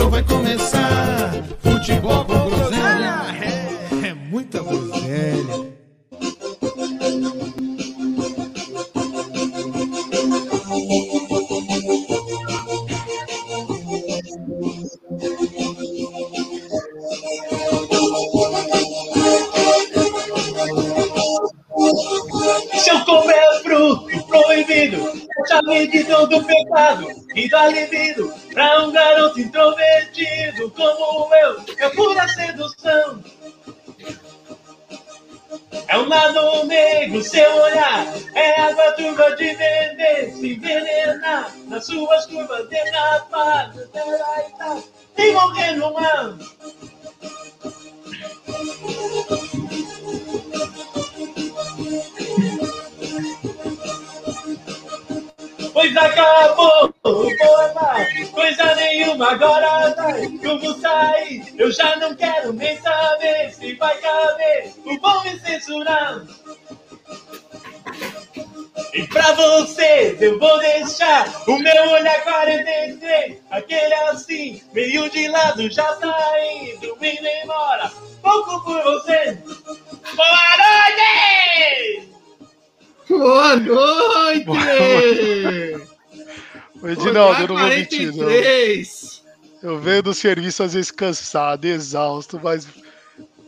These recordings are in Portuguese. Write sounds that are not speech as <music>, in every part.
Show vai começar. Futebol com groselha. É, é muita groselha. Se eu comer fruto proibido, eu já me de todo pecado e dá libido pra um garoto introvertido como eu, é pura sedução. É um lado negro, seu olhar é água turva de vender, se envenenar nas suas curvas derrapadas, e morrer no mar. Pois acabou o poema, coisa nenhuma agora vai. Como sair? Eu já não quero nem saber se vai caber. O bom me censurar. E pra vocês eu vou deixar o meu olhar 43, aquele assim, meio de lado já tá indo, indo embora. Pouco por vocês. Boa noite! Boa noite! Ô, Edinaldo, eu não vou mentir, não. 43. Eu venho do serviço às vezes cansado, exausto, mas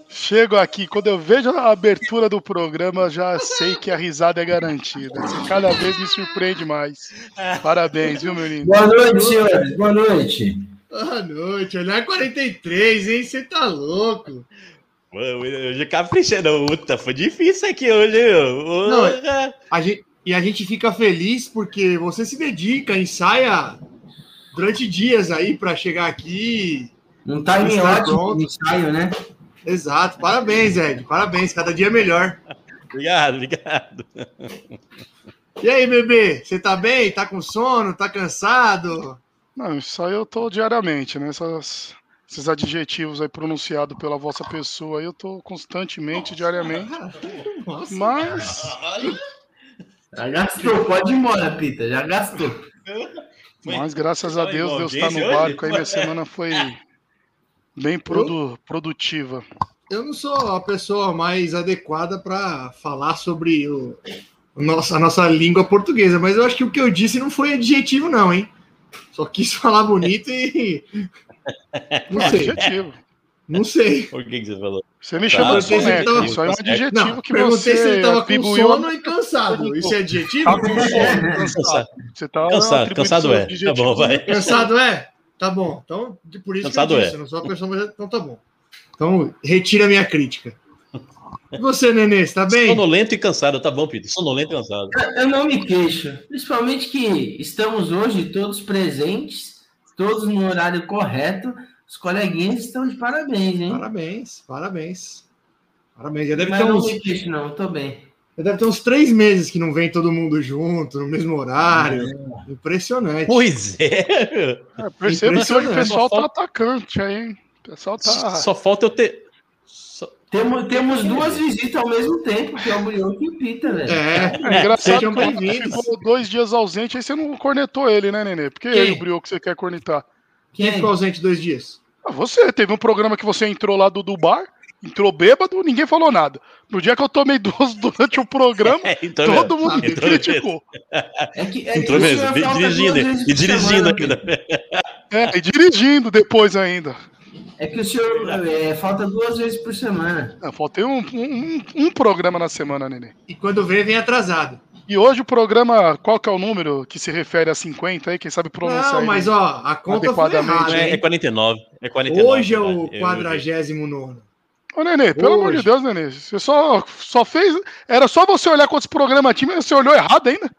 chego aqui, quando eu vejo a abertura do programa, já sei que a risada é garantida. Você cada vez me surpreende mais. Parabéns, viu, meu lindo? Boa noite, senhores. Boa noite. Boa noite. Olhar 43, hein? Você tá louco. Mano, Hoje caprichei, não. Puta, foi difícil aqui hoje, meu. Não, Porra. A gente, e a gente fica feliz porque você se dedica, ensaia durante dias aí pra chegar aqui. Um timing Está ótimo pronto. no ensaio, né? Exato. Parabéns, Ed. Parabéns. Cada dia melhor. Obrigado, obrigado. E aí, bebê? Você tá bem? Tá com sono? Tá cansado? Não, isso aí eu tô diariamente, né? Essas- esses adjetivos aí pronunciados pela vossa pessoa aí, eu tô constantemente, diariamente. <laughs> Nossa. Mas Já gastou. Pode ir embora, Pita. Já gastou. Mas graças a Foi Deus, Deus está no barco aí. Minha semana foi bem produ- produtiva. Eu não sou a pessoa mais adequada para falar sobre o, o nosso- a nossa língua portuguesa, mas eu acho que o que eu disse não foi adjetivo, não, hein? Só quis falar bonito e. Não É sei, adjetivo. não sei. Por que, que você falou? Você me Tá, chama de perguntei se ele soneca. tava- Isso é um adjetivo Não, que perguntei você se ele tava com atribuiu. sono e cansado. Isso é adjetivo? Tá com sono, cansado. Você tá Cansado, cansado é. Tá bom, vai. Cansado é? Tá bom. Então, de- por isso Cansado que eu é. disse. Eu não sou a pessoa mais. Então tá bom. Então, retira a minha crítica. E você, Nenê, você tá bem? Sonolento e cansado, tá bom, Pedro. Sonolento e cansado. Eu não me queixo. Principalmente que estamos hoje todos presentes, todos no horário correto. Os coleguinhas estão de parabéns, hein? Parabéns, parabéns. Parabéns. Já deve, Mas ter eu não uns, me queixo, não. Eu tô bem. já deve ter uns três meses que não vem todo mundo junto, no mesmo horário. É. Impressionante. Pois é. É, perceba que hoje o Impressionante. pessoal tá atacante aí, hein? O pessoal tá. Só falta eu ter. Temos, temos duas visitas ao mesmo tempo, que é o Brioco e o Pita, velho. É, É engraçado sejam que ele bem-vindos. ficou dois dias ausente, aí você não cornetou ele, né, Nenê? Porque Quem? ele o Brioco que você quer cornetar. Quem ficou ausente dois dias? Ah, você, teve um programa que você entrou lá do, do bar, entrou bêbado, ninguém falou nada. No dia que eu tomei duas <laughs> durante o programa, <laughs> É, então todo mesmo. mundo me Entrou criticou. É que, é Entrou mesmo. falta Dirigindo. E dirigindo semana, ainda. Pita. É, e dirigindo depois ainda. É que o senhor é, falta duas vezes por semana. Ah, faltei um, um, um programa na semana, Nenê. E quando vem, vem atrasado. E hoje o programa, qual que é o número que se refere a 50 aí? Quem sabe pronunciar Não, mas ó, a conta foi Adequadamente, errada. É, é hein? 49. É 49. Hoje é o né? Eu- 49. Ô, Nenê, pelo amor de. Deus, Nenê, você só, só fez. Era só você olhar quantos programas tinha, mas você olhou errado ainda.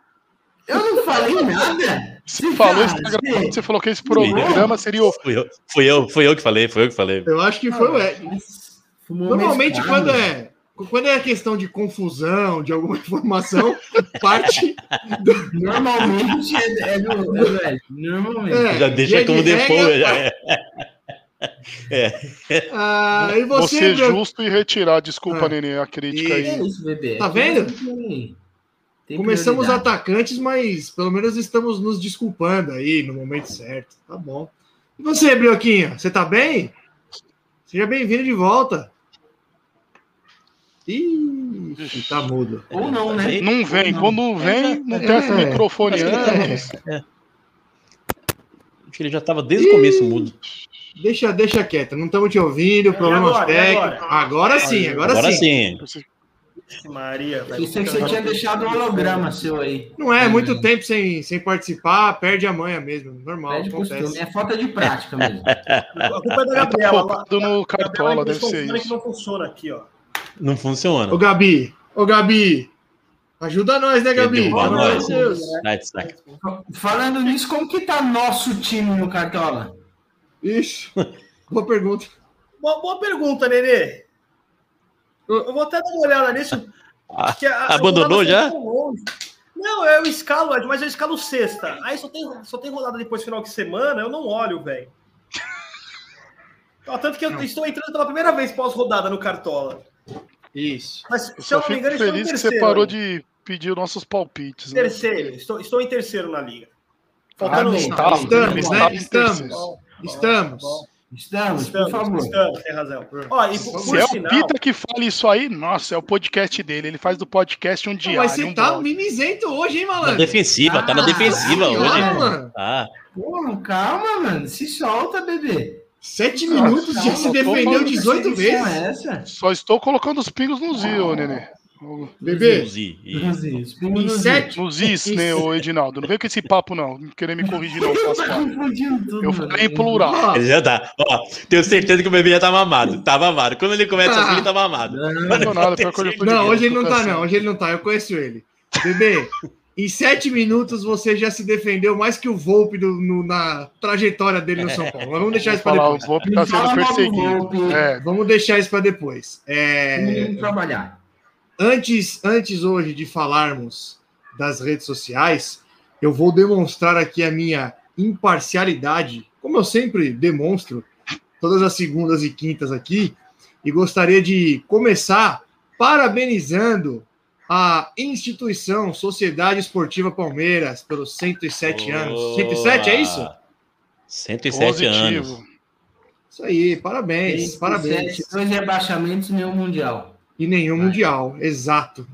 Eu não falei nada. Você falou, tá gravado, você falou que esse programa seria o. Fui eu, fui eu, fui eu que falei, foi eu que falei. Eu acho que foi o Ed. Fumou Normalmente, quando é, quando é questão de confusão, de alguma <laughs> informação, parte. <laughs> Normalmente é, é do, é do Ed. Normalmente. É, Já deixa de como depois. regra, Já <laughs> é. Ah, e você, Você justo e retirar, desculpa, Ah. Nenê, a crítica aí. é isso, bebê? Tá vendo? Tem- começamos prioridade. atacantes, mas pelo menos estamos nos desculpando aí no momento certo. Tá bom. E você, Brioquinha, você tá bem? Seja bem-vindo de volta. Ih, tá mudo. Ou não, né? Não vem, Não. quando vem, não tem esse É. microfone Acho que ele tá- antes. Acho que ele já tava desde o começo mudo. Deixa, deixa quieto, não estamos te ouvindo, problemas agora? Técnicos. agora? Agora sim, agora, Agora sim. sim. Maria. Isso é que você tinha deixado o holograma seu aí. Não é Hum. muito tempo sem, sem participar, perde a manha mesmo. Normal, Pede acontece. costume. É falta de prática mesmo. <laughs> A culpa é da Tá Gabriela. focado no Cartola, deve ser que isso. não funciona aqui, ó. Não funciona. Ô, Gabi, ô, Gabi, ajuda nós, né, Gabi? Amor nós. de Deus. Saco. Falando nisso, como que tá nosso time no Cartola? Ixi, boa pergunta. Boa, boa pergunta, Nenê. Eu vou até dar uma olhada nisso. Ah, a- abandonou já? Não, eu escalo, Ed, mas eu escalo sexta. Aí só tem, só tem rodada depois final de semana, eu não olho, velho. Tanto que eu estou entrando pela primeira vez pós-rodada no Cartola. Isso. Mas, Eu se eu não me engano, estou em feliz que terceiro. você parou né? de pedir os nossos palpites. Né? Terceiro. Estou, estou em terceiro na liga. Ah, Faltando. Tá, Estamos, né? Estamos. Estamos. Bom, Estamos, por Estamos, favor. estamos, tem razão. Ó, e por, Se por é o sinal, Pita que fala isso aí, nossa, é o podcast dele. Ele faz do podcast um diário. mas você um tá blog. mimizento hoje, hein, Na malandro? defensiva, tá na Ah, defensiva sim, hoje. olha, mano. Ah, Porra, calma, mano. Se solta, bebê. Sete minutos já calma, se defendeu falando 18 Que sessão vezes. é essa? Só estou colocando os pingos nos ô, Nenê. Bebê, Luzi. Nos. Nos is, né, ô Edinaldo? Não vem com esse papo, não. Não querer me corrigir, não. Tá. Eu mano. falei em plural. Ele já tá. Ó, tenho certeza que o bebê já tá mamado. Tá mamado. Quando ele começa assim, ele tá mamado. Não nada, que hoje eu tô de Não, hoje ele não tá, não. Hoje ele não tá. Eu conheço ele. Bebê, em sete minutos você já se defendeu mais que o Volpe do- no- na trajetória dele no São Paulo. Mas vamos deixar isso pra Falar, o depois. Volpe tá sendo perseguido. É, Vamos deixar isso pra depois. É, Vamos trabalhar. Antes, antes hoje de falarmos das redes sociais, eu vou demonstrar aqui a minha imparcialidade, como eu sempre demonstro, todas as segundas e quintas aqui, e gostaria de começar parabenizando a instituição Sociedade Esportiva Palmeiras pelos 107 anos. 107, é isso? 107 anos. positivo. Isso aí, parabéns, parabéns. Sete, Dois rebaixamentos e nenhum mundial. E nenhum Vai. mundial, exato.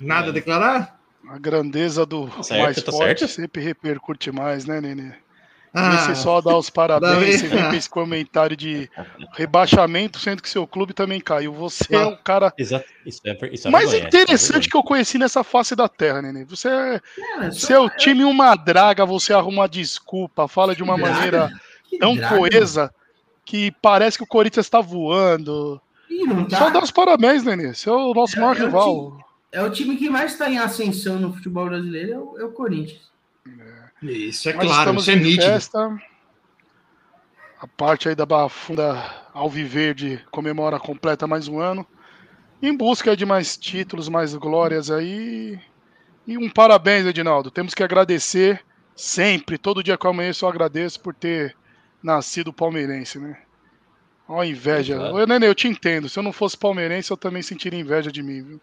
Nada a declarar? A grandeza do certo, mais tá forte certo. sempre repercute mais, né, Nenê? Ah, Você só dá os parabéns, você vem com esse comentário de rebaixamento, sendo que seu clube também caiu. Você é o cara Exato. Isso é, isso é mais vergonha, interessante isso que eu conheci nessa face da terra, Nenê. Você é só- seu time uma draga, você arruma uma desculpa, fala de uma Draga? maneira que tão draga. coesa que parece que o Corinthians está voando. Ih, não tá? Só dá os parabéns, Nenê. Você é o nosso É, maior é o rival. É o time que mais está em ascensão no futebol brasileiro, é o, é o Corinthians. Isso é Mas claro, estamos isso é em nítido. festa. A parte aí da Bafunda Alviverde comemora completa mais um ano. Em busca de mais títulos, mais glórias aí. E um parabéns, Edinaldo. Temos que agradecer sempre, todo dia que eu amanheço eu agradeço por ter nascido palmeirense, né? Ó a inveja. Claro. Ô, Nenê, eu te entendo. Se eu não fosse palmeirense, eu também sentiria inveja de mim, viu?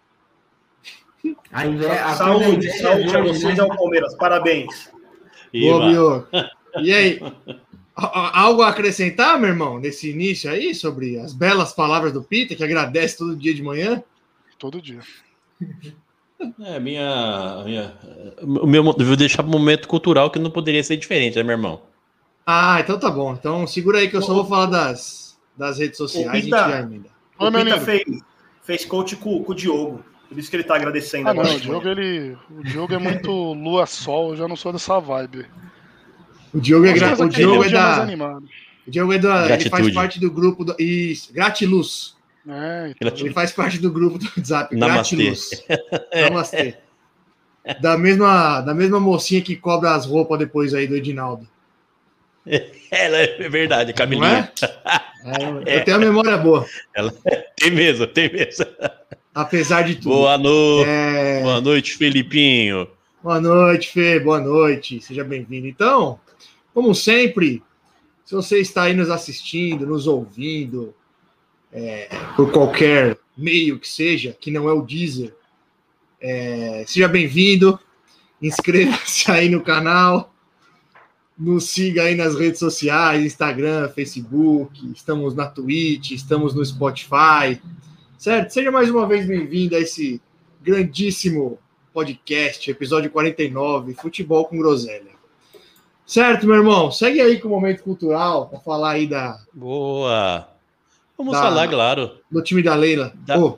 A inve- a Saúde, é saúde a vocês né? ao Palmeiras. Parabéns. Boa, Iva. <laughs> Bio. E aí? a- a- Algo a acrescentar, meu irmão, nesse início aí, sobre as belas palavras do Peter, que agradece todo dia de manhã? Todo dia. É, minha. minha o meu, eu vou deixar pro momento cultural que não poderia ser diferente, né, meu irmão? Ah, então tá bom. Então segura aí que eu só vou falar das, das redes sociais. A gente Pita- já emenda. Oi, O meu Pita fez, fez coach com, com o Diogo. Por isso que ele tá agradecendo Ah, não, agora. o Diogo, ele, o Diogo é muito <laughs> lua-sol, eu já não sou dessa vibe. O Diogo é, gra- o Diogo é da. animado. O Diogo é da. Ele faz parte do grupo do. Isso, Gratiluz. É, então, Ele faz parte do grupo do WhatsApp. Namastê. Gratiluz. <laughs> Namastê. da mesma, da mesma mocinha que cobra as roupas depois aí do Edinaldo. Ela <laughs> é verdade, Não Camilinha. é? É, Eu tenho a memória boa, <laughs> Tem mesmo, tem mesmo. apesar de tudo. Boa noite, É, boa noite, Felipinho. Boa noite, Fê. Boa noite. Seja bem-vindo. Então, como sempre, se você está aí nos assistindo, nos ouvindo, é, por qualquer meio que seja, que não é o Deezer, é, seja bem-vindo. Inscreva-se aí no canal. Nos siga aí nas redes sociais, Instagram, Facebook. Estamos na Twitch, estamos no Spotify. Certo? Seja mais uma vez bem-vindo a esse grandíssimo podcast, episódio 49, Futebol com Groselha. Certo, meu irmão? Segue aí com o momento cultural para falar aí da, Boa. Vamos Da- falar, claro, do time da Leila. Da- Ô,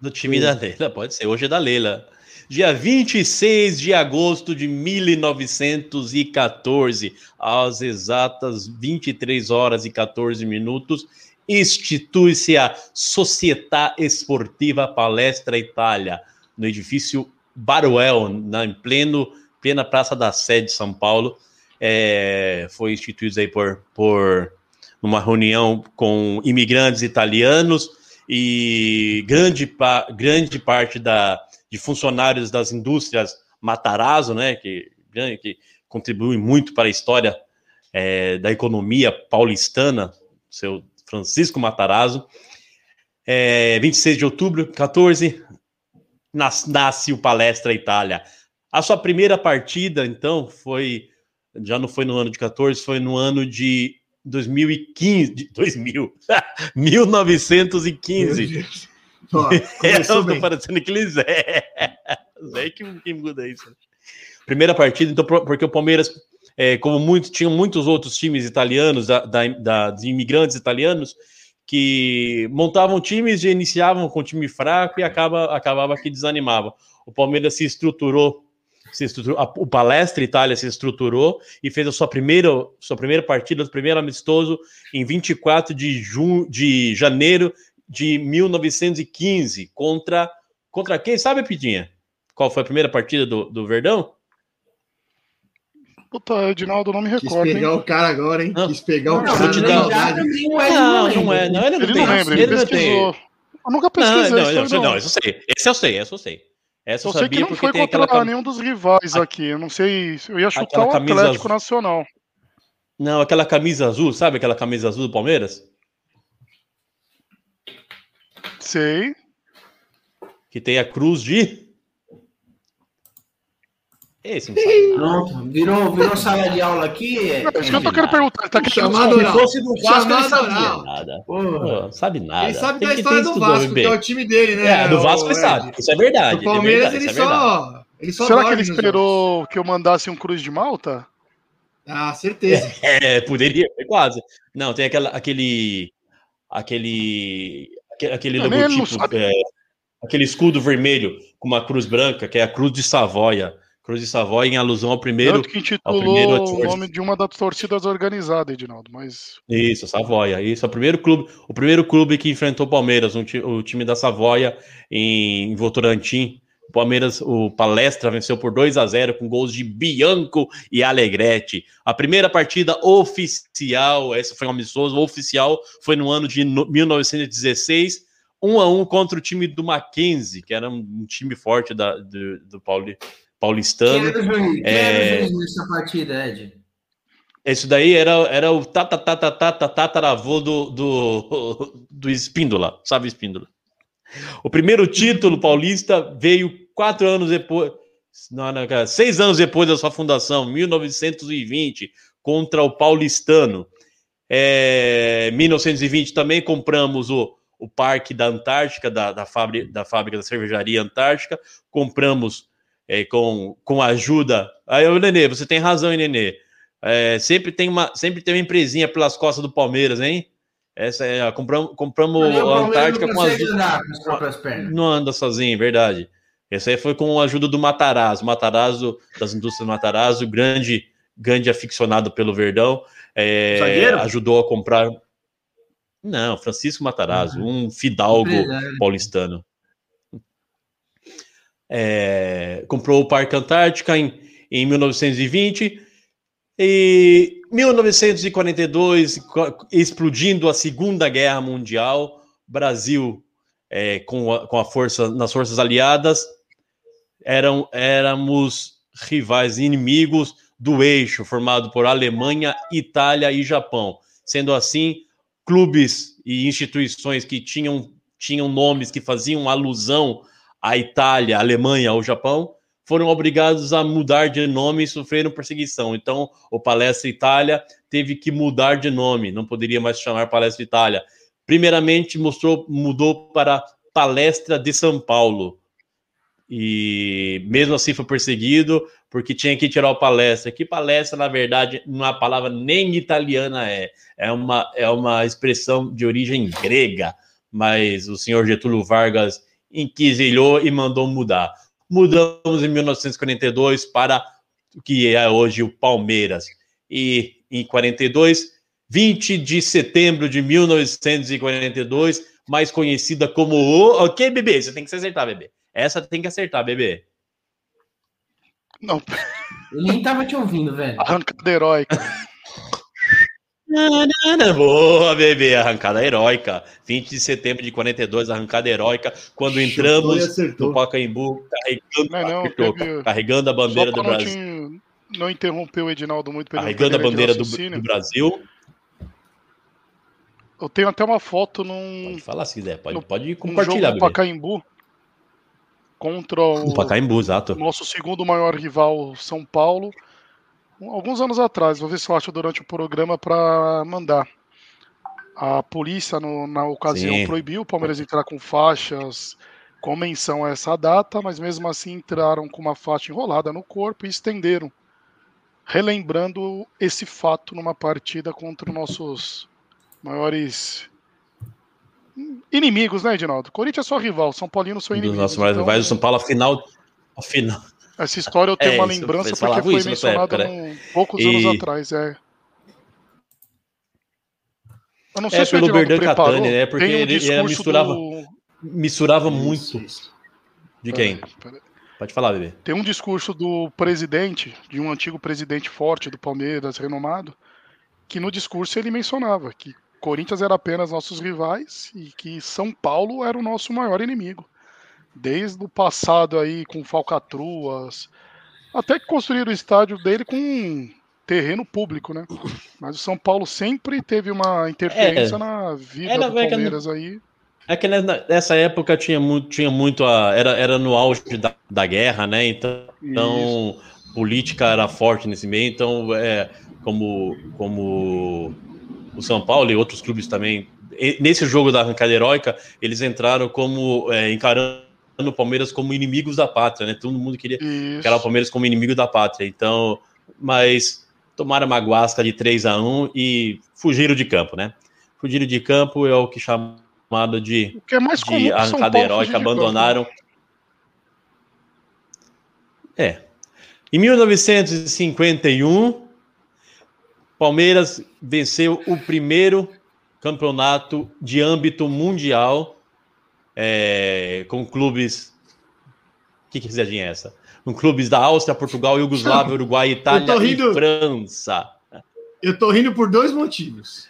do time da Leila. Pode ser, hoje é da Leila. Dia 26 de agosto de 1914, às exatas 23 horas e 14 minutos, institui-se a Società Esportiva Palestra Itália, no edifício Baruel, na, em pleno, plena Praça da Sé de São Paulo. É, foi instituído aí por, por uma reunião com imigrantes italianos e grande, grande parte da, de funcionários das indústrias Matarazzo, né, que, que contribuem muito para a história é, da economia paulistana, seu Francisco Matarazzo. É, 26 de outubro, 14, nas- nasce o Palestra Itália. A sua primeira partida, então, foi já não foi no ano de 14, foi no ano de 2015, de 2000, 1915. <laughs> Ó, <laughs> É, eu tô parecendo aquele Zé. <laughs> Zé que, que muda isso. Primeira partida, então, porque o Palmeiras, é, como muito, tinham muitos outros times italianos, da, da- da- de imigrantes italianos, que montavam times e iniciavam com time fraco e acaba, acabava que desanimava. O Palmeiras se estruturou, se estruturou a- o Palestra Itália se estruturou e fez a sua primeira, sua primeira partida, o primeiro amistoso, em 24 de, junho, de janeiro de 1915 contra contra quem sabe Pidinha? Qual foi a primeira partida do, do Verdão? Puta, Edinaldo, não me Quis recordo, hein? pegar o cara agora, hein? Não. Quis pegar o Não, cara vou te na dar- maldade. também o Ed Não, lembra. não é, não, ele não Ele tem. não lembra, ele ele não tem. pesquisou. Eu nunca Não, pesquisei não, não, não, não. isso eu sei. Esse eu sei, essa eu sei. Essa eu, Eu sei que não foi contra aquela nenhum dos rivais aqui. Eu não sei. Eu ia chutar Aquela o camisa Atlético azul. Nacional. Não, aquela camisa azul, sabe aquela camisa azul do Palmeiras? Sei. Que tem a cruz de. Esse não sabe. nada. Pronto, virou, virou sala de aula aqui. É isso que eu tô querendo perguntar. Tá querendo Chamado oral. fosse do Vasco, ele sabia. Nada. Pô, não sabe nada. Ele sabe Tem da história do Vasco, que é o time dele, né? É, do o Vasco ele sabe. Isso é verdade. Do Palmeiras é verdade, ele é só. Ele só Será que ele esperou que eu mandasse um Cruz de Malta? Ah, certeza. <laughs> É, poderia, é quase. Não, tem aquela, aquele. Aquele. Aque- Aquele não logotipo. é, aquele escudo vermelho com uma cruz branca, que é a Cruz de Savoia. Cruz de Savoia em alusão ao primeiro. Tanto que ao intitulou primeiro o nome de uma das torcidas organizadas, Edinaldo. Mas Isso, Savoia. Isso, é o primeiro clube, o primeiro clube que enfrentou o Palmeiras, um o time da Savoia em, em Votorantim. O Palmeiras, o Palestra venceu por 2 a 0 com gols de Bianco e Alegrete. A primeira partida oficial, essa foi um amistoso oficial, foi no ano de no- 1916, 1 a 1 contra o time do Mackenzie, que era um, time forte da, do, do Pauli- paulistano. era o? Quem É. era o juiz nessa partida, Ed? Esse daí era, era o tata, tata, tata, tataravô do, do, <laughs> do Espíndola, sabe Espíndola? O primeiro título paulista veio quatro anos depois, não, não, cara, seis anos depois da sua fundação, 1920, contra o Paulistano. É, 1920 também compramos o, o Parque da Antártica, da, da, fábrica, da fábrica da cervejaria Antártica, compramos é, com, com ajuda. Aí, ô, Nenê, você tem razão, hein, Nenê? É, sempre, tem uma, sempre tem uma empresinha pelas costas do Palmeiras, hein? Essa é, compramos, compramos a Antártica com andar as. Não anda sozinho, verdade. Esse aí foi com a ajuda do Matarazzo. Matarazzo, das indústrias Matarazzo, grande, grande aficionado pelo Verdão. é, Zagueiro? ajudou a comprar. Não, Francisco Matarazzo, um fidalgo Empresário. paulistano. é, comprou o Parque Antártica em, em 1920 e 1942, co- explodindo a Segunda Guerra Mundial, Brasil é, com, a, com a força nas forças aliadas eram éramos rivais inimigos do eixo formado por Alemanha, Itália e Japão. Sendo assim, clubes e instituições que tinham tinham nomes que faziam alusão à Itália, Alemanha ou Japão foram obrigados a mudar de nome e sofreram perseguição. Então, o Palestra Itália teve que mudar de nome, não poderia mais chamar Palestra Itália. Primeiramente, mostrou, mudou para Palestra de São Paulo. E mesmo assim foi perseguido, porque tinha que tirar o palestra. Que palestra, na verdade, uma palavra nem italiana é. É uma, é uma expressão de origem grega, mas o senhor Getúlio Vargas inquisilhou e mandou mudar. Mudamos em 1942 para o que é hoje o Palmeiras. E em 42, 20 de setembro de 1942, mais conhecida como o. Ok, bebê? Você tem que se acertar, bebê. Essa tem que acertar, bebê. Não, Ele nem tava te ouvindo, velho. arrancada heróica. <laughs> Boa, bebê, arrancada heróica. 20 de setembro de 42, arrancada heróica, quando Chutou entramos no Pacaembu, carregando, Não, não, acertou, teve- carregando a bandeira do não, Brasil. te- não interromper o Edinaldo muito não Carregando a bandeira de do, do Brasil. Eu tenho até uma foto num, Pode falar se quiser, pode, no- pode compartilhar, jogo bebê. Pacaembu contra o, No Pacaembu, exato. nosso segundo maior rival, São Paulo, alguns anos atrás. Vou ver se eu acho durante o programa para mandar. A polícia, no- na ocasião, Sim. proibiu o Palmeiras entrar com faixas com menção a essa data, mas mesmo assim entraram com uma faixa enrolada no corpo e estenderam, relembrando esse fato numa partida contra os nossos maiores inimigos, né, Edinaldo? Corinthians é só rival, São Paulino são Um dos inimigos. nossos então- rivais do São Paulo, a final. Essa história eu tenho É, uma lembrança porque foi mencionada num- poucos E- anos atrás. É. Eu não sei É se pelo Berdan. Catani, né? Porque um ele- misturava- do... Misturava muito. isso. De quem? Pera- pera- Pode falar, bebê. Tem um discurso do presidente, de um antigo presidente forte do Palmeiras, renomado, que no discurso ele mencionava que Corinthians era apenas nossos rivais e que São Paulo era o nosso maior inimigo. Desde o passado aí com falcatruas, até que construíram o estádio dele com terreno público, né? Mas o São Paulo sempre teve uma interferência É. na vida Era- do Palmeiras aí. É que nessa- época tinha muito, tinha muito a, era, era no auge da, da guerra, né? Então, então política era forte nesse meio. Então, é, como, como o São Paulo e outros clubes também, nesse jogo da arrancada heróica, eles entraram como é, encarando o Palmeiras como inimigos da pátria, né? Todo mundo queria Isso. encarar o Palmeiras como inimigo da pátria. Então, mas tomaram uma guasca de 3 a 1 e fugiram de campo, né? Fugiram de campo é o que chamado de O que é mais comum de São arrancada heróica, de campo, né? abandonaram. É. Em 1951, Palmeiras venceu o primeiro campeonato de âmbito mundial é, com clubes. Que quizadinha é essa? Com clubes da Áustria, Portugal, Iugoslávia, Uruguai, Itália rindo. e França. Eu tô rindo por dois motivos.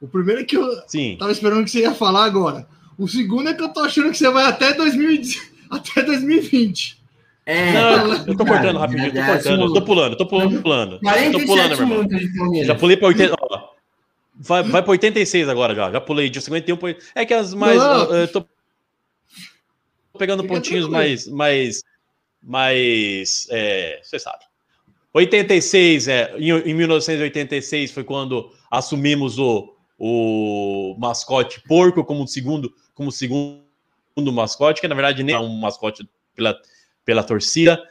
O primeiro é que eu Sim. tava esperando que você ia falar agora. O segundo é que eu tô achando que você vai até, 2000, <laughs> até 2020. É, Não, eu tô cara, cortando rapidinho, tô cortando, eu tô pulando, tô pulando, pulando. Tô 47 pulando, meu irmão. Já pulei pra 80. ó, vai, vai pra 86 agora já. Já pulei de 51 pra... É que as mais. Não. Eu tô pegando Fica pontinhos tranquilo. mais. mais. mais. É, você sabe. 86, é, em, em 1986 foi quando assumimos o, o mascote porco como segundo, como segundo mascote, que na verdade nem é um mascote pela, pela torcida.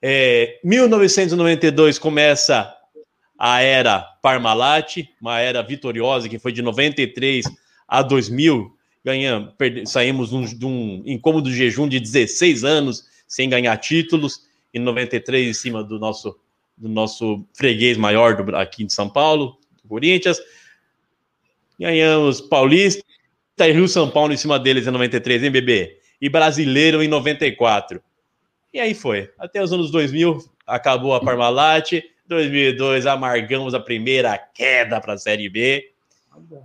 É, 1992 começa a era Parmalat, uma era vitoriosa que foi de 93 a 2000. Ganhamos, perde- saímos num- de um incômodo jejum de 16 anos sem ganhar títulos. Em 93, em cima do nosso, do nosso freguês maior do, aqui de São Paulo, do Corinthians. Ganhamos Paulista e Rio São Paulo em cima deles em 93, hein, bebê? E Brasileiro em 94. E aí foi. Até os anos 2000 acabou a Parmalat. 2002 amargamos a primeira queda para a Série B,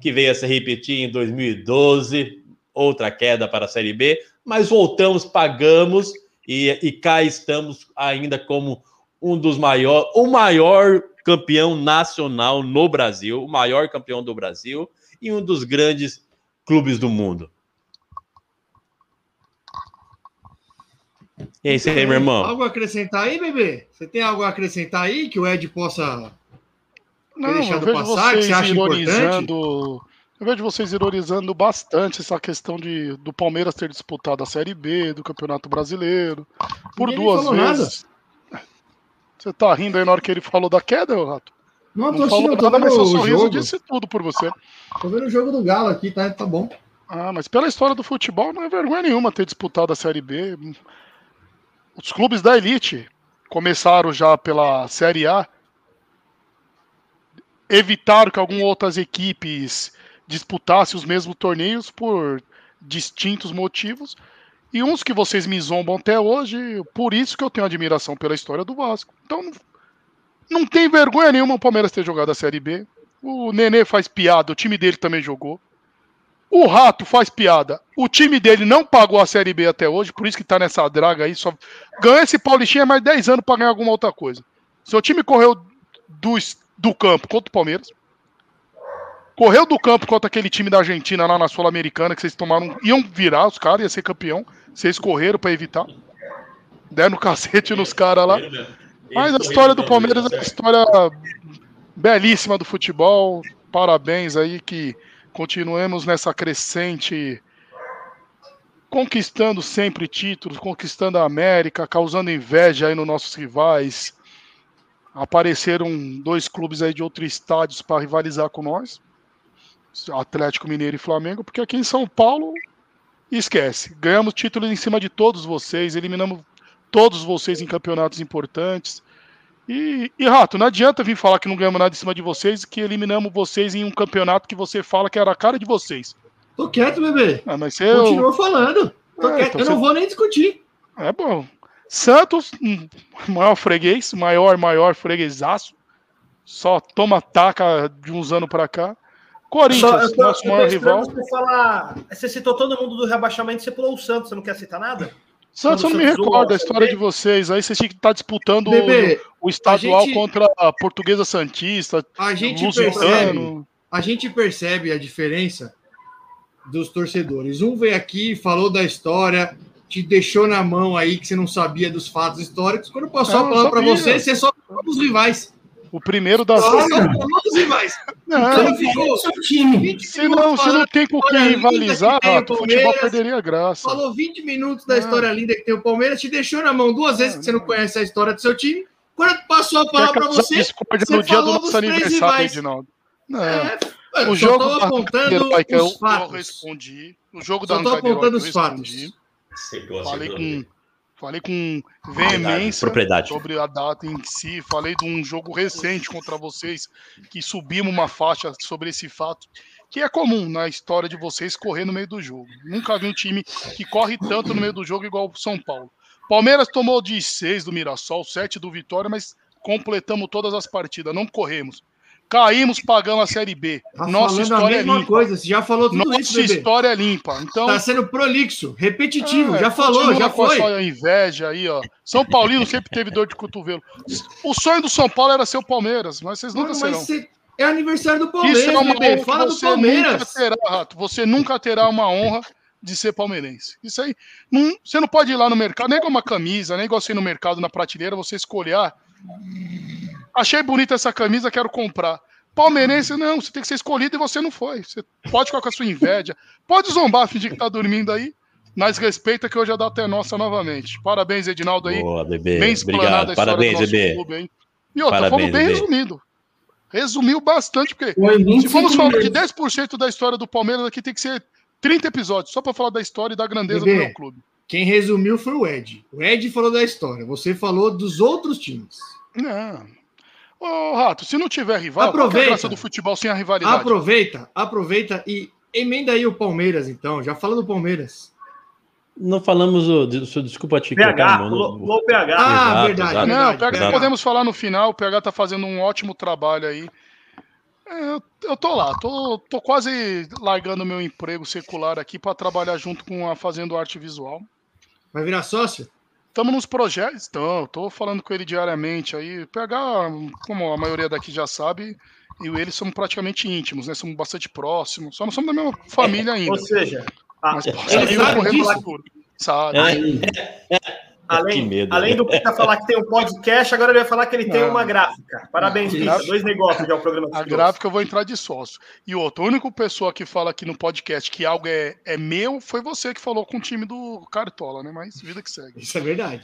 que veio a se repetir em 2012, outra queda para a Série B, mas voltamos, pagamos e, e cá estamos ainda como um dos maiores, o maior campeão nacional no Brasil, o maior campeão do Brasil e um dos grandes clubes do mundo. E é isso aí, meu irmão. Algo a acrescentar aí, bebê? Você tem algo a acrescentar aí que o Ed possa Não, deixado eu vejo passar, que vocês você acha importante? ironizando. Eu vejo vocês ironizando bastante essa questão de, do Palmeiras ter disputado a Série B do Campeonato Brasileiro por Ninguém duas vezes. Você tá rindo aí na hora que ele falou da queda, Rato? Não, Não tô falou assistindo, eu tô nada, mas seu sorriso jogo. disse tudo por você. Tô vendo o jogo do Galo aqui, tá, tá bom. Ah, mas pela história do futebol não é vergonha nenhuma ter disputado a Série B. Os clubes da elite começaram já pela Série A, evitaram que algumas outras equipes disputassem os mesmos torneios por distintos motivos. E uns que vocês me zombam até hoje, por isso que eu tenho admiração pela história do Vasco. Então não, tem vergonha nenhuma o Palmeiras ter jogado a Série B. O Nenê faz piada, o time dele também jogou. O Rato faz piada. O time dele não pagou a Série B até hoje, por isso que tá nessa draga aí. Só... Ganhou esse Paulistinha mais 10 anos pra ganhar alguma outra coisa. Seu time correu do, do campo contra o Palmeiras. Correu do campo contra aquele time da Argentina lá na Sul-Americana, que vocês tomaram. Iam virar os caras, ia ser campeão. Vocês correram pra evitar. Deram cacete nos caras lá. Mas a história do Palmeiras é uma história belíssima do futebol. Parabéns aí que continuemos nessa crescente, conquistando sempre títulos, conquistando a América, causando inveja aí nos nossos rivais. Apareceram dois clubes aí de outros estádios para rivalizar com nós, Atlético Mineiro e Flamengo, porque aqui em São Paulo esquece. Ganhamos títulos em cima de todos vocês, eliminamos todos vocês em campeonatos importantes. E, e, Rato, não adianta vir falar que não ganhamos nada em cima de vocês, que eliminamos vocês em um campeonato que você fala que era a cara de vocês. Tô quieto, bebê. Ah, mas você. Continua falando. Tô É, quieto. então eu você- não vou nem discutir. É bom. Santos, maior freguês, maior, maior freguesaço. Só toma taca de uns anos pra cá. Corinthians, tô- nosso tô maior rival. Você, falar... você citou todo mundo do rebaixamento, você pulou o Santos, você não quer citar nada? Santos, eu não me recordo a história de vocês. Aí vocês tinham que estar disputando Bebê, o, o estadual gente- contra a Portuguesa Santista, a gente Lusitano. percebe, a gente percebe a diferença dos torcedores. Um veio aqui, falou da história, te deixou na mão aí que você não sabia dos fatos históricos. Quando passou Não, a palavra para você, você só falou dos rivais. O primeiro das. Só falou dos rivais. Não, Então ficou Seu time. 20 se não, se não tem com quem rivalizar, que tem o futebol Palmeiras. perderia a graça. Falou 20 minutos da história linda que tem o Palmeiras, te deixou na mão duas vezes que você não conhece a história do seu time. Quando passou a palavra para você, discórdia você no dia do nosso aniversário. Edinaldo. Não. é, O jogo tô da apontando eu, os eu fatos. respondi. O jogo Só da apontando eu os fatos. Respondi. Você gosta Falei com, falei com veemência Propriedade. sobre a data em si. Falei de um jogo recente contra vocês, que subimos uma faixa sobre esse fato, que é comum na história de vocês correr no meio do jogo. Nunca vi um time que corre tanto no meio do jogo igual o São Paulo. Palmeiras tomou de 6 do Mirassol, 7 do Vitória, mas completamos todas as partidas, não corremos. Caímos, pagamos a Série B. Tá Nossa a história é limpa. coisa, você já falou tudo Nossa isso, história é limpa. Então, Tá sendo prolixo, repetitivo, é, já falou, já com a foi. sua inveja aí, ó. São Paulino sempre teve dor de cotovelo. O sonho do São Paulo era ser o Palmeiras, mas vocês nunca Mano, serão. mas você- é aniversário do Palmeiras, Isso é uma bebê. Fala do você nunca Palmeiras. terá, Rato. Você nunca terá uma honra de ser palmeirense. Isso aí, não- você não pode ir lá no mercado, nem com uma camisa, nem igual você ir no mercado na prateleira, você escolher, ah, achei bonita essa camisa, quero comprar. Palmeirense, não, você tem que ser escolhido e você não foi. Você pode ficar com a sua inveja, pode zombar, fingir que tá dormindo aí, mas respeita que hoje a data é nossa novamente. Parabéns, Edinaldo aí. Boa, bebê. Bem explanada Obrigado. Parabéns, bebê. clube, hein? E outra, Parabéns, fomos bem bebê. resumido. Resumiu bastante, porque Foi se 25 formos falar de meses. 10% da história do Palmeiras aqui, tem que ser 30 episódios, só para falar da história e da grandeza Bebê. do meu clube. Quem resumiu foi o Ed. O Ed falou da história, você falou dos outros times. Não. Ô, Rato, se não tiver rival, qual que é a Aproveita. graça do futebol sem a rivalidade? Aproveita, aproveita e emenda aí o Palmeiras, então. Já fala do Palmeiras. Não falamos o. des- Desculpa te PH, cortar, mano. pulou o PH. Ah, Exato, verdade. exato. Não, verdade, o PH exato. podemos falar no final. O PH tá fazendo um ótimo trabalho aí. É, Eu, eu tô lá, tô, tô quase largando meu emprego secular aqui para trabalhar junto com a Fazendo Arte Visual. Vai virar sócio? Estamos nos projetos, então, tô falando com ele diariamente aí. PH, como a maioria daqui já sabe, eu e ele somos praticamente íntimos, né? Somos bastante próximos. Só não somos da mesma família ainda. Ou seja, a- Mas posso ele sabe correndo disso? Sabe? É. <laughs> além, Que medo, além né? do Pita <laughs> falar que tem um podcast, agora ele vai falar que ele tem Não. uma gráfica. Parabéns. Pita. Dois negócios já o programa A gráfica eu vou entrar de sócio. E outra, a única pessoa que fala aqui no podcast que algo é, é meu foi você que falou com o time do Cartola, né? Mas vida que segue. Isso é verdade.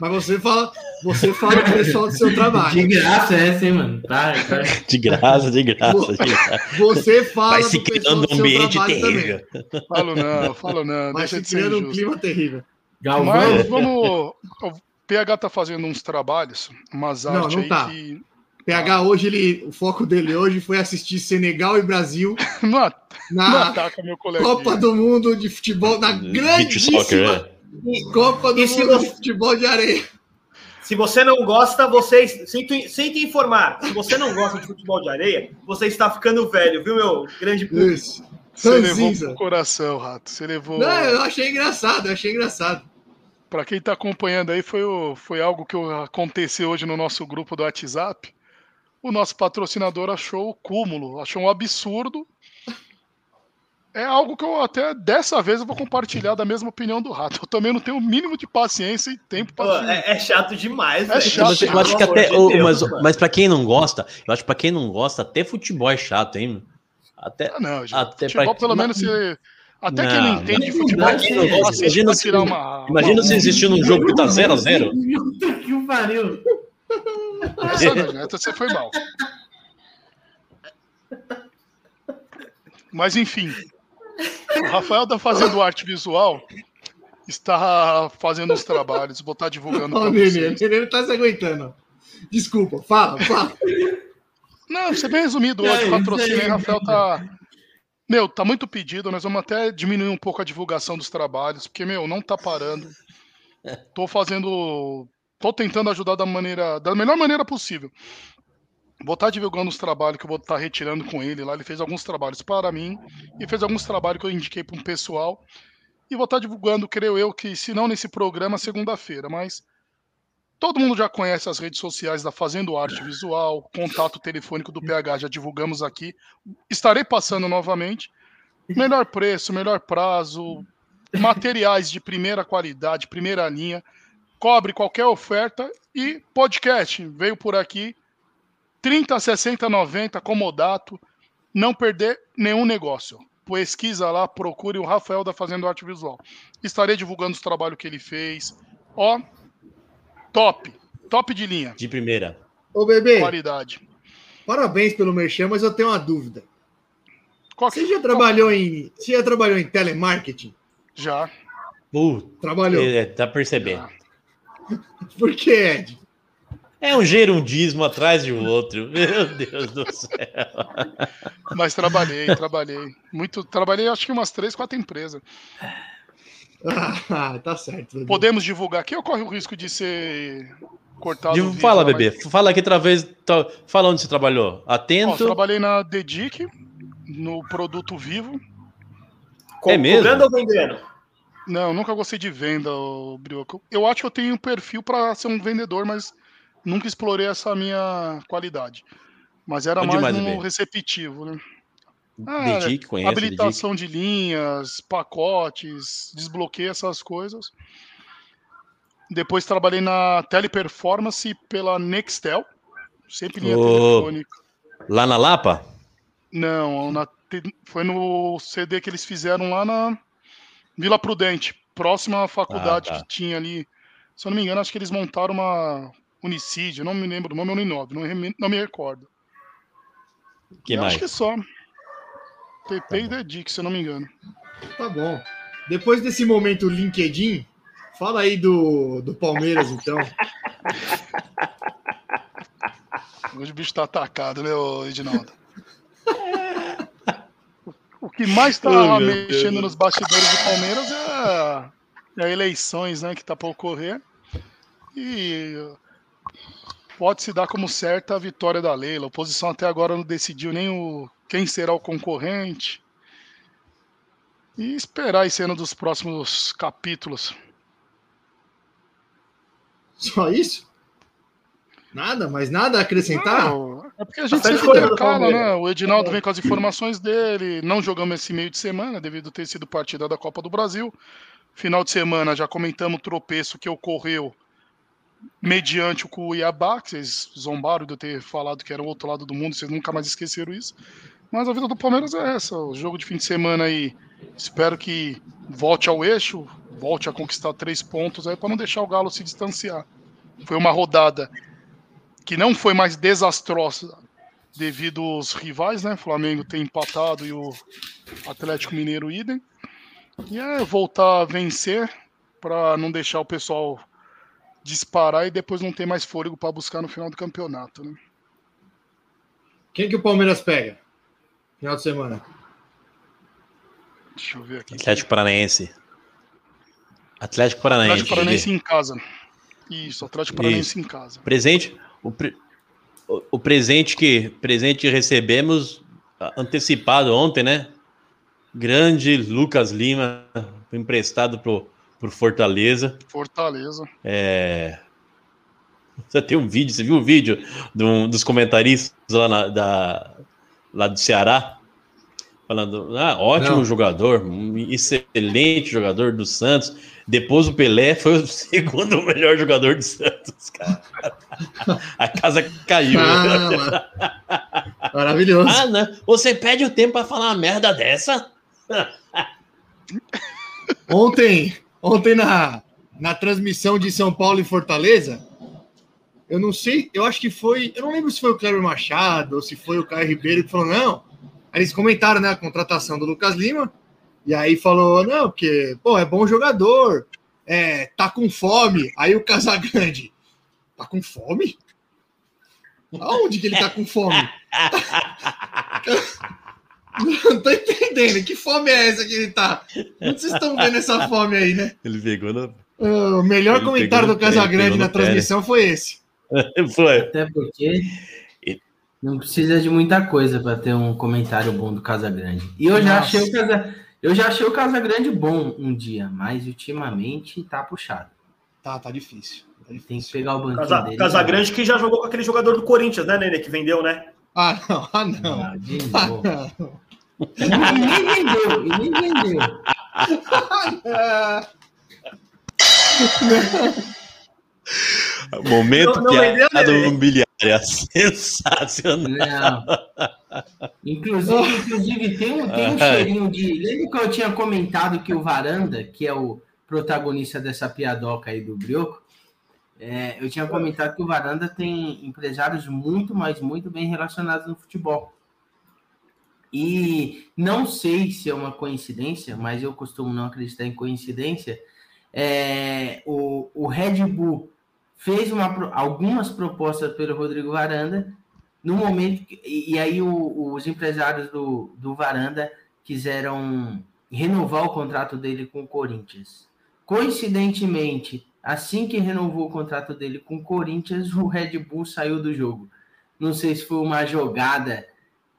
Mas você fala, você fala pro pessoal do seu De trabalho. graça essa, hein, mano? Tá, tá. De graça, de graça. De graça. Você fala Vai se criando do um seu ambiente trabalho terrível. também. Falo não, falo não, Vai deixa se de ser criando um injusto. clima terrível. Galvão. Mas <laughs> vamos. O PH tá fazendo uns trabalhos, umas Não, artes não aí tá. que. PH hoje, ele, o foco dele hoje foi assistir Senegal e Brasil <laughs> Não, at- não na ataca meu colega. Copa do Mundo de futebol, na grandíssima soccer, é. Copa do Mundo você- de futebol de areia. Se você não gosta, vocês. Sinto, sinto informar. Se você não gosta de futebol de areia, você está ficando velho, viu, meu grande público? Isso. Você levou pro coração, Rato. Você levou. Não, eu achei engraçado, eu achei engraçado. Pra quem tá acompanhando aí, foi, o- foi algo que aconteceu hoje no nosso grupo do WhatsApp. O nosso patrocinador achou o cúmulo, achou um absurdo. É algo que eu até dessa vez eu vou compartilhar da mesma opinião do Rato. Eu também não tenho o mínimo de paciência e tempo para. é, é chato demais, É chato. Mas eu acho que até. de Deus, mas, mano. mas pra quem não gosta, eu acho que pra quem não gosta, até futebol é chato, hein? Até. Ah, não, gente. Até futebol, pra- pelo menos você. Até Não, quem não entende de não. futebol, não imagina pra se- tirar uma. Imagina uma- você existir num jogo que tá 0x0. Puta que o pariu. Essa você foi mal. Mas enfim, o Rafael da Fazendo Arte Visual está fazendo uns trabalhos, vou estar divulgando Ó, para o Nenê, Nenê não tá se aguentando. Desculpa, fala, fala. Não, você bem resumido hoje, É, o patrocínio. Rafael, tá. Meu, tá muito pedido, nós vamos até diminuir um pouco a divulgação dos trabalhos, porque, meu, não tá parando. <laughs> Tô fazendo. Tô tentando ajudar da maneira. Da melhor maneira possível. Vou estar divulgando os trabalhos que eu vou estar retirando com ele lá. Ele fez alguns trabalhos para mim e fez alguns trabalhos que eu indiquei para um pessoal. E vou estar divulgando, creio eu, que se não nesse programa, segunda-feira, mas Todo mundo já conhece as redes sociais da Fazendo Arte Visual, contato telefônico do PH, já divulgamos aqui. Estarei passando novamente. Melhor preço, melhor prazo, materiais de primeira qualidade, primeira linha, cobre qualquer oferta e podcast. Veio por aqui 30, 60, 90, comodato, não perder nenhum negócio. Pesquisa lá, procure o Rafael da Fazendo Arte Visual. Estarei divulgando os trabalhos que ele fez. Ó, top, top de linha, De primeira. Ô, bebê, qualidade. parabéns pelo merchan, mas eu tenho uma dúvida. Qual que- Você já trabalhou em. Você já trabalhou em telemarketing? Já. Puta, Trabalhou. é, tá percebendo. <laughs> Por que, Ed? É um gerundismo atrás de outro. <laughs> Meu Deus do céu. Mas trabalhei, trabalhei. Muito, trabalhei acho que umas três, quatro empresas. Ah, tá certo. bebê. Podemos divulgar aqui ou corre o risco de ser cortado? vídeo Fala, bebê. mas- Fala aqui outra vez. tá- Fala onde você trabalhou. Ó, Atento. trabalhei na Dedic, no produto vivo. Co- É mesmo? Cobrando ou vendendo? Não, nunca gostei de venda, Brioco. Eu acho que eu tenho um perfil para ser um vendedor, mas nunca explorei essa minha qualidade. Mas era Onde mais mais, no bebê? receptivo, né? Ah, Dedique, conhece. Dedique. habilitação de linhas, pacotes, desbloqueio, essas coisas. Depois trabalhei na Teleperformance pela Nextel, sempre linha Ô. telefônica. Lá na Lapa? Não, na foi no CD que eles fizeram lá na Vila Prudente, próxima à faculdade Ah, tá. que tinha ali. Se eu não me engano, acho que eles montaram uma Unicid, eu não me lembro o nome, ou Uninove, não, me- não me recordo. que mais? Acho que só. TP e Dedic, se eu não me engano. Tá bom. Depois desse momento LinkedIn, fala aí do, do Palmeiras, então. <laughs> Hoje o bicho tá atacado, né, Edinaldo? O que mais tá Oh, mexendo nos bastidores do Palmeiras é é eleições, né, que tá para ocorrer. E pode se dar como certa a vitória da Leila. A oposição até agora não decidiu nem o quem será o concorrente. E esperar aí cena dos próximos capítulos. Só isso? Nada, mas nada a acrescentar? Não, é porque a gente Bastante sempre intercala, né? O Edinaldo vem com as informações dele. Não jogamos esse meio de semana, devido ter sido partida da Copa do Brasil. Final de semana, já comentamos o tropeço que ocorreu mediante o Cuiabá, que vocês zombaram de eu ter falado que era o outro lado do mundo, vocês nunca mais esqueceram isso. Mas a vida do Palmeiras é essa. O jogo de fim de semana aí, espero que volte ao eixo, volte a conquistar três pontos aí para não deixar o Galo se distanciar. Foi uma rodada que não foi mais desastrosa devido aos rivais, né? O Flamengo tem empatado e o Atlético Mineiro idem. E é voltar a vencer para não deixar o pessoal disparar e depois não ter mais fôlego para buscar no final do campeonato, né? Quem que o Palmeiras pega? Final de semana. Deixa eu ver aqui. Atlético Paranaense. Atlético Paranaense. Atlético Paranaense em casa. Isso, Atlético Paranaense em casa. Presente, o, pre- o- o presente que presente recebemos antecipado ontem, né? Grande Lucas Lima, foi emprestado pro, pro Fortaleza. Fortaleza. É... Você tem um vídeo, você viu o vídeo de um dos comentaristas lá, na- da, lá do Ceará? Falando, ah, ótimo Não. jogador, um excelente jogador do Santos. Depois o Pelé foi o <laughs> segundo melhor jogador do Santos, cara. <laughs> A casa caiu. Ah, mano. Maravilhoso. Ah, não. Você pede o tempo para falar uma merda dessa? <laughs> Ontem, ontem na, na transmissão de São Paulo e Fortaleza, eu não sei, eu acho que foi, eu não lembro se foi o Cleber Machado ou se foi o Caio Ribeiro que falou, não. Aí eles comentaram, né, a contratação do Lucas Lima, e aí falou, não, porque, pô, é bom jogador, é, tá com fome. Aí o Casagrande, tá com fome? Aonde que ele tá com fome? <laughs> <laughs> Não tô entendendo, que fome é essa que ele tá? Onde vocês estão vendo essa fome aí, né? Ele pegou no. O melhor Ele comentário do pé, Casagrande na pé, né? transmissão foi esse. <laughs> Foi. Até porque não precisa de muita coisa para ter um comentário bom do Casagrande. E eu já achei o Casa, eu já achei o Casagrande bom um dia, mas ultimamente tá puxado. Tá, tá difícil. Tá Tem que difícil. pegar o banquinho Casa, dele. Casagrande que já jogou com aquele jogador do Corinthians, né, Nenê? Que vendeu, né? Ah, não, ah, não. Ah, de Ah, não. E nem vendeu, e nem vendeu. <laughs> Momento Não- não piada né? imobiliária. Sensacional. Não. Inclusive, inclusive tem, um, tem um cheirinho de. Lembra que eu tinha comentado que o Varanda, que é o protagonista dessa piadoca aí do Brioco, é, eu tinha comentado que o Varanda tem empresários muito, mas muito bem relacionados no futebol. E não sei se é uma coincidência, mas eu costumo não acreditar em coincidência. É, o, o Red Bull fez uma, algumas propostas pelo Rodrigo Varanda, no momento que, e, e aí o- os empresários do, do Varanda quiseram renovar o contrato dele com o Corinthians. Coincidentemente, assim que renovou o contrato dele com o Corinthians, o Red Bull saiu do jogo. Não sei se foi uma jogada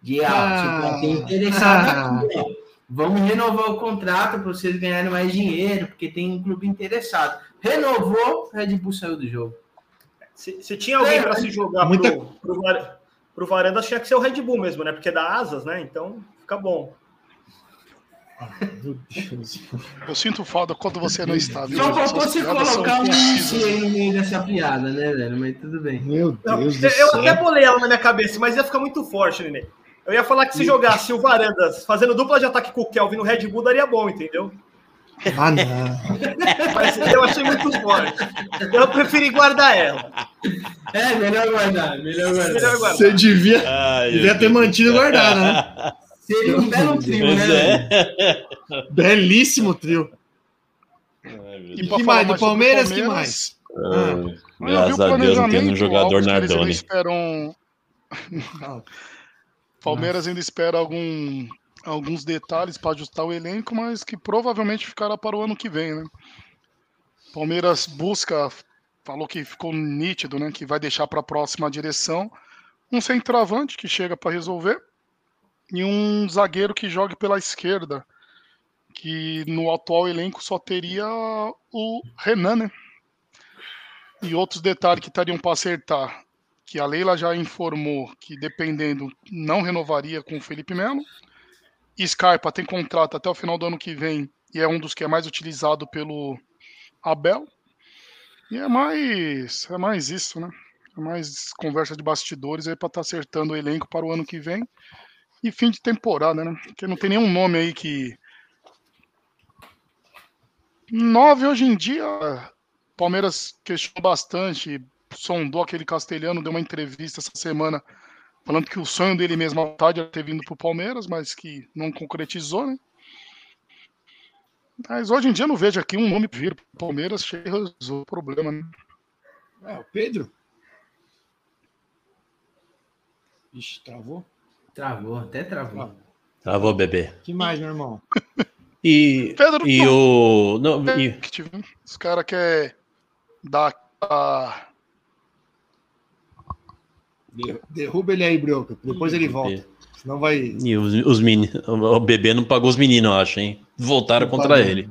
de ah, Ah. tipo, tem interessado aqui, <laughs> ó. Vamos renovar o contrato para vocês ganharem mais dinheiro, porque tem um clube interessado. Renovou, o Red Bull saiu do jogo. Se, se tinha alguém para se jogar Muita- pro, pro, Var- pro Varanda, tinha que ser o Red Bull mesmo, né? Porque dá asas, né? Então fica bom. Eu sinto falta quando você não está, viu? Só faltou são colocar um meio dessa piada, né, velho? Mas tudo bem. Meu Não, Deus do eu céu. até bolei ela na minha cabeça, mas ia ficar muito forte, Nenê. Eu ia falar que se jogasse o Varandas fazendo dupla de ataque com o Kelvin no Red Bull, daria bom, entendeu? Ah, não. <laughs> Mas eu achei muito forte. Eu preferi guardar ela. É, melhor guardar, melhor guardar. Melhor guardar. Você devia, Ai, devia ter mantido guardado, né? <laughs> Seria um belo trio, né? Pois é. Belíssimo trio. Ai, E que mais? Do Palmeiras, o que mais? Ah, Graças a Deus não tendo um jogador que eles Nardoni. esperam Palmeiras ainda espera algum, alguns detalhes para ajustar o elenco, mas que provavelmente ficará para o ano que vem, né? Palmeiras busca, falou que ficou nítido, né? Que vai deixar para a próxima direção um centroavante que chega para resolver e um zagueiro que jogue pela esquerda, que no atual elenco só teria o Renan, né? E outros detalhes que estariam para acertar, que a Leila já informou que dependendo não renovaria com o Felipe Melo. Scarpa tem contrato até o final do ano que vem e é um dos que é mais utilizado pelo Abel. E é mais, é mais isso, né? É mais conversa de bastidores aí para estar tá acertando o elenco para o ano que vem. E fim de temporada, né? Porque não tem nenhum nome aí que. Nove hoje em dia. Palmeiras questionou bastante, sondou aquele castelhano, deu uma entrevista essa semana falando que o sonho dele mesmo à tarde era ter vindo para o Palmeiras, mas que não concretizou, né? Mas hoje em dia eu não vejo aqui um nome vir para o Palmeiras cheio o problema, né? É, o Pedro. Ixi, travou? Travou, até travou. Travou, bebê. que mais, meu irmão? <laughs> E, Pedro, e o. Não, e- Que tive- Os caras querem dar a. De- Derruba ele aí, Brioca. Depois ele volta. Senão vai. E os, os meninos. O bebê não pagou os meninos, eu acho, hein? Voltaram Não contra pagou. ele.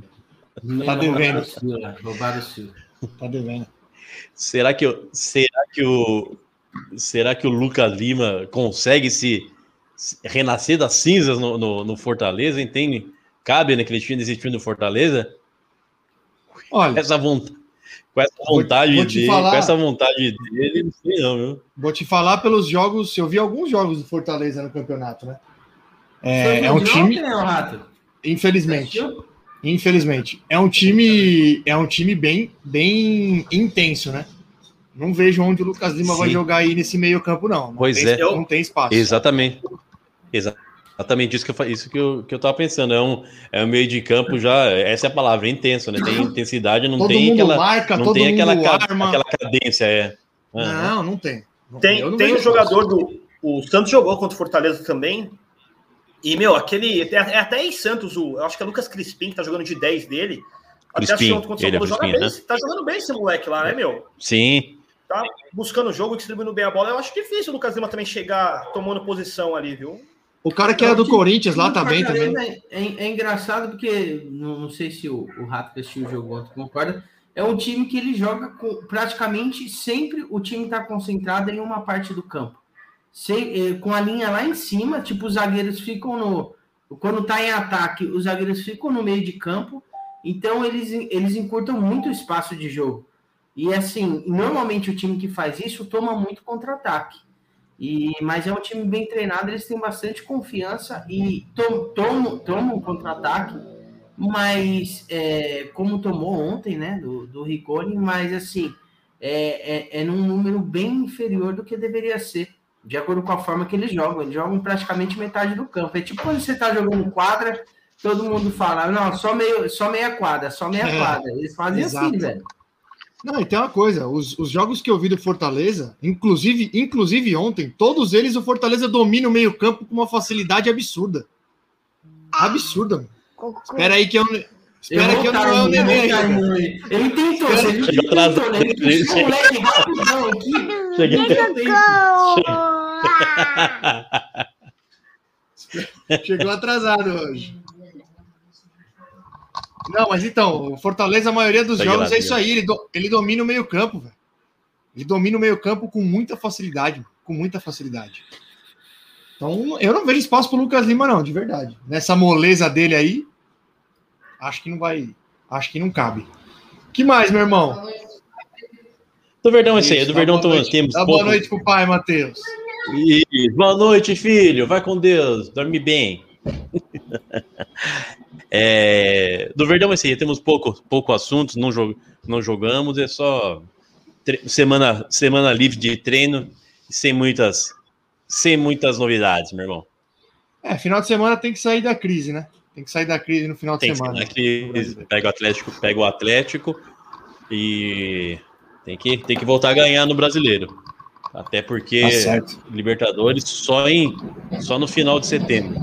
Tá devendo. Roubaram o Silva, roubaram o Silva. Tá devendo. Será que, o- será que o. Será que o Lucas Lima consegue se, se renascer das cinzas no, no, no Fortaleza? Entende? Cabe naquele time desse time do Fortaleza? Olha, Essa vontade, com essa Vou- vontade vou te dele, falar- com essa vontade dele, não sei não, viu? vou te falar pelos jogos. Eu vi alguns jogos do Fortaleza no campeonato, né? É, é um time, ontem, né, Rato? infelizmente. Infelizmente. É um time, é um time bem, bem intenso, né? Não vejo onde o Lucas Lima vai Sim. jogar aí nesse meio-campo, não. Não Pois tem, é. Não tem espaço. Exatamente. Exa- Exatamente isso que eu, isso que eu, que eu tava pensando. É um, é um meio de campo já, essa é a palavra, é intenso, né? Tem <laughs> intensidade, não todo tem mundo aquela, marca, não todo tem mundo aquela, arma. aquela cadência, é. Aham. Não, não tem. Não Tem, não tem um jogador do. O Santos jogou contra o Fortaleza também. E, meu, aquele. É é até em Santos, o, eu acho que é Lucas Crispim, que tá jogando de 10 dele. Até Crispim, assisti ontem contra o ele é São Paulo, joga Crispim, bem. Tá jogando bem esse moleque lá, né, meu? Sim, Tá buscando o jogo, distribuindo bem a bola. Eu acho difícil o Lucas Lima também chegar tomando posição ali, viu? O cara que era do Corinthians lá tá bem também. Fortaleza É, é- é engraçado porque, não, não sei se o, o Rato que assistiu o jogo ontem concorda, é um time que ele joga com, praticamente sempre o time está concentrado em uma parte do campo. Eh, com a linha lá em cima, tipo, os zagueiros ficam no. Quando tá em ataque, os zagueiros ficam no meio de campo, então eles, eles encurtam muito o espaço de jogo. E assim, normalmente o time que faz isso toma muito contra-ataque. E, mas é um time bem treinado, eles têm bastante confiança e tom- tomam, tomam um contra-ataque, mas é, como tomou ontem, né, do, do Rigoni, mas assim, é, é, é num número bem inferior do que deveria ser, de acordo com a forma que eles jogam. Eles jogam praticamente metade do campo. É tipo quando você está jogando quadra, todo mundo fala, não, só, meio, só meia quadra, só meia É, quadra. Eles fazem assim, velho. Não, e tem uma coisa, os, os jogos que eu vi do Fortaleza, inclusive, inclusive ontem, todos eles o Fortaleza domina o meio-campo com uma facilidade absurda. Absurda. mano. Espera aí que eu Espera que eu não é o neném ainda. Ele tentou, ele Chegou atrasado. tentou, né? Ele rapidão aqui. Cheguei. Chegou atrasado hoje. Não, mas então, o Fortaleza, a maioria dos Segue jogos é isso aí. Ele, do- ele domina o meio-campo, velho. Ele domina o meio-campo com muita facilidade. Com muita facilidade. Então, eu não vejo espaço pro Lucas Lima, não, de verdade. Nessa moleza dele aí, acho que não vai. Acho que não cabe. que mais, meu irmão? Do Verdão, esse aí. Do Dá Verdão temos Dá pouco. boa noite pro pai, Matheus. Boa noite, filho. Vai com Deus. Dorme bem. É, do Verdão, esse aí. Temos pouco, pouco assuntos. Não, jog, não jogamos. É só semana, semana livre de treino. Sem muitas, sem muitas novidades, meu irmão. É, final de semana tem que sair da crise, né? Tem que sair da crise no final de Tem que, semana. que pega o Atlético, pega o Atlético e tem que, tem que voltar a ganhar no brasileiro. Até porque Tá. Libertadores só, em, só no final de setembro.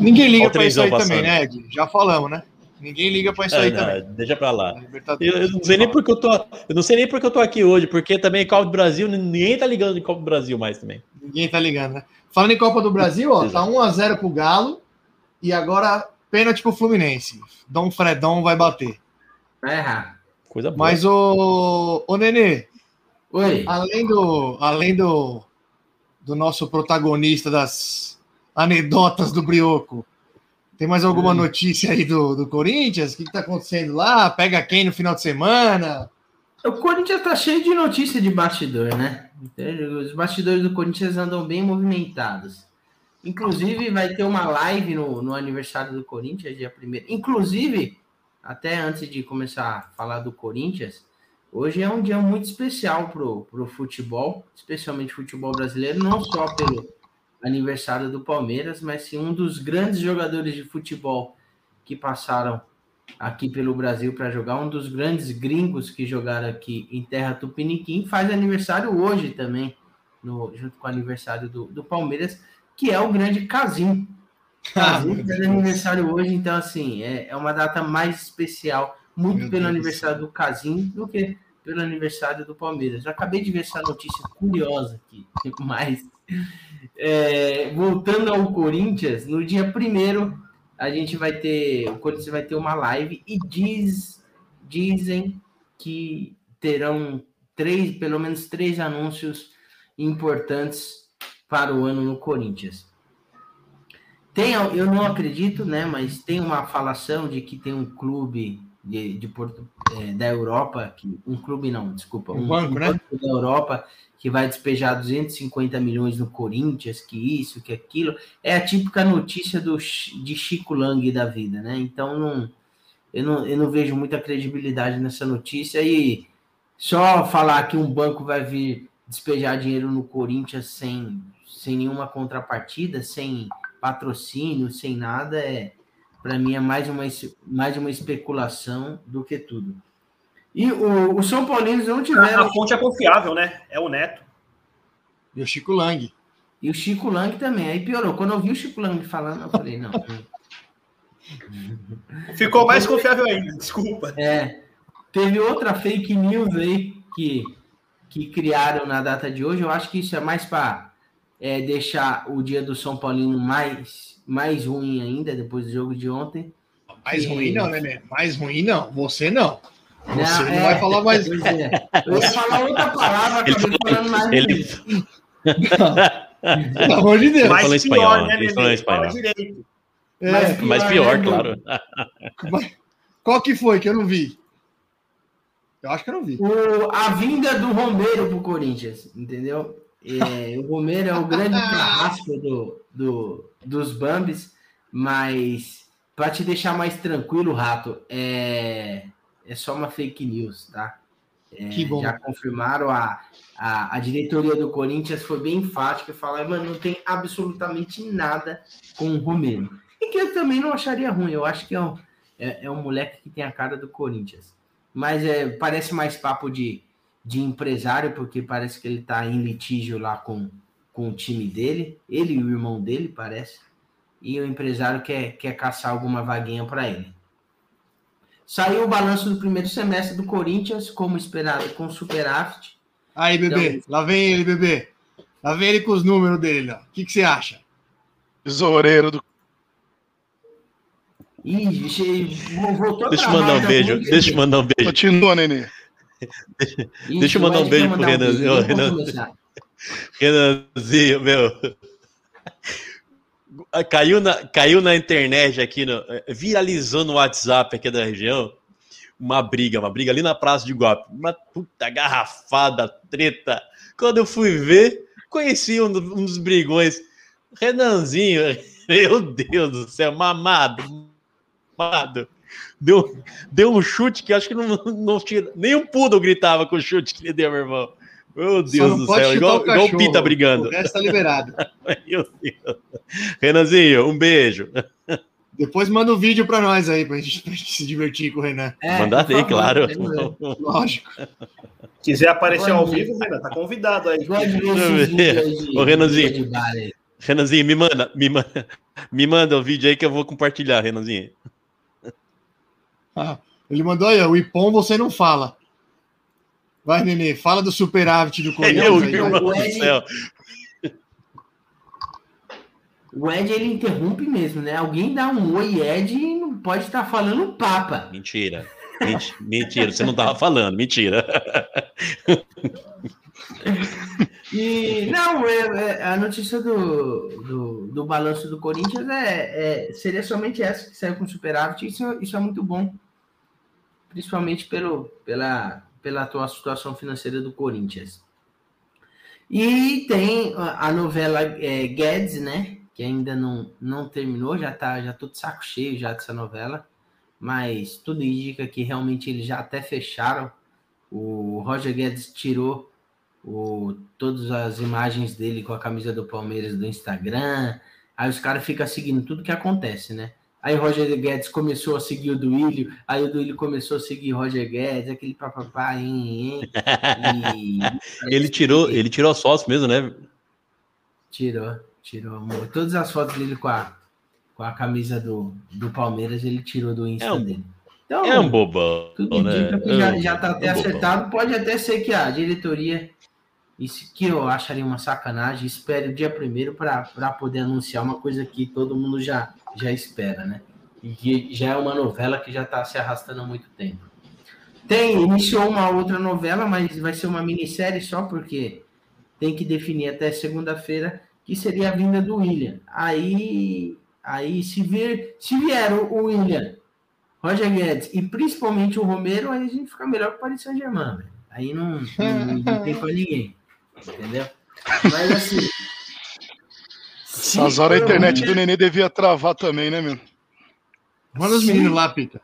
Ninguém liga pra isso aí também, passando. né, Ed? Já falamos, né? Ninguém liga pra isso Ah, aí não, também. deixa pra lá. Libertadores. Eu, eu não sei nem porque eu tô. Eu não sei nem porque eu tô aqui hoje, porque também Copa do Brasil, ninguém tá ligando de Copa do Brasil mais também. Ninguém tá ligando, né? Falando em Copa do Brasil, ó, tá 1x0 pro Galo e agora pênalti pro Fluminense. Dom Fredão vai bater. Vai errar. Coisa boa. Mas o, o Nenê, Oi. além do além do, do nosso protagonista das anedotas do Brioco, tem mais alguma Hum. notícia aí do, do Corinthians? O que, que tá acontecendo lá? Pega quem no final de semana? O Corinthians tá cheio de notícia de bastidor, né? Os bastidores do Corinthians andam bem movimentados. Inclusive, vai ter uma live no, no aniversário do Corinthians, dia 1 Inclusive, até antes de começar a falar do Corinthians, hoje é um dia muito especial pro, pro futebol, especialmente futebol brasileiro, não só pelo aniversário do Palmeiras, mas sim um dos grandes jogadores de futebol que passaram aqui pelo Brasil para jogar, um dos grandes gringos que jogaram aqui em Terra Tupiniquim, faz aniversário hoje também, no, junto com o aniversário do, do Palmeiras, que é o grande Casim. <laughs> Casim faz aniversário hoje, então assim, é, é uma data mais especial, muito Meu pelo Deus aniversário do Casim do que pelo aniversário do Palmeiras. Eu acabei de ver essa notícia curiosa aqui, <laughs> mas é, voltando ao Corinthians, no dia primeiro a gente vai ter, o Corinthians vai ter uma live e diz, dizem que terão três, pelo menos três anúncios importantes para o ano no Corinthians. Tem, eu não acredito, né? Mas tem uma falação de que tem um clube de, de Porto, é, da Europa, que, um clube não, desculpa, Um banco, né? da Europa que vai despejar 250 milhões no Corinthians, que isso, que aquilo. É a típica notícia do, de Chico Lang da vida, né? Então não, eu, não, eu não vejo muita credibilidade nessa notícia e só falar que um banco vai vir despejar dinheiro no Corinthians sem, sem nenhuma contrapartida, sem patrocínio, sem nada, é para mim é mais uma, mais uma especulação do que tudo. E o, o São Paulinos não tiveram. A fonte é confiável, né? É o Neto. E o Chico Lang. E o Chico Lang também. Aí piorou. Quando eu vi o Chico Lang falando, eu falei, não. <laughs> Ficou mais confiável ainda, desculpa. É, teve outra fake news aí que, que criaram na data de hoje. Eu acho que isso é mais para deixar o dia do São Paulino mais, mais ruim ainda, depois do jogo de ontem. Mais E- ruim não, Nenê. Mais ruim não. Você não. Você não, é, vai falar mais. pois é. Eu ia falar outra palavra, Ele acabei falando mais ele- ruim. <laughs> Pelo amor de Deus. Mas- falou espanhol, né, ele falou espanhol. Fala direito. É, Mas- Mas Pior, pior, né, claro. qual que foi que eu não vi? Eu acho que eu não vi. O, a vinda do Romero pro Corinthians, entendeu? É, o Romero é o grande <laughs> carrasco do, do, dos Bambis, mas para te deixar mais tranquilo, Rato, é, é só uma fake news, tá? É, Que bom. Já confirmaram, a, a, a diretoria do Corinthians foi bem enfática e falaram, mano, não tem absolutamente nada com o Romero. E que eu também não acharia ruim, eu acho que é um, é, é um moleque que tem a cara do Corinthians. Mas é, parece mais papo de, de empresário, porque parece que ele está em litígio lá com, com o time dele, ele e o irmão dele, parece. E o empresário quer, quer caçar alguma vaguinha para ele. Saiu o balanço do primeiro semestre do Corinthians, como esperado, com superávit. Aí, bebê. Então- Lá vem ele, bebê. Lá vem ele com os números dele. ó. O que, que você acha? Tesoureiro do. Ih, voltou a Deixa eu mandar um beijo. muito Deixa eu mandar um beijo. Continua, Nenê. Isso, deixa eu mandar um beijo pro um Renan. Renanzinho, meu. Caiu na, caiu na internet aqui, no, viralizou no WhatsApp aqui da região uma briga, uma briga ali na Praça de Guape. Uma puta garrafada, treta. Quando eu fui ver, conheci um, um dos brigões. Renanzinho, <laughs> meu Deus do céu, mamado. Mamado. Deu, deu um chute que acho que não, não tira. Nem um poodle gritava com o chute que ele deu, meu irmão. Meu Deus do céu, igual, o igual o. Pita brigando. O resto tá liberado. <laughs> Meu Deus. Renanzinho, um beijo. Depois manda um vídeo pra nós aí, pra gente, pra gente se divertir com o Renan. É, favor, claro. <laughs> Lógico. Quiser aparecer ao vivo, Renan, tá convidado aí. Ô, Renanzinho. Renanzinho, me manda, me manda, me manda o vídeo aí que eu vou compartilhar, Renanzinho. Ah, ele mandou aí, ó, o Ipom você não fala. Vai, Nenê, fala do superávit <laughs> do Corinthians. Meu do céu. O Ed ele interrompe mesmo, né? Alguém dá um oi, Ed, e não pode estar falando papa. Mentira. Menti- Mentira, você não tava falando, mentira. <laughs> E não, é- é- a notícia do, do, do balanço do Corinthians é, é- seria somente essa que saiu com superávit. Isso, isso é muito bom, principalmente pelo, pela, pela atual situação financeira do Corinthians. E tem a, novela é, Guedes, né? Que ainda não, não terminou, já tá, já tô de saco cheio já dessa novela, mas tudo indica que realmente eles já até fecharam. O Roger Guedes tirou o, todas as imagens dele com a camisa do Palmeiras do Instagram. Aí os caras ficam seguindo tudo que acontece, né? Aí Roger Guedes começou a seguir o Duílio, aí o Duílio começou a seguir Roger Guedes, aquele papapá, hein, hein, <laughs> e Ele tirou, ele tirou a sócio mesmo, né? tirou, tirou amor. Todas as fotos dele com a, com a camisa do, do Palmeiras, ele tirou do Insta É um- dele. Então, É um bobão, tudo né? que já, É já tá até é um bobão. acertado. Pode até ser que a diretoria, isso que eu acharia uma sacanagem, espere o dia primeiro para poder anunciar uma coisa que todo mundo já, já espera, né? E que já é uma novela que já está se arrastando há muito tempo. Tem, iniciou uma outra novela, mas vai ser uma minissérie só porque tem que definir até segunda-feira que seria a vinda do William. Aí, aí se vir, se vier o, William Roger Guedes e principalmente o Romero, aí a gente fica melhor que o Paris Saint-Germain. Aí não, não, não tem pra ninguém. Entendeu? Mas assim. Essas horas a internet do Nenê devia travar também, né, meu? Manda os meninos lá, Pita.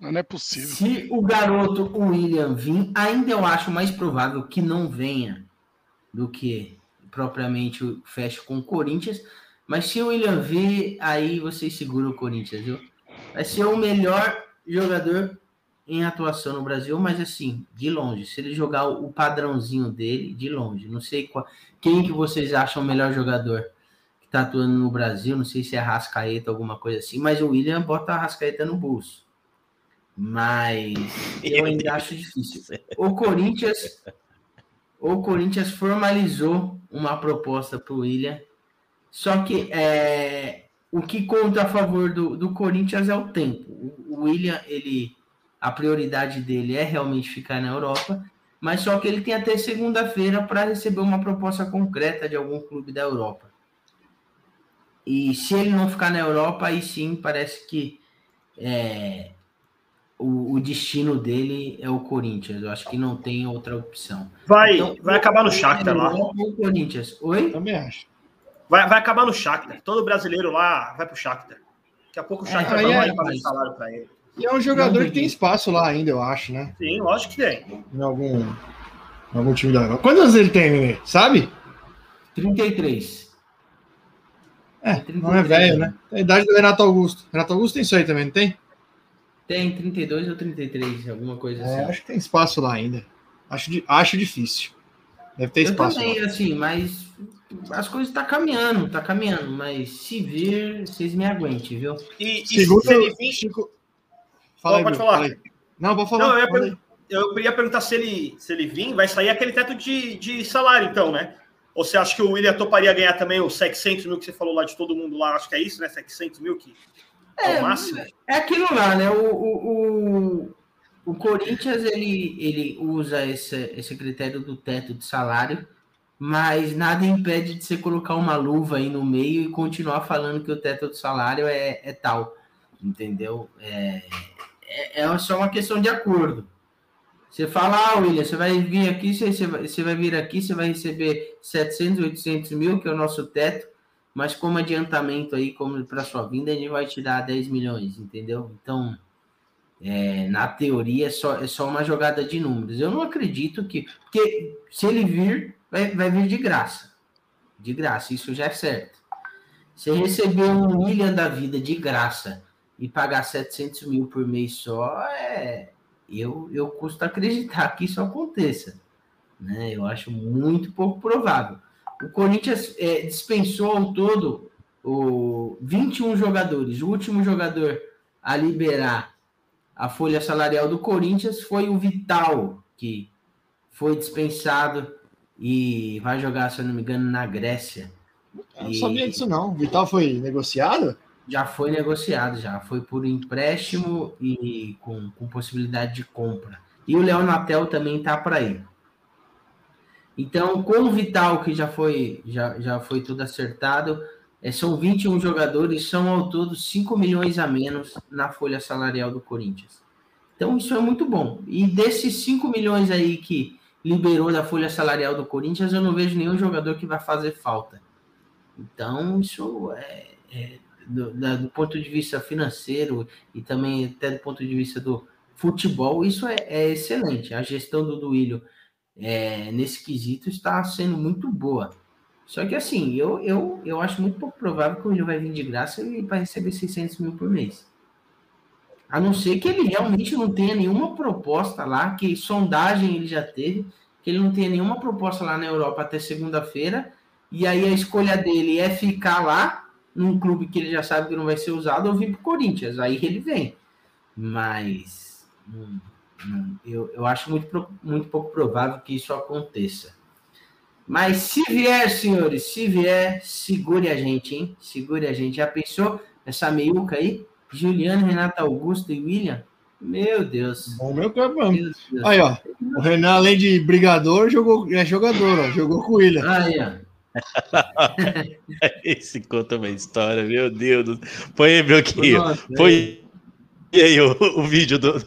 Não é possível. Se o garoto o William vir, ainda eu acho mais provável que não venha do que propriamente o feche com o Corinthians. Mas se o William vir, aí vocês seguram o Corinthians, viu? Vai ser o melhor jogador em atuação no Brasil, mas assim, de longe. Se ele jogar o padrãozinho dele, de longe. Não sei qual, quem que vocês acham o melhor jogador que tá atuando no Brasil. Não sei se é Rascaeta, alguma coisa assim, mas o William bota a Rascaeta no bolso. Mas eu <laughs> ainda acho difícil. O Corinthians, o Corinthians formalizou uma proposta para o William, só que é, o que conta a favor do, do Corinthians é o tempo. O, o William, ele, a prioridade dele é realmente ficar na Europa, mas só que ele tem até segunda-feira para receber uma proposta concreta de algum clube da Europa. E se ele não ficar na Europa, aí sim parece que é, o, o destino dele é o Corinthians. Eu acho que não tem outra opção. Vai, Então, vai acabar no Shakhtar lá. Europa ou Corinthians. Oi? Também acho. Vai, vai acabar no Shakhtar. Todo brasileiro lá vai pro Shakhtar. Daqui a pouco o Shakhtar aí vai é- salário pra ele. E é um jogador que tem espaço lá ainda, eu acho, né? Sim, lógico que tem. Em algum, em algum time da Europa. Quantos anos ele tem, Nenê? Sabe? 33. É, Tem não é 33, velho, né? Tem a idade do Renato Augusto. Renato Augusto tem isso aí também, não tem? Tem 32 ou 33, alguma coisa É, assim. acho que tem espaço lá ainda. Acho, acho difícil. Deve ter Eu espaço também, lá. assim, mas as coisas tá caminhando, tá caminhando, mas se vir, vocês me aguentem, viu? E, e Segundo se ele vir, Chico... Fala aí, Pode Bruno, falar. fala aí. Não, pode falar. Não, eu ia, eu ia perguntar se ele, se ele vir, vai sair aquele teto de, de salário, então, né? Ou você acha que o William toparia ganhar também os 700 mil que você falou lá de todo mundo lá? Acho que é isso, né? 700 mil que é, o máximo. É aquilo lá, né? O, o, o, o Corinthians ele, ele usa esse, esse critério do teto de salário, mas nada impede de você colocar uma luva aí no meio e continuar falando que o teto de salário é, é tal, entendeu? É, é, é só uma questão de acordo. Você fala, ah, William, você vai vir aqui, você, você, vai, você vir aqui, você vai receber 700, 800 mil, que é o nosso teto, mas como adiantamento aí, como para sua vinda, a gente vai te dar 10 milhões, entendeu? Então, é, na teoria, é só, é só uma jogada de números. Eu não acredito que. Porque se ele vir, vai, vai vir de graça. De graça, isso já é certo. Se receber um William da vida de graça e pagar 700 mil por mês só, é, eu, eu custo acreditar que isso aconteça. Né? Eu acho muito pouco provável. O Corinthians é, dispensou ao todo o 21 jogadores. O último jogador a liberar a folha salarial do Corinthians foi o Vital, que foi dispensado e vai jogar, se eu não me engano, na Grécia. Eu não sabia disso, não. O Vital foi negociado? Já foi negociado, já. Foi por empréstimo e com, com possibilidade de compra. E o Léo Natel também tá para ir. Então, com o Vital, que já foi, já, já foi tudo acertado, é, são 21 jogadores, são ao todo 5 milhões a menos na folha salarial do Corinthians. Então, isso é muito bom. E desses 5 milhões aí que liberou da folha salarial do Corinthians, eu não vejo nenhum jogador que vai fazer falta. Então, isso é, é do, da, do, ponto de vista financeiro e também até do ponto de vista do futebol, isso é, é excelente. A gestão do Duílio é, nesse quesito está sendo muito boa. Só que assim, eu, eu, eu acho muito pouco provável que o Duílio vai vir de graça e vai receber 600 mil por mês. A não ser que ele realmente não tenha nenhuma proposta lá, que sondagem ele já teve, que ele não tenha nenhuma proposta lá na Europa até segunda-feira, e aí a escolha dele é ficar lá, num clube que ele já sabe que não vai ser usado, ou vir para o Corinthians. Aí ele vem. Mas hum, hum, eu, eu acho muito, muito pouco provável que isso aconteça. Mas se vier, senhores, se vier, segure a gente, hein? Segure a gente. Já pensou essa meiuca aí? Juliano, Renato Augusto e William? Meu Deus. Bom, meu campo. Aí, ó. O Renan, além de brigador, jogou, é jogador, ó. Jogou com o William. Aí, ó. <laughs> Esse conta uma história, meu Deus. Do... Põe aí, meu aqui. Põe aí o, o vídeo do. <laughs> do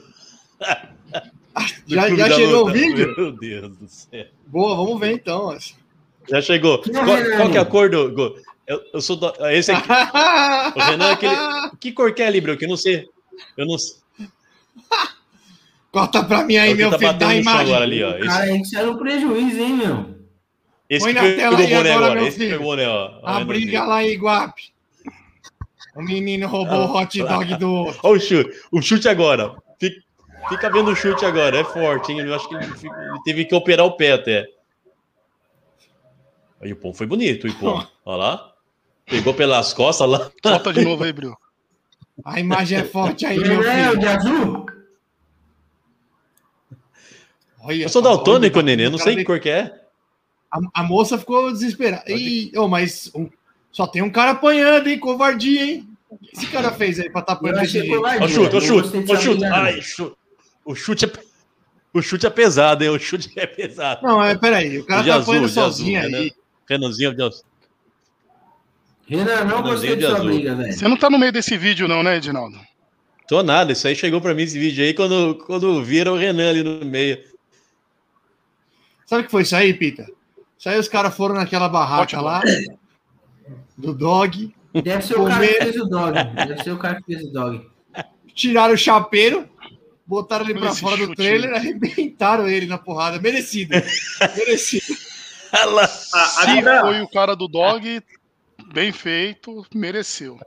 já, já chegou o vídeo? Meu Deus do céu. Boa, vamos ver então. Já chegou. Qual, qual que é a cor do. Eu, eu sou do, esse aqui. o Renan, aquele. <laughs> Que cor que é ali, eu não sei. Eu não sei. Corta pra mim aí, é meu tá filho, dá a imagem. Agora ali, ó. Cara, a gente saiu no prejuízo, hein, meu? Esse Põe que na tela pegou aí boné agora, agora. meu filho. boné, ó. A Olha, briga lá em Iguape. O menino roubou o hot dog do outro. Olha o chute. O chute agora. Fica, fica vendo o chute agora. É forte, hein? Eu acho que ele, ele teve que operar o pé até. Aí o Ipom foi bonito, o Ipom. <laughs> Olha lá. Pegou pelas costas lá. Solta de novo aí, Bril. A imagem é forte aí, meu É, o filho. de azul? Olha, Eu sou daltônico, doido, neném. Não sei que cor que é. A, a moça ficou desesperada. Ih, ô, mas um- só tem um cara apanhando, hein? Covardia, hein? O que esse cara fez aí pra estar tá Eu apanhando? Ó o chute, ó o chute, o chute. Ai, o chute é. O chute é pesado, hein? O chute é pesado. Não, é, peraí. O cara De tá azul, apanhando de azul, sozinho né? aí. Renanzinho de azul. Renan, não gostei de de sua azul. briga, velho. Você não tá no meio desse vídeo, não, né, Edinaldo? Tô nada, isso aí chegou pra mim esse vídeo aí quando, quando viram o Renan ali no meio. Sabe o que foi isso aí, Pita? Isso aí os caras foram naquela barraca Ótimo. lá, do dog, Deve ser o cara que Comer. fez o dog. Deve ser o cara que fez o dog. tiraram o chapeiro, botaram ele esse fora do chute. trailer, arrebentaram ele na porrada. Merecido. Merecido. <laughs> Olha lá. A, a Se foi o cara do dog, bem feito, mereceu.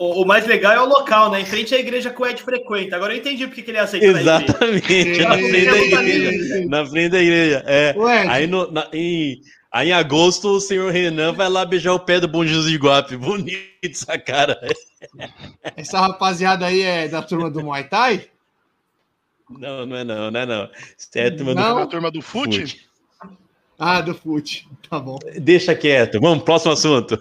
O, o mais legal é o local, né? Em frente à igreja que o Ed frequenta. Agora eu entendi porque que ele aceita na igreja. Exatamente, na frente da igreja. Na frente da igreja. É. Ué, Aí, no, na- em, aí em agosto o senhor Renan vai lá beijar o pé do Bom Jesus de Iguape. <laughs> Bonito essa cara. essa rapaziada aí é da turma do Muay Thai? Não, não é não, não é não. Certo, mano. Não. A turma do fute, Fute. Ah, do fute. Tá bom. Deixa quieto. Vamos, próximo assunto.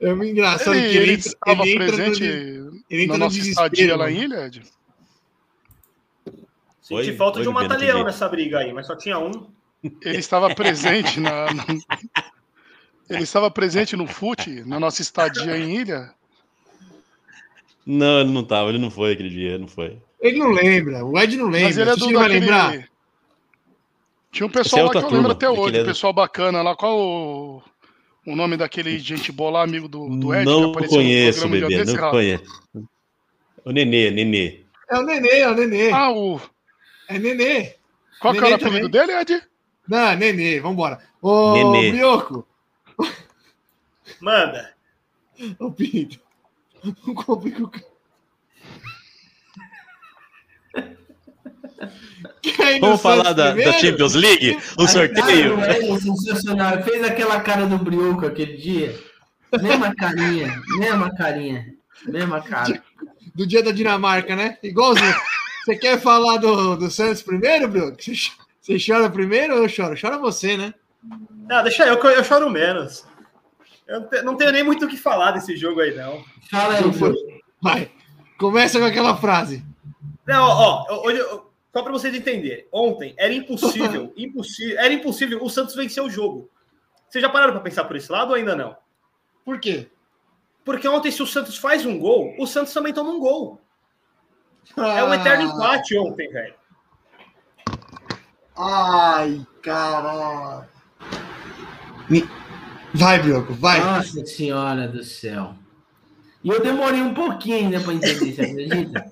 É muito engraçado ele, que ele, ele estava ele presente no, ele na no nossa estadia lá em. Ilha, Ed? Senti Oi, falta oi, de um entendi. nessa briga aí, mas só tinha um. Ele estava presente na. na- Ele estava presente no fute, na nossa estadia em Ilha. Não, ele não tava, ele não foi aquele dia, não foi. Ele não lembra, o Ed não lembra. Mas ele é do vai daquele... lembrar? Tinha um Esse é pessoal lá que eu turma, lembro até hoje, é- um pessoal bacana lá. Qual o, o nome daquele gente boa lá, amigo do, do Ed? que não apareceu no conheço, bebê, desse, não conheço. O Nenê, Nenê. É o Nenê, é o Nenê. Ah, o... É Nenê. qual que era o apelido dele, Ed? Não, Nenê, vambora. Ô, Nenê. Brioco, Manda. <laughs> ô Pinto. Não complica o cara. Quer ir no Vamos falar da, da? Champions League? O sorteio? cara é sensacional. Fez aquela cara do Brioco aquele dia. Mesma carinha, mesma carinha. Mesma cara. Do dia da Dinamarca, né? Igualzinho. Você quer falar do, do Santos primeiro, Bruno? Você, ch- você chora primeiro ou eu choro? Chora você, né? Ah, deixa eu, eu, choro menos. Eu não te- não tenho nem muito o que falar desse jogo aí, não. Fala aí, Não. Vai. Começa com aquela frase. Não, ó, ó, hoje, eu- só para vocês entenderem. Ontem era impossível, <laughs> impossível, era impossível o Santos vencer o jogo. Vocês já pararam para pensar por esse lado ou ainda não? Por quê? Porque ontem, se o Santos faz um gol, o Santos também toma um gol. É um eterno empate ontem, velho. Ai, caralho. Vai, Brioco, vai. Nossa senhora do céu. E eu demorei um pouquinho ainda para entender, você acredita? <laughs>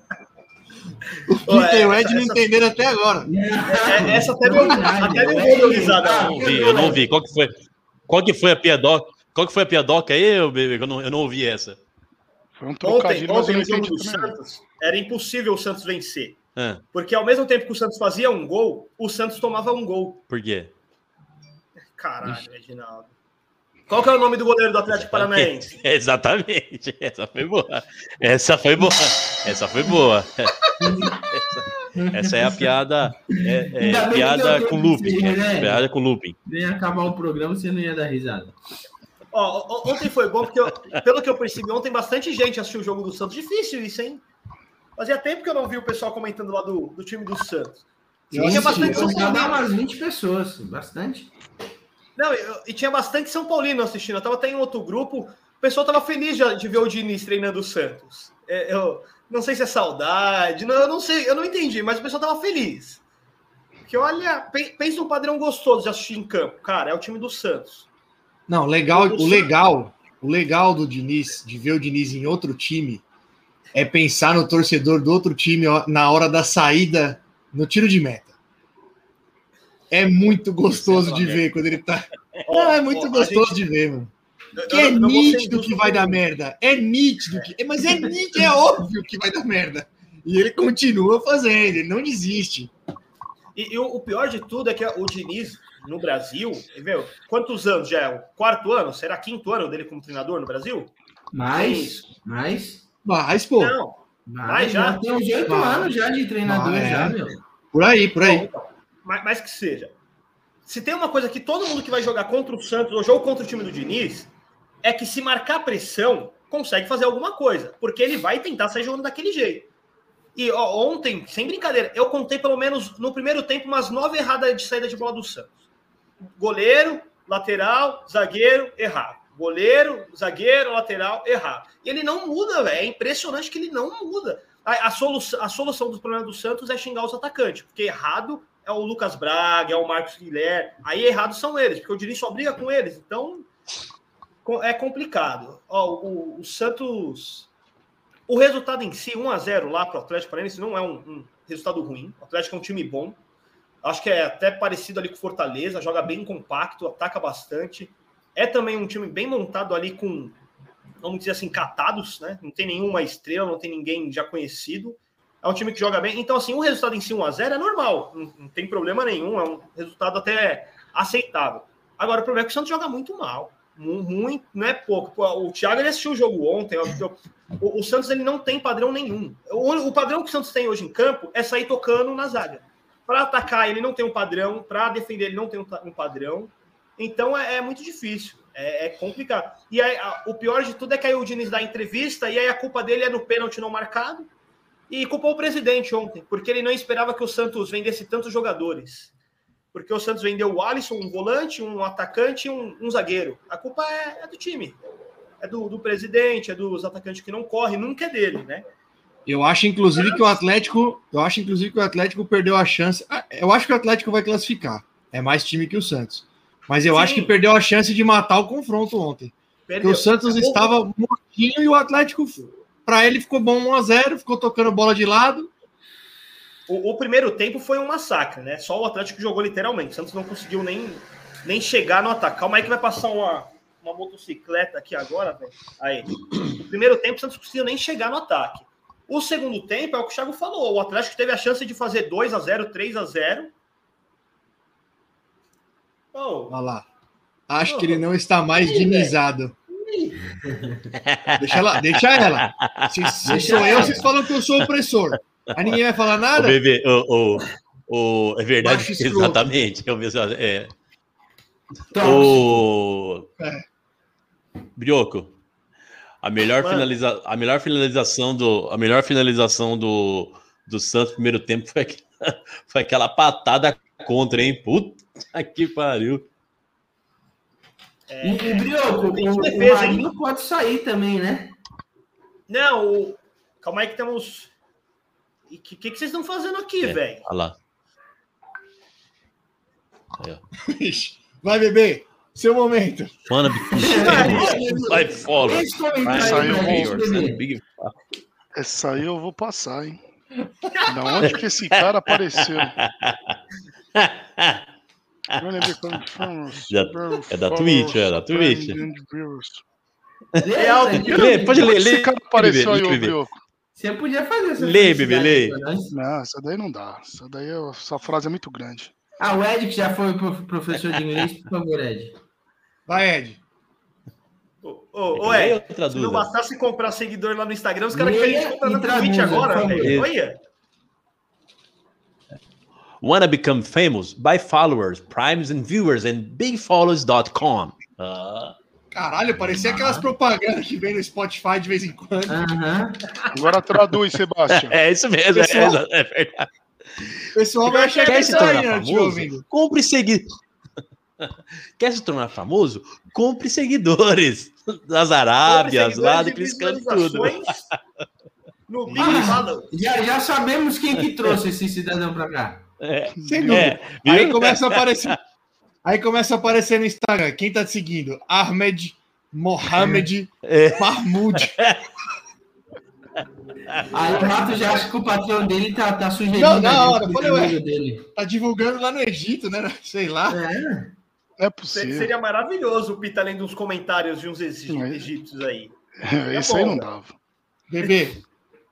O Peter e o Ed não essa- entenderam até agora. É, essa até meu, até meu gol deu risada. Eu não vi, eu não vi. Qual que foi, qual que foi a piadoca? Qual que foi a piadoca aí, eu, bebê? Eu não, eu não ouvi essa. Foi um Ontem, trocadilho, ontem no jogo do. Santos, era impossível o Santos vencer. Ah, Porque ao mesmo tempo que o Santos fazia um gol, o Santos tomava um gol. por quê? Caralho, Reginaldo. Qual que é o nome do goleiro do Atlético <laughs> Paranaense? <laughs> Exatamente. Essa foi boa. Essa foi boa. Essa foi boa. Essa, essa é a piada. É, é bem que piada com looping. rir, né? Piada com looping. Nem acabar o programa, você não ia dar risada. Ó, ontem foi bom, porque eu- pelo que eu percebi, ontem bastante gente assistiu o jogo do Santos. Difícil isso, hein? Fazia tempo que eu não vi o pessoal comentando lá do, do time do Santos. E Eu tinha bastante dá Paulino. umas 20 pessoas, bastante. Não, eu- e tinha bastante São Paulino assistindo. Eu tava até em outro grupo. O pessoal tava feliz de, de ver o Diniz treinando o Santos. É, eu não sei se é saudade, não, eu não sei, eu não entendi, mas o pessoal tava feliz. Porque olha, pe- pensa num padrão gostoso de assistir em campo. Cara, é o time do Santos. Não, legal, o legal, o legal do Diniz, de ver o Diniz em outro time, é pensar no torcedor do outro time na hora da saída no tiro de meta. É muito gostoso de ver quando ele tá. Não, é muito gostoso gente- de ver, mano. Que é nítido que vai dar merda. É nítido que. Mas é nítido, é óbvio que vai dar merda. E ele continua fazendo, ele não desiste. E, e o, o pior de tudo é que o Diniz, no Brasil, meu, quantos anos já é? O quarto ano? Será quinto ano dele como treinador no Brasil? Mas, mas, Mas, pô, Não. mas Vai já. tem uns 8 Vai. anos já de treinador, Vai, já, é. meu. por aí, por aí. Bom, então, mas, que seja. Se tem uma coisa que todo mundo que vai jogar contra o Santos ou jogo contra o time do Diniz, é que se marcar pressão, consegue fazer alguma coisa. Porque ele vai tentar sair jogando daquele jeito. E ó, ontem, sem brincadeira, eu contei pelo menos no primeiro tempo umas nove erradas de saída de bola do Santos. Goleiro, lateral, zagueiro, errado. Goleiro, zagueiro, lateral, errado. E ele não muda, velho. É impressionante que ele não muda. A, a, solução, a solução dos problemas do Santos é xingar os atacantes, porque errado é o Lucas Braga, é o Marcos Guilherme. Aí errados são eles, porque o Diniz só briga com eles. Então é complicado. Ó, o, o Santos. O resultado em si, 1x0 lá para o Atlético Paranaense, não é um, um resultado ruim. O Atlético é um time bom. Acho que é até parecido ali com o Fortaleza, joga bem compacto, ataca bastante. É também um time bem montado ali com, vamos dizer assim, catados, né? Não tem nenhuma estrela, não tem ninguém já conhecido. É um time que joga bem. Então, assim, o resultado em si 1x0 é normal, não, não tem problema nenhum, é um resultado até aceitável. Agora, o problema é que o Santos joga muito mal. Mu- Muito, não é pouco. O Thiago ele assistiu o jogo ontem. o, o Santos ele não tem padrão nenhum. O, o padrão que o Santos tem hoje em campo é sair tocando na zaga. Para atacar, ele não tem um padrão. Para defender, ele não tem um, um padrão. Então é, é muito difícil. É, é complicado. E aí, a- o pior de tudo é que aí o Diniz dá entrevista e aí a culpa dele é no pênalti não marcado. E culpou o presidente ontem, porque ele não esperava que o Santos vendesse tantos jogadores. Porque o Santos vendeu o Alisson, um volante, um atacante e um, um zagueiro. A culpa é, é do time. É do, do presidente, é dos atacantes que não correm, nunca é dele, né? Eu acho, inclusive, que o Atlético. Eu acho, inclusive, que o Atlético perdeu a chance. Ah, Eu acho que o Atlético vai classificar. É mais time que o Santos. Mas eu Sim. acho que perdeu a chance de matar o confronto ontem. Porque Perdeu. o Santos O- estava mortinho e o Atlético, para ele, ficou bom 1x0, ficou tocando bola de lado. O, o primeiro tempo foi um massacre, né? Só o Atlético jogou literalmente. O Santos não conseguiu nem, nem chegar no ataque. Calma aí que vai passar uma, uma motocicleta aqui agora, velho. Aí. No primeiro tempo, o Santos não conseguiu nem chegar no ataque. O segundo tempo é o que o Thiago falou. O Atlético teve a chance de fazer 2 a 0 3 a 0 Oh, Olha lá. Acho que ele não está mais dinizado. Deixa ela, deixa ela. Se, se sou eu, vocês falam que eu sou opressor. Aí ninguém vai falar O nada. bebê, o, o, o- é verdade, Baixo <laughs> exatamente. Eu mesmo, é. O É. Brioco, a melhor, Mano. finaliza... a melhor finalização do a melhor finalização do, do Santos no primeiro tempo foi, aqu- <laughs> foi aquela patada contra, hein? Puta que pariu. E, e Brioco, Tem o, o defesa, hein? Marinho pode sair também, né? Não, o... calma aí que temos. E o que, que, que vocês estão fazendo aqui, É. velho? Olha lá. Aí, <laughs> Vai, bebê. Seu momento. Mano, <laughs> vai pra bom, gente, bebê. Big Essa aí eu vou passar, hein? Da onde que esse cara apareceu? <laughs> <laughs> Já- é da Twitch, é da Twitch. Lê? Lê, pode ler, lê. Esse cara apareceu aí, Lê, ô bebê. Brioco. Você podia fazer essa Lê, bebê, lê. Não, essa daí não dá. Essa daí, é- essa frase é muito grande. Ah, o Ed, que já foi pro- professor de inglês, por favor, Ed. Vai, Ed. Ô, ô, ô, Lê Ed, se não bastasse comprar seguidor lá no Instagram, os caras querem comprar na Twitch agora, velho. Olha. Wanna become famous? Buy followers, primes and viewers and bigfollows.com. Ah, Caralho, parecia aquelas propagandas que vem no Spotify de vez em quando. Aham. Agora traduz, Sebastião. <laughs> é isso mesmo, é, Pessoal. é verdade. O pessoal vai achar que é né? Famoso? ouvindo. Compre seguidores. <laughs> Quer se tornar famoso? Compre seguidores das Arábias, lá e daqueles cantos tudo. No Big Ah. Follow. Já, já sabemos quem que trouxe esse cidadão pra cá. É, Sem dúvida. é, Aí começa a aparecer. Aí começa a aparecer no Instagram. Quem tá te seguindo? Ahmed, Mohamed, É. Mahmoud. Aí o Rato já acha que o patrão dele tá, tá sugerindo Não, na hora, falei, ué. dele. Tá divulgando lá no Egito, né? Sei lá. É. Não é possível. Seria maravilhoso o Pita lendo uns comentários de uns Não é? egípcios aí. Esse aí bom, não né? dava. Bebê,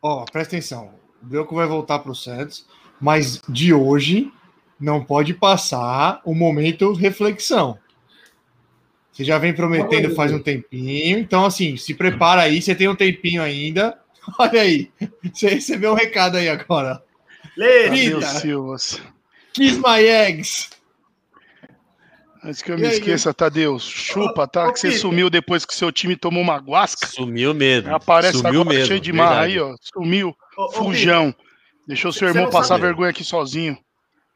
ó, presta atenção. O Brioco vai voltar pro Santos, mas de hoje não pode passar o momento reflexão. Você já vem prometendo faz um tempinho, então assim, se prepara aí, você tem um tempinho ainda. <laughs> Olha aí, você recebeu um recado aí agora. Silvas. Kiss my eggs. Antes que eu E me aí, esqueça, Tadeu, chupa, tá? Ô, Que você sumiu depois que seu time tomou uma guasca. Sumiu mesmo. Aparece Sumiu agora mesmo, cheio de marra verdade. aí, ó. Sumiu. ô, ô, Fujão. Deixou seu irmão passar sabe- vergonha aqui sozinho.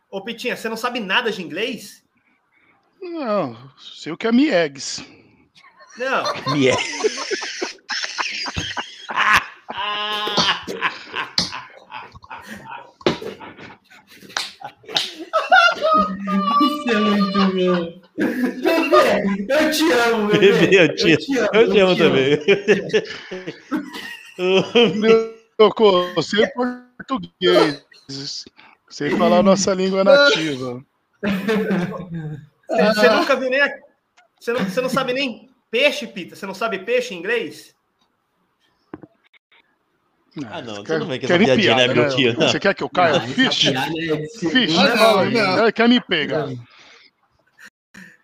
Ô, Pitinha, você não sabe nada de inglês? Não, sei o que é Miegs. Não. É. Isso é muito bom. Bebê, eu te amo, bebê. Bebê, eu te, eu te amo também. Tocou, você é português. Sei falar a nossa língua nativa. Você, você nunca viu nem. a- Você não, você não sabe nem peixe, Pita? Você não sabe peixe em inglês? Ah, não, quer- com quer essa piadinha, né, piada, meu tio? Você quer que eu caia? Não, Fish? piada é Fish, não, fala aí. não. Quer me pegar? Fish.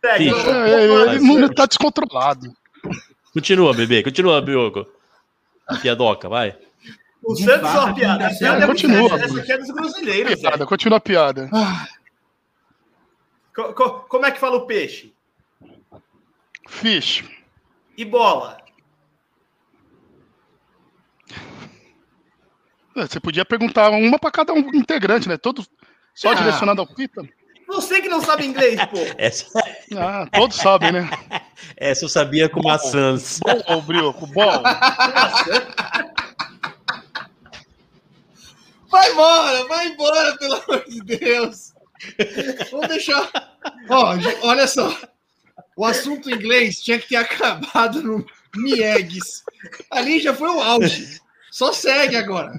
É, ele não tá descontrolado. Continua, bebê, continua, Bioco. Piadoca, vai. O De Santos é uma piada. A piada é Continua, séria. Essa aqui é dos brasileiros, Piada, continua a piada. Co- co- Como é que fala o peixe? Fish. E bola? É, Você podia perguntar uma pra cada um integrante, né? Todo só Ah. direcionado ao Pita. Você que não sabe inglês, pô. <laughs> Essa, Ah, todos sabem, né? <laughs> essa eu sabia com maçãs. Bom, ô Brioco, bom. <laughs> Vai embora, vai embora, pelo amor de Deus. Vamos deixar. Ó, olha só. O assunto inglês tinha que ter acabado no Miegues. Ali já foi o auge. Só segue agora.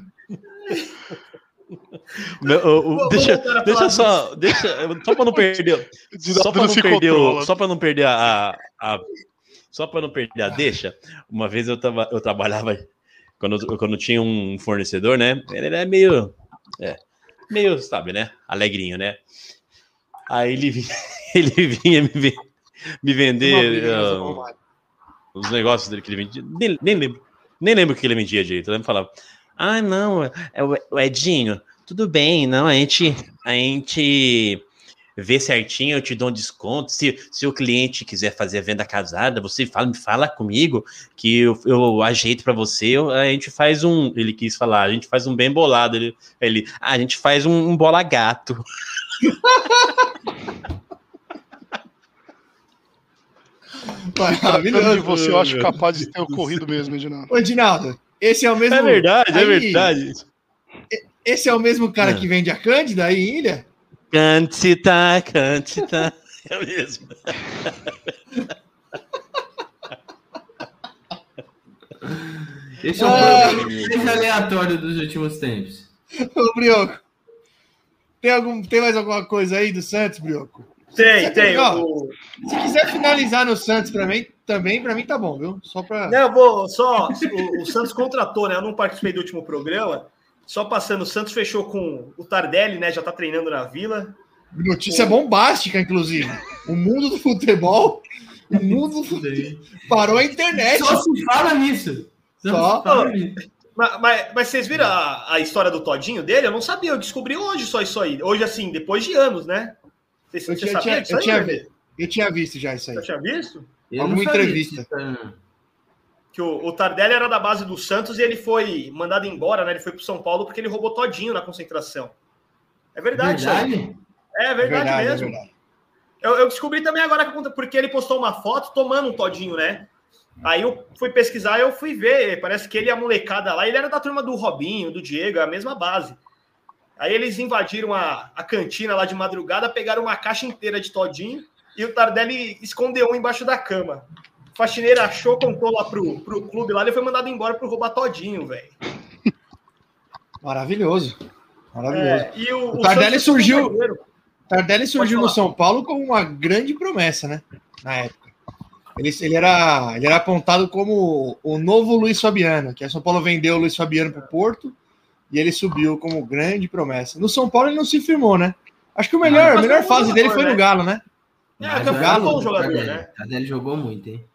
Meu, o- o- deixa, a deixa só, deixa, só para não perder, só para não se perder, o- só para não perder a, a- só para não perder a deixa. Uma vez eu tava, eu trabalhava quando quando tinha um fornecedor, né? Ele é meio, é, meio, sabe, né? Alegrinho, né? Aí ele vinha, <laughs> ele vinha me, me vender bobagem. os negócios dele que ele vendia. Nem, nem lembro. Nem lembro o que ele vendia direito. Que falava, ah, não, é o Edinho, tudo bem, não, a gente, a gente vê certinho, eu te dou um desconto. Se, se o cliente quiser fazer a venda casada, você fala, me fala comigo que eu, eu ajeito para você. eu- a gente faz um, ele quis falar, a gente faz um bem bolado. Ele, ele ah, a gente faz um, um bola gato. <laughs> Tratando de você, eu acho capaz de ter do ocorrido mesmo, Edinaldo. Ô, Edinaldo, esse é o mesmo. É verdade, é aí, verdade. Esse é o mesmo cara É. que vende a Cândida aí em Ilha? Cantita, cantita. É mesmo. Esse é o Ah. mais aleatório dos últimos tempos. Ô, Brioco. Tem, algum, tem mais alguma coisa aí do Santos, Brioco? Tem, tem. Ó, o- Se quiser finalizar no Santos pra mim, também, pra mim tá bom, viu? Só pra. Não, eu vou só. O, o Santos contratou, né? Eu não participei do último programa. Só passando, o Santos fechou com o Tardelli, né? Já tá treinando na vila. Notícia bombástica, inclusive. O mundo do futebol. O mundo do futebol. Parou a internet. Só se fala nisso. Só. se fala nisso. Mas, mas- mas vocês viram a, a história do Todinho dele? Eu não sabia, eu descobri hoje só isso aí. Hoje, assim, depois de anos, né? Você, Eu tinha, sabia tinha- eu tinha eu tinha visto já isso aí. Você tinha visto? Eu Alguma entrevista. não. Que o, o Tardelli era da base do Santos e ele foi mandado embora, né? Ele foi pro São Paulo porque ele roubou Todinho na concentração. É verdade, isso aí. Verdade? É verdade, é mesmo. verdade. Eu, eu descobri também agora porque ele postou uma foto tomando um todinho, né? Aí eu fui pesquisar e eu fui ver. Parece que ele e a molecada lá, ele era da turma do Robinho, do Diego, é a mesma base. Aí eles invadiram a, a cantina lá de madrugada, pegaram uma caixa inteira de todinho e o Tardelli escondeu um embaixo da cama. O faxineiro achou, contou lá pro, pro clube lá, ele foi mandado embora pro roubar todinho, velho. Maravilhoso. Maravilhoso. É, e o, O Tardelli Santos surgiu-. Tardelli surgiu no. São Paulo como uma grande promessa, né? Na época. Ele, ele, era, ele era apontado como o novo Luiz Fabiano, que a São Paulo vendeu o Luiz Fabiano para o Porto e ele subiu como grande promessa. No São Paulo ele não se firmou, né? Acho que o melhor, a Mas melhor fase dele foi jogador, no né? Galo, né? É, Mas o foi um Galo, bom jogador, né? Tardelli jogou muito, hein?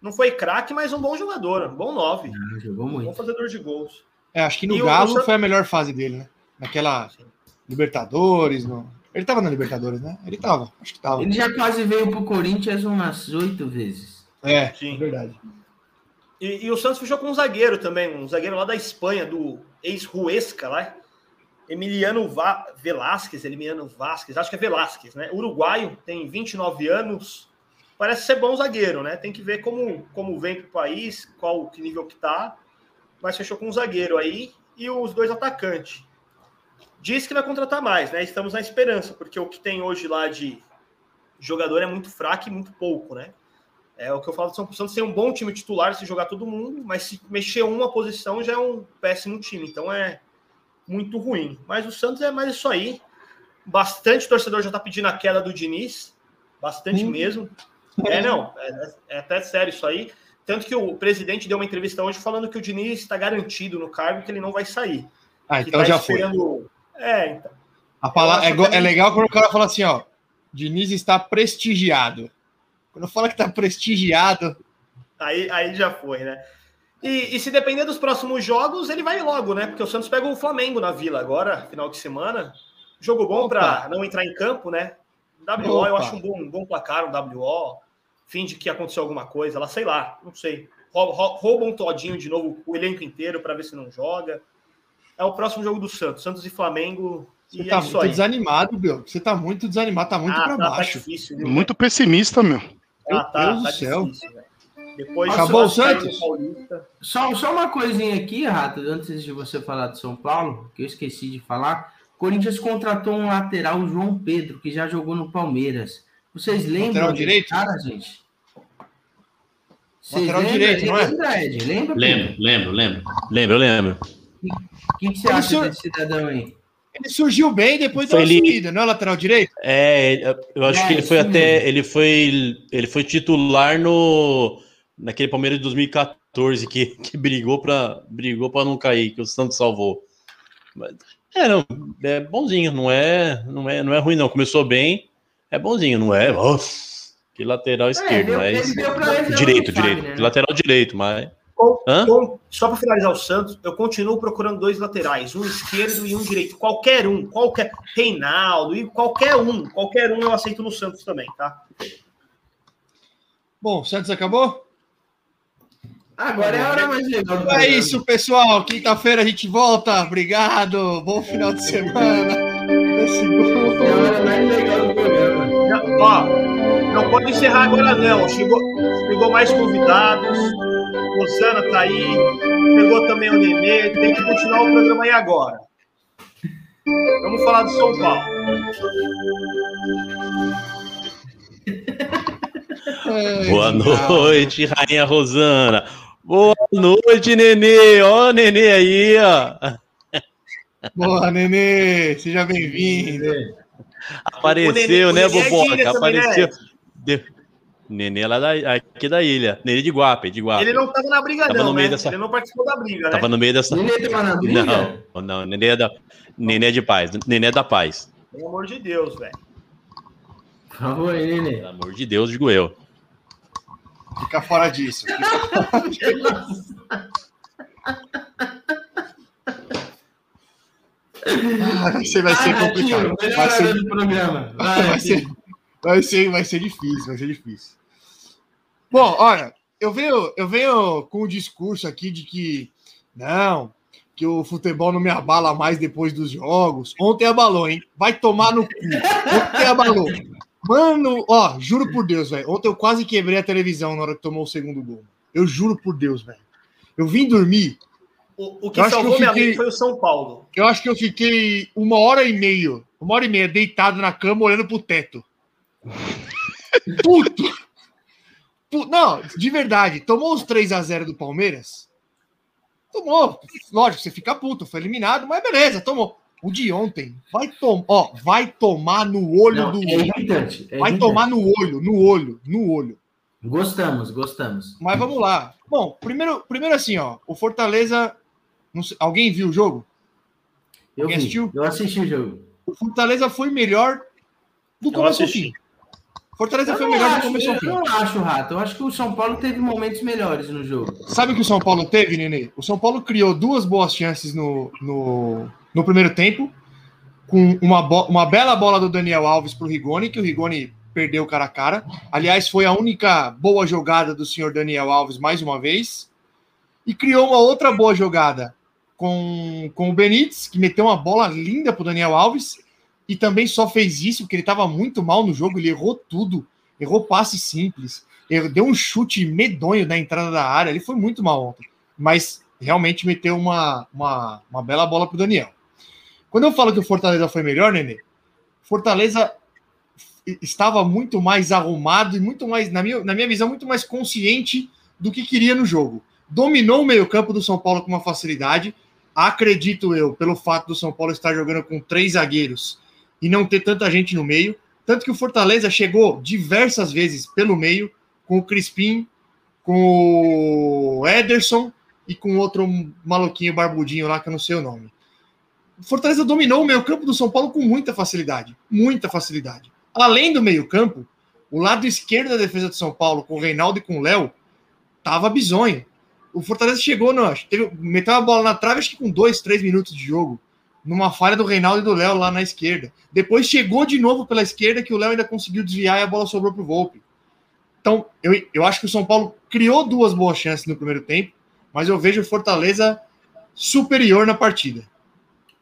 Não foi craque, mas um bom jogador, um bom nove. Ah, jogou Bom muito. fazedor de gols. É, acho que no E Galo foi a melhor fase dele, né? Naquela Libertadores. No... Ele tava na Libertadores, né? Ele tava, acho que tava. Ele já quase veio pro Corinthians umas oito vezes. É, Sim. é verdade. E, e o Santos fechou com um zagueiro também, um zagueiro lá da Espanha, do ex-Ruesca lá. Emiliano Va Velasquez, Emiliano Vasquez, acho que é Velasquez, né? Uruguaio, tem 29 anos. Parece ser bom zagueiro, né? Tem que ver como, como vem pro país, qual que nível que tá. Mas fechou com um zagueiro aí e os dois atacantes. Diz que vai contratar mais, né? Estamos na esperança, porque o que tem hoje lá de jogador é muito fraco e muito pouco, né? É o que eu falo de São Paulo Santos tem um bom time titular se jogar todo mundo, mas se mexer uma posição já é um péssimo time. Então é muito ruim. Mas o Santos é mais isso aí. Bastante torcedor já tá pedindo a queda do Diniz. Bastante Hum. mesmo. É, não. É, é até sério isso aí. Tanto que o presidente deu uma entrevista hoje falando que o Diniz está garantido no cargo que ele não vai sair. Ah, então tá já foi. esperando- É, então. A palavra, é, é legal quando o cara fala assim, ó. Diniz está prestigiado. Quando fala que está prestigiado, Aí, aí já foi, né? E, e se depender dos próximos jogos, ele vai logo, né? Porque o Santos pega o Flamengo na Vila agora, final de semana. Jogo bom para não entrar em campo, né? WO, eu Opa. acho um bom, um bom placar, um WO. Fim de que aconteceu alguma coisa lá, sei lá, não sei. Rou- rou- Rouba um todinho de novo, o elenco inteiro, para ver se não joga. É o próximo jogo do Santos, Santos e Flamengo. você e tá é muito aí. desanimado, Bill. Você tá muito desanimado, tá muito Ah, pra tá, tá baixo. difícil, viu? Muito pessimista, meu. Meu Ah, tá, Deus tá do céu. difícil, velho. Depois Acabou o Santos? Paulista. Só, só uma coisinha aqui, Rato, antes de você falar de São Paulo, que eu esqueci de falar. Corinthians contratou um lateral, o João Pedro, que já jogou no Palmeiras. Vocês lembram Lateral direito? cara, gente? Vocês Lateral lembram? direito, não é? Lembra, Ed? Lembra? Lembro, lembro, lembro. Lembro, lembro. O que, que você Ele acha sur- desse cidadão aí? Ele surgiu bem depois da ele- sumida, não é lateral direito? É, eu acho É, que ele foi até. mesmo. Ele foi, ele foi titular no. Naquele Palmeiras de 2014 que, que brigou para brigou para não cair, que o Santos salvou. Mas, é, não, é bonzinho, não é, não é, não é ruim não. Começou bem, é bonzinho, não é? Nossa, Que lateral esquerdo, ele- mas. ele deu pra reserva Direito, direito. né? Lateral direito, mas. Com- com- só para finalizar o Santos, eu continuo procurando dois laterais, um esquerdo e um direito. Qualquer um, qualquer. Reinaldo, e qualquer um, qualquer um eu aceito no Santos também, tá? Bom, Santos acabou? Agora é a hora mais legal É isso, pessoal. Quinta-feira a gente volta. Obrigado. Bom final de semana. É a hora mais legal do programa. Não, ó, não pode encerrar agora, não. Chegou, chegou mais convidados. Rosana tá aí. Chegou também o Nenê. Tem que continuar o programa aí agora. Vamos falar do São Paulo. Boa noite, Rainha Rosana. Boa noite, Nenê. Ó, Nenê aí, ó. Boa, Nenê. Seja bem-vindo. Apareceu, né, Nenê- Nenê é Boboca? né, Apareceu. De- Nenê lá da, aqui da ilha. Nenê de Guape, de Guape. Ele não tava na briga, Tava não, no meio né? dessa- Ele não participou da briga, né? Tava no meio dessa. Nenê tava na briga? Não, não, Nenê é da. Nenê é de paz. Nenê é da paz. Pelo amor de Deus, velho. Por favor, aí, Nenê. Pelo amor de Deus, digo eu. Fica fora disso. Ah, Você vai ser Ah, complicado. Vai ser, hora do programa. Vai, vai, ser, vai, ser, vai ser difícil, vai ser difícil. Bom, olha, eu venho, eu venho com o discurso aqui de que não, que o futebol não me abala mais depois dos jogos. Ontem abalou, hein? Vai tomar no cu. Ontem abalou. Mano, ó, juro por Deus, velho. Ontem eu quase quebrei a televisão na hora que tomou o segundo gol. Eu juro por Deus, velho. Eu vim dormir, O, o que Eu que salvou eu minha fiquei- mente foi o São Paulo. eu acho que eu fiquei uma hora e meia, uma hora e meia deitado na cama olhando pro teto. <laughs> Puto! Pu- Não, de verdade, tomou os 3 a 0 do Palmeiras? Tomou. Lógico, você fica puto, foi eliminado, mas beleza, tomou. O de ontem vai tomar, ó, vai tomar no olho Não, do é irritante. é Vai irritante. tomar no olho, no olho, no olho. Gostamos, gostamos. Mas vamos lá. Bom, primeiro, primeiro assim, ó, o Fortaleza, não sei- alguém viu o jogo? Eu Alguém vi, assistiu? eu assisti o jogo. O Fortaleza foi melhor do começo ao fim. Fortaleza Eu foi melhor do acho, começo ao eu fim. não acho, Rato. Eu acho que o São Paulo teve momentos melhores no jogo. Sabe o que o São Paulo teve, Nenê? O São Paulo criou duas boas chances no, no, no primeiro tempo, com uma, uma bela bola do Daniel Alves para o Rigoni, que o Rigoni perdeu cara a cara. Aliás, foi a única boa jogada do senhor Daniel Alves mais uma vez. E criou uma outra boa jogada com, com o Benítez, que meteu uma bola linda para o Daniel Alves. E também só fez isso porque ele estava muito mal no jogo, ele errou tudo. Errou passe simples, deu um chute medonho na entrada da área. Ele foi muito mal ontem, mas realmente meteu uma, uma, uma bela bola para o Daniel. Quando eu falo que o Fortaleza foi melhor, Nenê, Fortaleza estava muito mais arrumado e muito mais, na minha, na minha visão, muito mais consciente do que queria no jogo. Dominou o meio-campo do São Paulo com uma facilidade. Acredito eu, pelo fato do São Paulo estar jogando com três zagueiros e não ter tanta gente no meio. Tanto que o Fortaleza chegou diversas vezes pelo meio, com o Crispim, com o Ederson e com outro maluquinho barbudinho lá que eu não sei o nome. O Fortaleza dominou o meio-campo do São Paulo com muita facilidade. Muita facilidade. Além do meio-campo, o lado esquerdo da defesa do São Paulo, com o Reinaldo e com o Léo, tava bizonho. O Fortaleza chegou, no, teve, meteu a bola na trave, acho que com dois, três minutos de jogo, numa falha do Reinaldo e do Léo lá na esquerda. Depois chegou de novo pela esquerda, que o Léo ainda conseguiu desviar e a bola sobrou pro Volpe. Então, eu, eu acho que o São Paulo criou duas boas chances no primeiro tempo, mas eu vejo o Fortaleza superior na partida.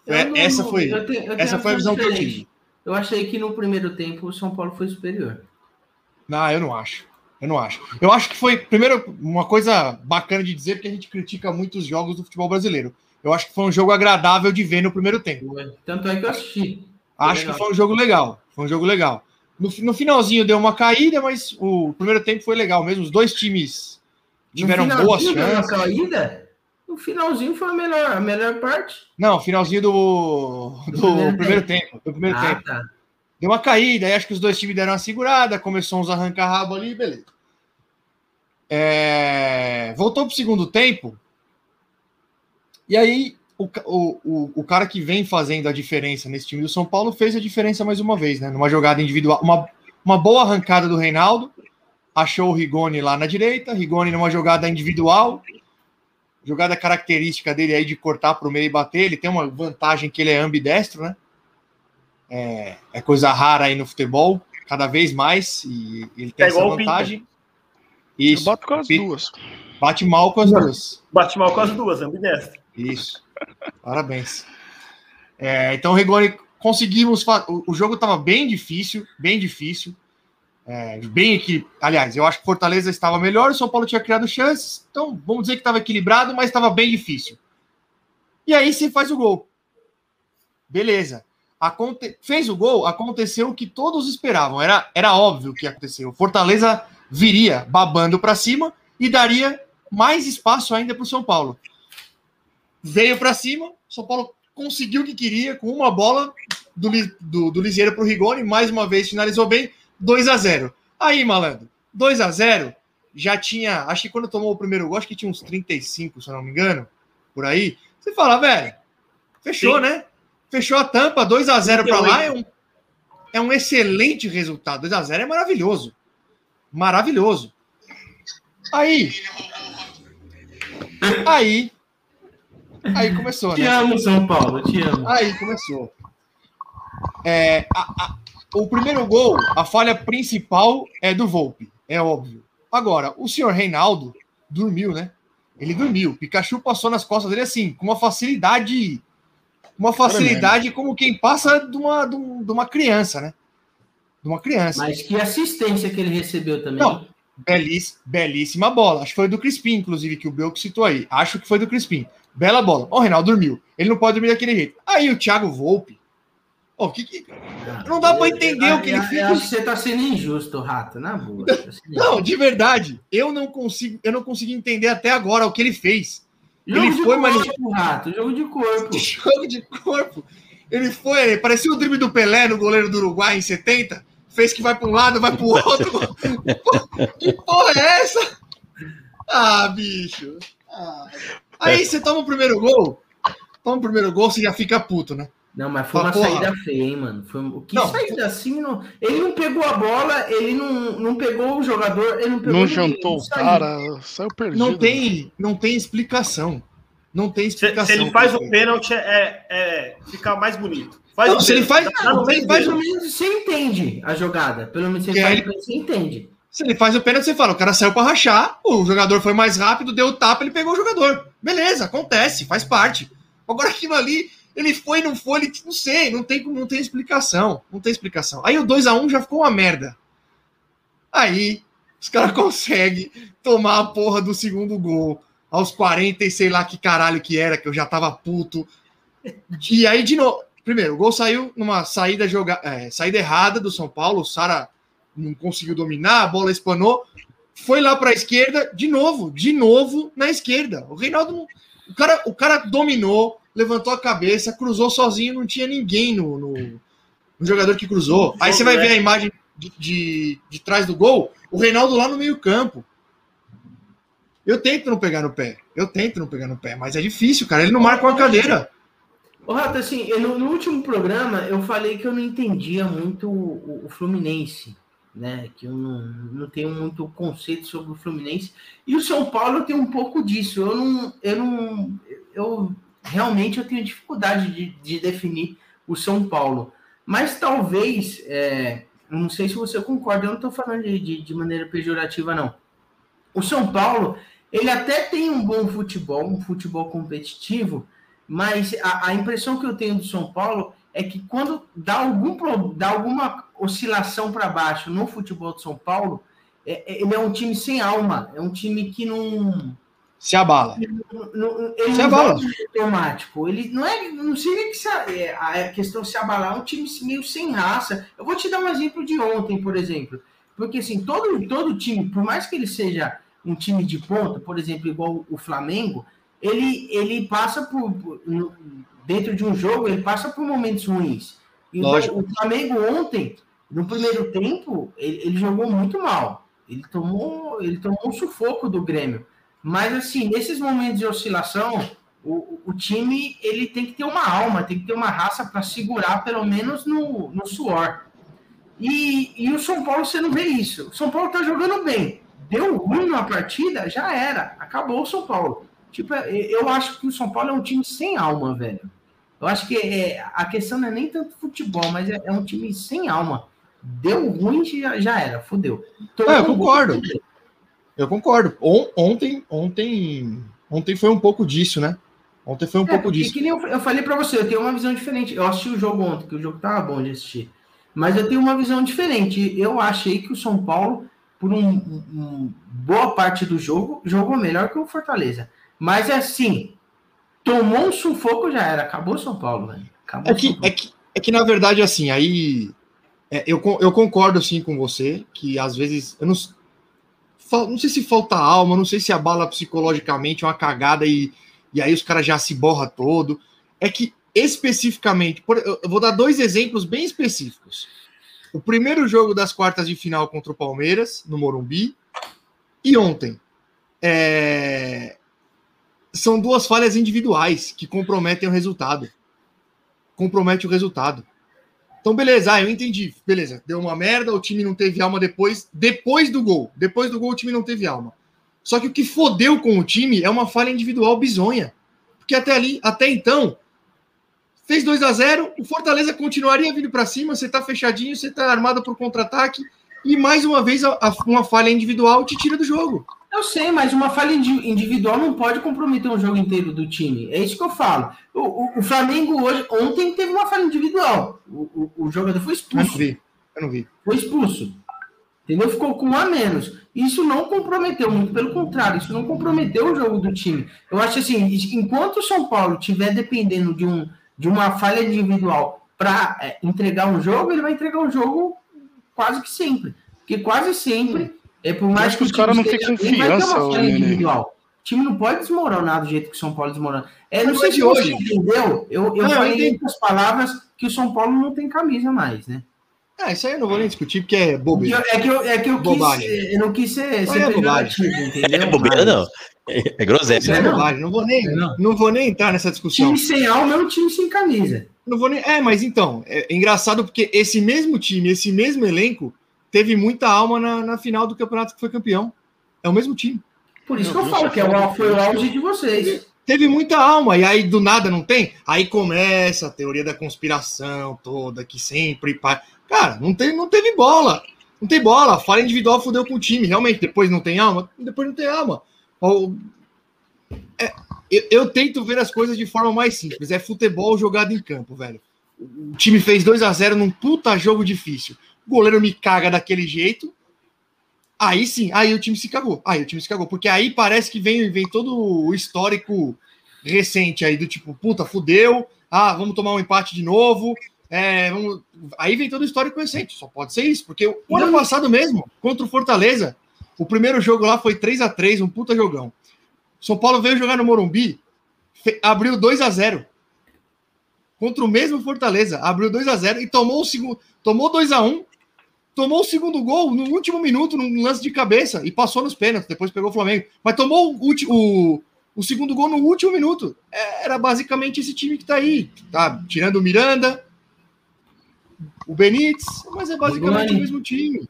É, não- essa foi, eu tenho- eu tenho essa foi a visão que eu diferente. tive. Eu achei que no primeiro tempo o São Paulo foi superior. Não, eu não acho. Eu não acho. Eu acho que foi, primeiro, uma coisa bacana de dizer, porque a gente critica muito os jogos do futebol brasileiro. Eu acho que foi um jogo agradável de ver no primeiro tempo. Tanto é que eu assisti. Acho que foi um jogo legal. Foi um jogo legal. No, no finalzinho deu uma caída, mas o primeiro tempo foi legal mesmo. Os dois times tiveram boas finalzinho deu uma chances. caída, no finalzinho foi a melhor, a melhor parte. Não, finalzinho do, do Do primeiro primeiro tempo. Do primeiro ah, tempo. tá. Deu uma caída, aí acho que os dois times deram uma segurada, começou uns arranca-rabo ali, beleza. É, Voltou para o segundo tempo, e aí o, o, o, cara que vem fazendo a diferença nesse time do São Paulo fez a diferença mais uma vez, né? Numa jogada individual, uma, uma boa arrancada do Reinaldo, achou o Rigoni lá na direita, Rigoni numa jogada individual, jogada característica dele aí de cortar para o meio e bater, ele tem uma vantagem que ele é ambidestro, né? É, é coisa rara aí no futebol, cada vez mais, e ele tem É essa vantagem. Eu Isso. boto com as duas. Bate mal com as duas. Bate mal com as duas, ambidestro. Isso. Parabéns. É, então, Rigoni, conseguimos. O, jogo estava bem difícil, bem difícil. É, bem que, aliás, eu acho que Fortaleza estava melhor, o São Paulo tinha criado chances, então vamos dizer que estava equilibrado, mas estava bem difícil. E aí você faz o gol. Beleza. Aconte... Fez o gol, aconteceu o que todos esperavam. Era, era óbvio que. O Fortaleza viria babando para cima e daria mais espaço ainda para o São Paulo. Veio para cima, São Paulo conseguiu o que queria com uma bola do, do, do Liseiro para o Rigoni, mais uma vez finalizou bem, 2 a 0 Aí, malandro, 2 a 0 já tinha, acho que quando tomou o primeiro gol, acho que tinha uns 35, se eu não me engano, por aí. Você fala, velho, fechou, Sim. né? Fechou a tampa, 2 a 0 para lá é um, é um excelente resultado. 2 a 0 é maravilhoso. Maravilhoso. Aí. Aí. Aí começou, Te né? amo, São Paulo, te amo. Aí começou. É, a- a- o primeiro gol, a falha principal é do Volpe, é óbvio. Agora, o senhor Reinaldo dormiu, né? Ele dormiu. Pikachu passou nas costas dele assim, com uma facilidade. Uma facilidade como quem passa de uma, de um- uma criança, né? De uma criança. Mas que assistência que ele recebeu também. Não. Belis, belíssima bola. Acho que foi do Crispim, inclusive, que o Belco citou aí. Acho que foi do Crispim. Bela bola. Ó, o Reinaldo dormiu. Ele não pode dormir daquele jeito. Aí o Thiago Volpe. Ó, que, que- Não dá pra entender o que ele Eu- fez. Eu acho que você tá sendo injusto, Rato, na boa. Tá Não, de verdade. Eu não consigo, eu não consegui entender até agora o que ele fez. Jogo ele foi, mas- corpo, Rato, jogo de corpo. <laughs> Jogo de corpo. Ele foi, ele parecia o drible do Pelé no goleiro do Uruguai em 70. Fez que vai para um lado, vai para o outro. <laughs> que porra é essa? Ah, bicho. Ah. Aí você toma o primeiro gol. Toma o primeiro gol, você já fica puto, né? Não, mas foi Ah, uma porra. saída feia, hein, mano? Foi... um, O que Não. saída assim? Não... Ele não pegou a bola, ele não, não pegou o jogador, ele não pegou Não jantou não o cara, saiu perdido. Não tem, não tem explicação. Não tem Se, explicação. se ele faz o pênalti, é, é ficar mais bonito. Faz Não, o se ele pênalti. faz- se ele faz dele. Pelo menos você entende a jogada. Pelo menos você, faz, aí- você entende. Se ele faz o pênalti, você fala, o cara saiu para rachar, o jogador foi mais rápido, deu o tapa, ele pegou o jogador. Beleza, acontece, faz parte. Agora aquilo ali, ele foi, não foi, ele não sei, não tem, não tem explicação, não tem explicação. Aí o 2 a 1 já ficou uma merda. Aí os caras <laughs> conseguem tomar a porra do segundo gol aos 40 e sei lá que caralho que era, que eu já tava puto. E aí de novo, primeiro, o gol saiu numa saída joga, é, saída errada do São Paulo, o Sara não conseguiu dominar, a bola espanou, foi lá para a esquerda, de novo, de novo na esquerda. O Reinaldo, o cara, o cara dominou, levantou a cabeça, cruzou sozinho, não tinha ninguém no, no, no jogador que cruzou. Aí você vai ver a imagem de, de, de trás do gol, o Reinaldo lá no meio campo. Eu tento não pegar no pé, eu tento não pegar no pé, mas é difícil, cara. Ele não marca uma cadeira. Ô, Rato, assim, eu, no último programa eu falei que eu não entendia muito o, o Fluminense, né? Que eu não, não tenho muito conceito sobre o Fluminense. E o São Paulo tem um pouco disso. Eu não. Eu não. Eu realmente eu tenho dificuldade de, de definir o São Paulo. Mas talvez. é, não sei se você concorda, eu não estou falando de, de, de maneira pejorativa, não. O São Paulo, ele até tem um bom futebol, um futebol competitivo, mas a, a impressão que eu tenho do São Paulo é que quando dá, algum, dá alguma oscilação para baixo no futebol do São Paulo, é- é- ele é um time sem alma, é um time que não. Se abala. não ele Se não abala. joga automático. Ele não é. Não nem que se, a, é, a questão se abalar, é um time meio sem raça. Eu vou te dar um exemplo de ontem, por exemplo. Porque assim, todo, todo time, por mais que ele seja um time de ponta, por exemplo, igual o Flamengo, ele, ele passa por, por- no- dentro de um jogo, ele passa por momentos ruins. Então, Lógico. o Flamengo ontem, no primeiro tempo, ele, ele jogou muito mal. Ele tomou, ele tomou um sufoco do Grêmio. Mas assim, nesses momentos de oscilação, o, o time ele tem que ter uma alma, tem que ter uma raça para segurar, pelo menos no, no suor. E, e o São Paulo, você não vê isso. O São Paulo tá jogando bem. Deu ruim na partida, já era. Acabou o São Paulo. Tipo, eu acho que o São Paulo é um time sem alma, velho. Eu acho que é, a questão não é nem tanto futebol, mas é, é um time sem alma. Deu ruim, já, já era, fudeu. É, eu concordo. Eu concordo. On, ontem, ontem, ontem foi um pouco disso, né? Ontem foi um é, pouco disso. Que nem eu, eu falei para você, eu tenho uma visão diferente. Eu assisti o jogo ontem, que o jogo tava bom de assistir. Mas eu tenho uma visão diferente. Eu achei que o São Paulo, por um, um boa parte do jogo, jogou melhor que o Fortaleza. Mas é assim, tomou um sufoco, já era. Acabou São Paulo, velho. Acabou é, que, é, que, é que, na verdade, assim, aí é, eu, eu concordo assim com você, que às vezes eu não, não sei se falta alma, não sei se abala psicologicamente uma cagada e, e aí os caras já se borra todo. É que especificamente, por, eu vou dar dois exemplos bem específicos. O primeiro jogo das quartas de final contra o Palmeiras, no Morumbi, e ontem. É, são duas falhas individuais que comprometem o resultado. Compromete o resultado. Então, beleza, ah, eu entendi. Beleza, deu uma merda, o time não teve alma depois, depois do gol. Depois do gol, o time não teve alma. Só que o que fodeu com o time é uma falha individual bizonha. Porque até ali, até então, fez 2 a 0 o Fortaleza continuaria vindo para cima, você tá fechadinho, você tá armado por contra-ataque, e mais uma vez a, a, uma falha individual te tira do jogo. Eu sei, mas uma falha individual não pode comprometer um jogo inteiro do time. É isso que eu falo. O, o, o Flamengo hoje, ontem teve uma falha individual. O, o, jogador foi expulso. Eu não vi. Eu não vi. Foi expulso. Entendeu? Ficou com um a menos. Isso não comprometeu, muito pelo contrário, isso não comprometeu o jogo do time. Eu acho assim, enquanto o São Paulo estiver dependendo de, um, de uma falha individual para é, entregar um jogo, ele vai entregar um jogo quase que sempre. Porque quase sempre é por mais que, os caras não têm confiança. O time não pode desmoronar do jeito que o São Paulo desmorona. É, não, sei se hoje. você entendeu. Eu, eu não, falei com as palavras que o São Paulo não tem camisa mais, né? Ah, isso aí eu não vou nem discutir, porque é bobeira. É que eu, é que eu, quis, eu não quis ser, ser é pejorativo, entendeu? É bobeira, não. É, é groselha. É bobagem. Não vou, nem, não. não vou nem entrar nessa discussão. Time sem alma é um time sem camisa. Não vou nem. É, mas então, é engraçado porque esse mesmo time, esse mesmo elenco, teve muita alma na, na final do campeonato que foi campeão. É o mesmo time. Por isso que eu falo que é o, foi o auge de vocês. Teve muita alma, e aí do nada não tem? Aí começa a teoria da conspiração toda, que sempre. Cara, não, tem, não teve bola. Não tem bola. A falha individual fudeu com o time. Realmente, depois não tem alma? Depois não tem alma. É, eu, eu, tento ver as coisas de forma mais simples. É futebol jogado em campo, velho. O time fez 2 a 0 num puta jogo difícil o goleiro me caga daquele jeito, aí sim, aí o time se cagou. Aí o time se cagou, porque aí parece que vem, vem todo o histórico recente aí do tipo, puta, fudeu, ah, vamos tomar um empate de novo. É, vamos... Aí vem todo o histórico recente, só pode ser isso, porque o ano passado mesmo, contra o Fortaleza, o primeiro jogo lá foi 3 a 3 um puta jogão. São Paulo veio jogar no Morumbi, abriu 2 a 0 contra o mesmo Fortaleza, abriu 2 a 0 e tomou o segundo, tomou 2 a 1 tomou o segundo gol no último minuto, num lance de cabeça, e passou nos pênaltis, depois pegou o Flamengo. Mas tomou o, o, o segundo gol no último minuto. É, era basicamente esse time que tá aí. Tá? Tirando o Miranda, o Benítez, mas é basicamente o mesmo time.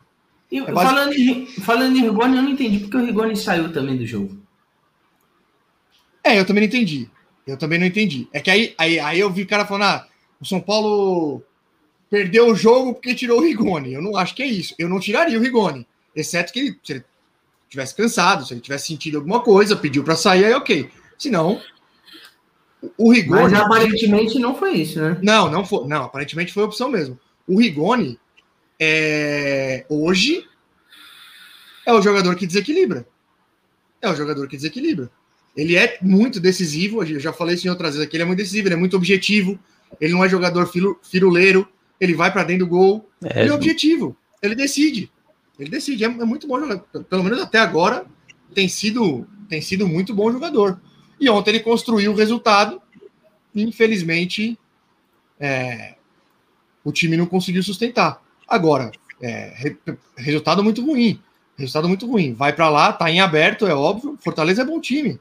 E, é falando, em, falando em Rigoni, eu não entendi porque o Rigoni saiu também do jogo. É, eu também não entendi. Eu também não entendi. É que aí, aí, aí eu vi o cara falando: ah, o São Paulo perdeu o jogo porque tirou o Rigoni. Eu não acho que é isso. Eu não tiraria o Rigoni, exceto que ele, se ele tivesse cansado, se ele tivesse sentido alguma coisa, pediu para sair, aí ok. Se não, o Rigoni. Mas aparentemente não foi isso, né? Não, não foi. Não, aparentemente foi opção mesmo. O Rigoni é, hoje é o jogador que desequilibra. É o jogador que desequilibra. Ele é muito decisivo, eu já falei isso em outras vezes aqui, ele é muito decisivo, ele é muito objetivo, ele não é jogador firuleiro, ele vai para dentro do gol. É, ele é objetivo. Ele decide. Ele decide. É, é, muito bom jogador. Pelo menos até agora tem sido, tem sido muito bom jogador. E ontem ele construiu o resultado. Infelizmente, é, o time não conseguiu sustentar. Agora, é, re, resultado muito ruim. Resultado muito ruim. Vai para lá, tá em aberto, é óbvio. Fortaleza é bom time.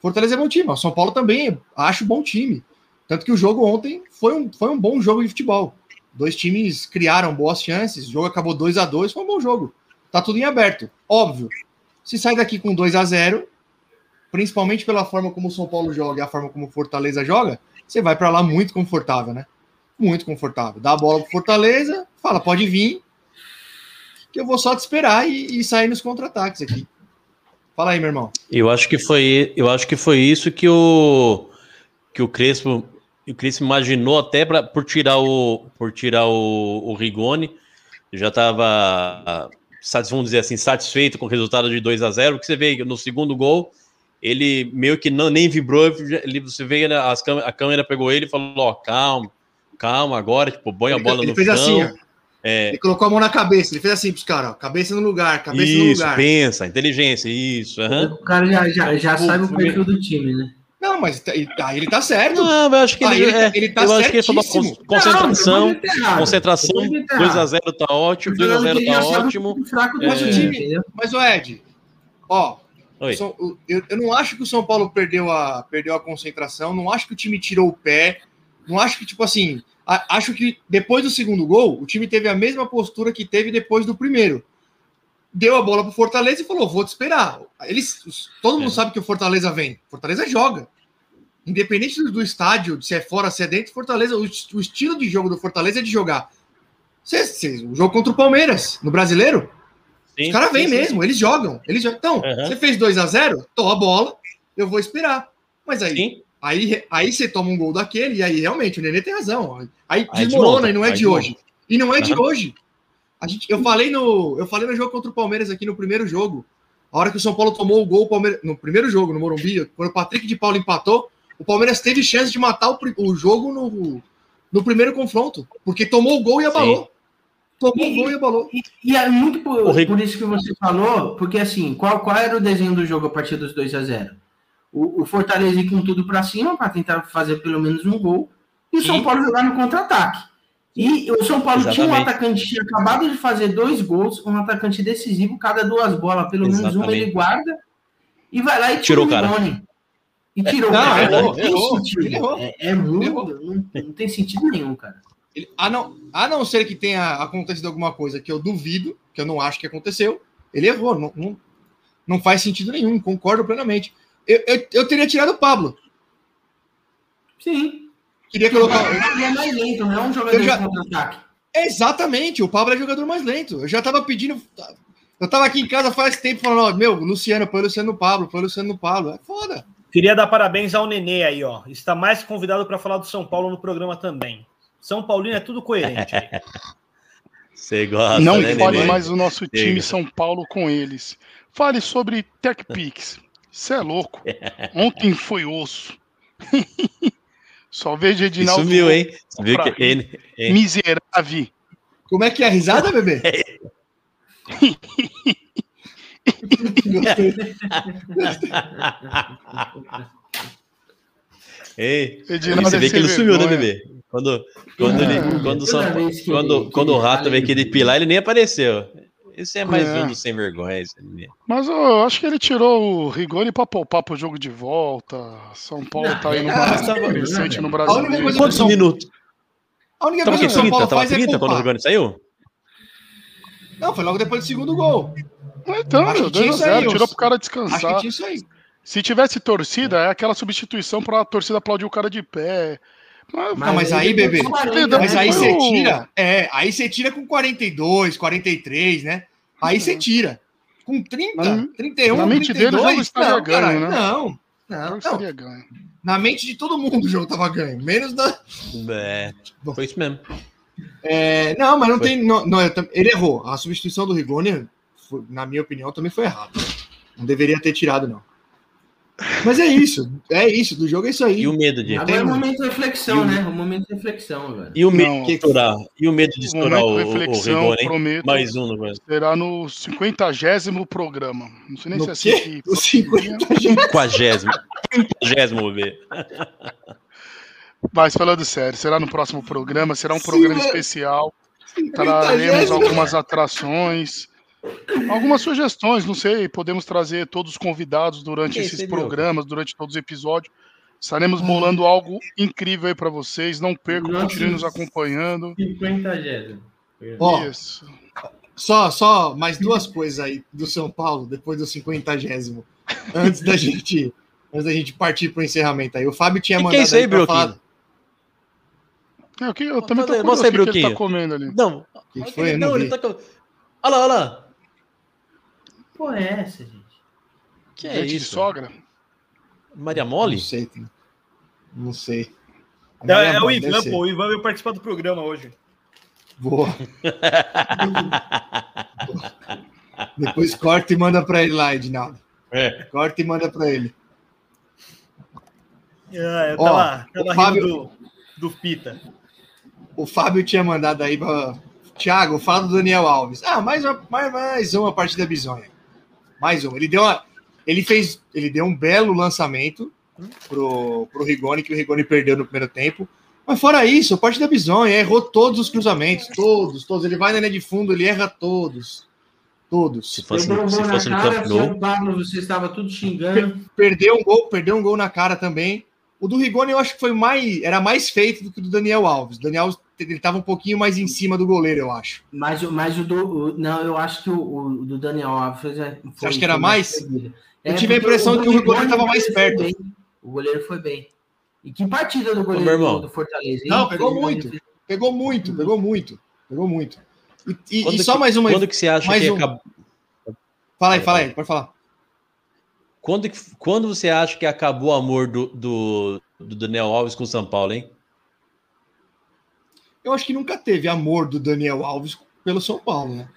Fortaleza é bom time. O São Paulo também acho bom time. Tanto que o jogo ontem foi um, foi um bom jogo de futebol. Dois times criaram boas chances, o jogo acabou 2 a 2 foi um bom jogo. Tá tudo em aberto. Óbvio. Se sai daqui com 2 a 0 principalmente pela forma como o São Paulo joga e a forma como o Fortaleza joga, você vai para lá muito confortável, né? Muito confortável. Dá a bola pro Fortaleza, fala, pode vir, que eu vou só te esperar e, e sair nos contra-ataques aqui. Fala aí, meu irmão. Eu acho que foi, eu acho que foi isso que o que o Crespo, o Crespo imaginou até pra, por tirar o por tirar o, o Rigoni. Já estava, vamos dizer assim, satisfeito com o resultado de 2 a 0 que você vê no segundo gol, ele meio que não nem vibrou, ele, você vê né, as, a câmera pegou ele e falou: ó, calma, calma agora, tipo, põe a bola ele no fez chão. assim, ó. É, Ele colocou a mão na cabeça, ele fez assim pros caras, ó, cabeça no lugar, cabeça no isso, lugar. pensa, inteligência, isso. aham. O cara já, já, já Pô, sabe o foi- perfil do time, né? Não, mas tá- ele tá, ele tá certo. Não, eu acho que Ah, ele, ele tá- é, ele tá eu acho que ele falou concentração, Não, tá concentração, Depois ele tá errado. 2x0 tá ótimo, Tô falando 2x0 que ele tá ótimo. o fraco É. time, entendeu? Mas o Ed, ó, o São- o- eu, eu não acho que o São Paulo perdeu a, perdeu a concentração, não acho que o time tirou o pé, não acho que, tipo assim, a- acho que depois do segundo gol, o time teve a mesma postura que teve depois do primeiro. Deu a bola pro Fortaleza e falou: vou te esperar. Eles, todo mundo É. sabe que o Fortaleza vem. Fortaleza joga. Independente do, estádio, se é fora, se é dentro, Fortaleza, o, o estilo de jogo do Fortaleza é de jogar. Cê- cê- o jogo contra o Palmeiras, no brasileiro, Sim, os caras vêm sim, mesmo, eles jogam. Eles jogam. Então, Aham. você fez 2 a 0 tô a bola, eu vou esperar. Mas aí, Sim. aí, aí você toma um gol daquele, e aí realmente o Nenê tem razão. Aí Aí desmorona desmonta, e não é aí de desmonta. hoje. E não é de Aham. hoje. A gente, eu, falei no, eu falei no jogo contra o Palmeiras aqui no primeiro jogo. A hora que o São Paulo tomou o gol, o Palmeiras, no primeiro jogo, no Morumbi, quando o Patrick de Paulo empatou, o Palmeiras teve chance de matar o, o jogo no, no primeiro confronto. Porque tomou o gol e abalou. Tomou o gol e abalou. E, e é muito por, por isso que você falou, porque assim, qual, qual era o desenho do jogo a partir dos 2 a 0 o, o Fortaleza ir com tudo para cima para tentar fazer pelo menos um gol e o São Sim. Paulo jogar no contra-ataque. E o São Paulo tinha um Exatamente. atacante que tinha acabado de fazer dois gols, um atacante decisivo, cada duas bolas, pelo menos uma Exatamente. ele guarda e vai lá e tira Tirou o cara. Rigoni. E tirou o Não, cara. Não tem errou, errou. É, é muito, não, não tem sentido nenhum, cara. Ele- a, não, a não ser que tenha acontecido alguma coisa que eu duvido, que eu não acho que aconteceu, ele errou. Não, não, não faz sentido nenhum, concordo plenamente. Eu, eu, eu teria tirado o Pablo. Sim. Queria colocar. Ele é mais lento, não é um jogador já- de contra-ataque. Exatamente, o Pablo é jogador mais lento. Eu já tava pedindo. Eu tava aqui em casa faz tempo falando, ó, meu, Luciano, põe o Luciano no Pablo, põe o Luciano no Pablo. É foda. Queria dar parabéns ao Nenê aí, ó. Está mais convidado para falar do São Paulo no programa também. São Paulino é tudo coerente. <laughs> aí. Você gosta, Não né, fale Nenê? mais o nosso time Chega. São Paulo com eles. Fale sobre TechPix. Você é louco. <laughs> Ontem foi osso. <laughs> Só vejo Edinaldo sumiu, hein? Viu que ele, hein? miserável. Como é que é a risada, bebê? <laughs> Gostei. <laughs> Ei, Edinaldo você é vê que ele sumiu, né, bebê? Quando, quando, ele, É, quando, que quando, ele- quando o ele rato veio ele- querer pilar, ele nem apareceu. Esse é mais É. um do sem vergonha. Mas eu acho que ele tirou o Rigoni pra poupar pro jogo de volta. São Paulo Não, tá aí é, tava- crescente no A Brasil. única coisa Quantos São- minutos? A única Tava coisa que São 30? Paulo Tava faz é 30 quando o. Rigoni saiu? Não, foi logo depois do segundo gol. Então, Acho meu, que tinha 2 isso a 0 aí, tirou pro cara Acho que descansar. tinha isso aí. Se tivesse torcida, é aquela substituição pra torcida aplaudir o cara de pé. Mas, Não, mas aí, bebê, botou 40, Mas aí você o- tira. É, aí você tira com 42, 43, né? Aí você tira. Com 30, Na- 31, na mente dele, o 32, jogo estaria não, ganho, caralho, né? Não, o não, jogo não. estaria ganho. Na mente de todo mundo o jogo tava ganho. Menos da. É, foi isso mesmo. É, não, mas não Foi. tem. Não, não, ele errou. A substituição do Rigoni, na minha opinião, também foi errada. Não deveria ter tirado, não. Mas é isso. É isso. Do jogo é isso aí. E o medo de. Agora é o Tem- momento de reflexão, né? O momento de reflexão agora. E o medo Não. de estourar? E o medo de O estourar o, momento de o, o reflexão, Rigoni, hein? prometo, Mais um no Brasil. será no 50 programa. Não sei nem No se é assim que... O 50 gente. Quinquagésimo. Quinquagésimo, bebê. Mas falando sério, será no próximo programa, será um Sim, programa mas- especial. 50 Traremos algumas atrações, algumas sugestões, não sei, podemos trazer todos os convidados durante esses programas, durante todos os episódios. Estaremos bolando algo incrível aí pra vocês. Não percam, continuem nos acompanhando. 50 Jéssica. Ó, Isso. Só, só mais duas coisas aí do São Paulo, depois do 50 antes da <laughs> gente antes da gente partir pro encerramento aí. O Fábio tinha Que que mandado é isso aí, pra Broquinho? É, o que- eu também tô aí, curioso o que que ele tá comendo ali. Não. Que que foi? Eu não não, ele tá com. Olha lá, olha lá. Porra, é essa, gente? Que é Dente de isso? sogra? Maria Não Mole? sei. Não sei. É, é o Ivan, pô. O Ivan veio participar do programa hoje. Boa. <laughs> Depois corta e manda pra ele lá, Edinaldo. É. Corta e manda pra ele. É, eu tava, Fábio- rindo do, do Pita. O Fábio tinha mandado aí pra. Thiago, fala do Daniel Alves. Ah, mais uma, mais, mais uma partida bizonha. Mais uma. Ele deu uma. Ele fez. Ele deu um belo lançamento pro, pro Rigoni, que o Rigoni perdeu no primeiro tempo. Mas fora isso, a partida bizonha, errou todos os cruzamentos. Todos, todos. Ele vai na linha de fundo, ele erra todos. Todos. Se fosse, um se gol na fosse no cara, Pablo, você estava tudo xingando. Perdeu um gol, perdeu um gol na cara também. O do Rigoni eu acho que foi mais, era mais feito do que o do Daniel Alves. O Daniel Alves ele tava um pouquinho mais em cima do goleiro, eu acho. Mas, o- mas o do. o- não, eu acho que o, o do Daniel Alves foi. foi acha que era foi mais? seguido. Eu tive a impressão que o Rigoni, goleiro tava mais perto. bem. O goleiro foi bem. E que partida do goleiro meu irmão. do Fortaleza? hein? Não, pegou muito. ele- Pegou muito, pegou muito, pegou muito. E, e- e só que- mais uma. Quando que você acha mais que um. acabou? Fala aí, fala aí, pode falar. Quando, quando você acha que acabou o amor do, do, do Daniel Alves com o São Paulo, hein? Eu acho que nunca teve amor do Daniel Alves pelo São Paulo, né?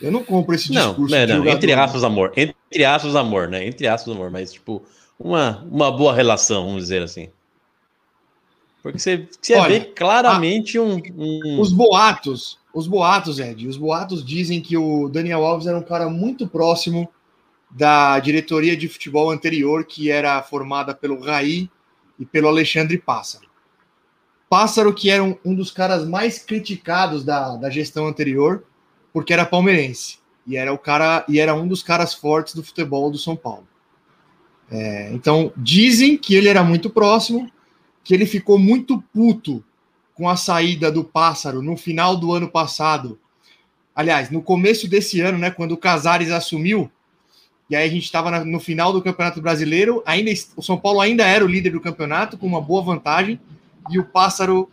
Eu não compro esse Não, discurso. não, de não, jogador. entre aspas, amor. Entre aspas, amor, né? Entre aspas, amor, mas tipo, uma, uma boa relação, vamos dizer assim. Porque você, você Olha, vê claramente um. um- Os boatos, os boatos, Ed, os boatos dizem que o Daniel Alves era um cara muito próximo da diretoria de futebol anterior, que era formada pelo Raí e pelo Alexandre Pássaro. Pássaro, que era um, um dos caras mais criticados da, da gestão anterior, porque era palmeirense. E era o cara, e era um dos caras fortes do futebol do São Paulo. É, então, dizem que ele era muito próximo, que ele ficou muito puto com a saída do Pássaro no final do ano passado. Aliás, no começo desse ano, né, quando o Casares assumiu, e aí a gente estava no final do Campeonato Brasileiro, ainda o São Paulo ainda era o líder do campeonato com uma boa vantagem, e o Pássaro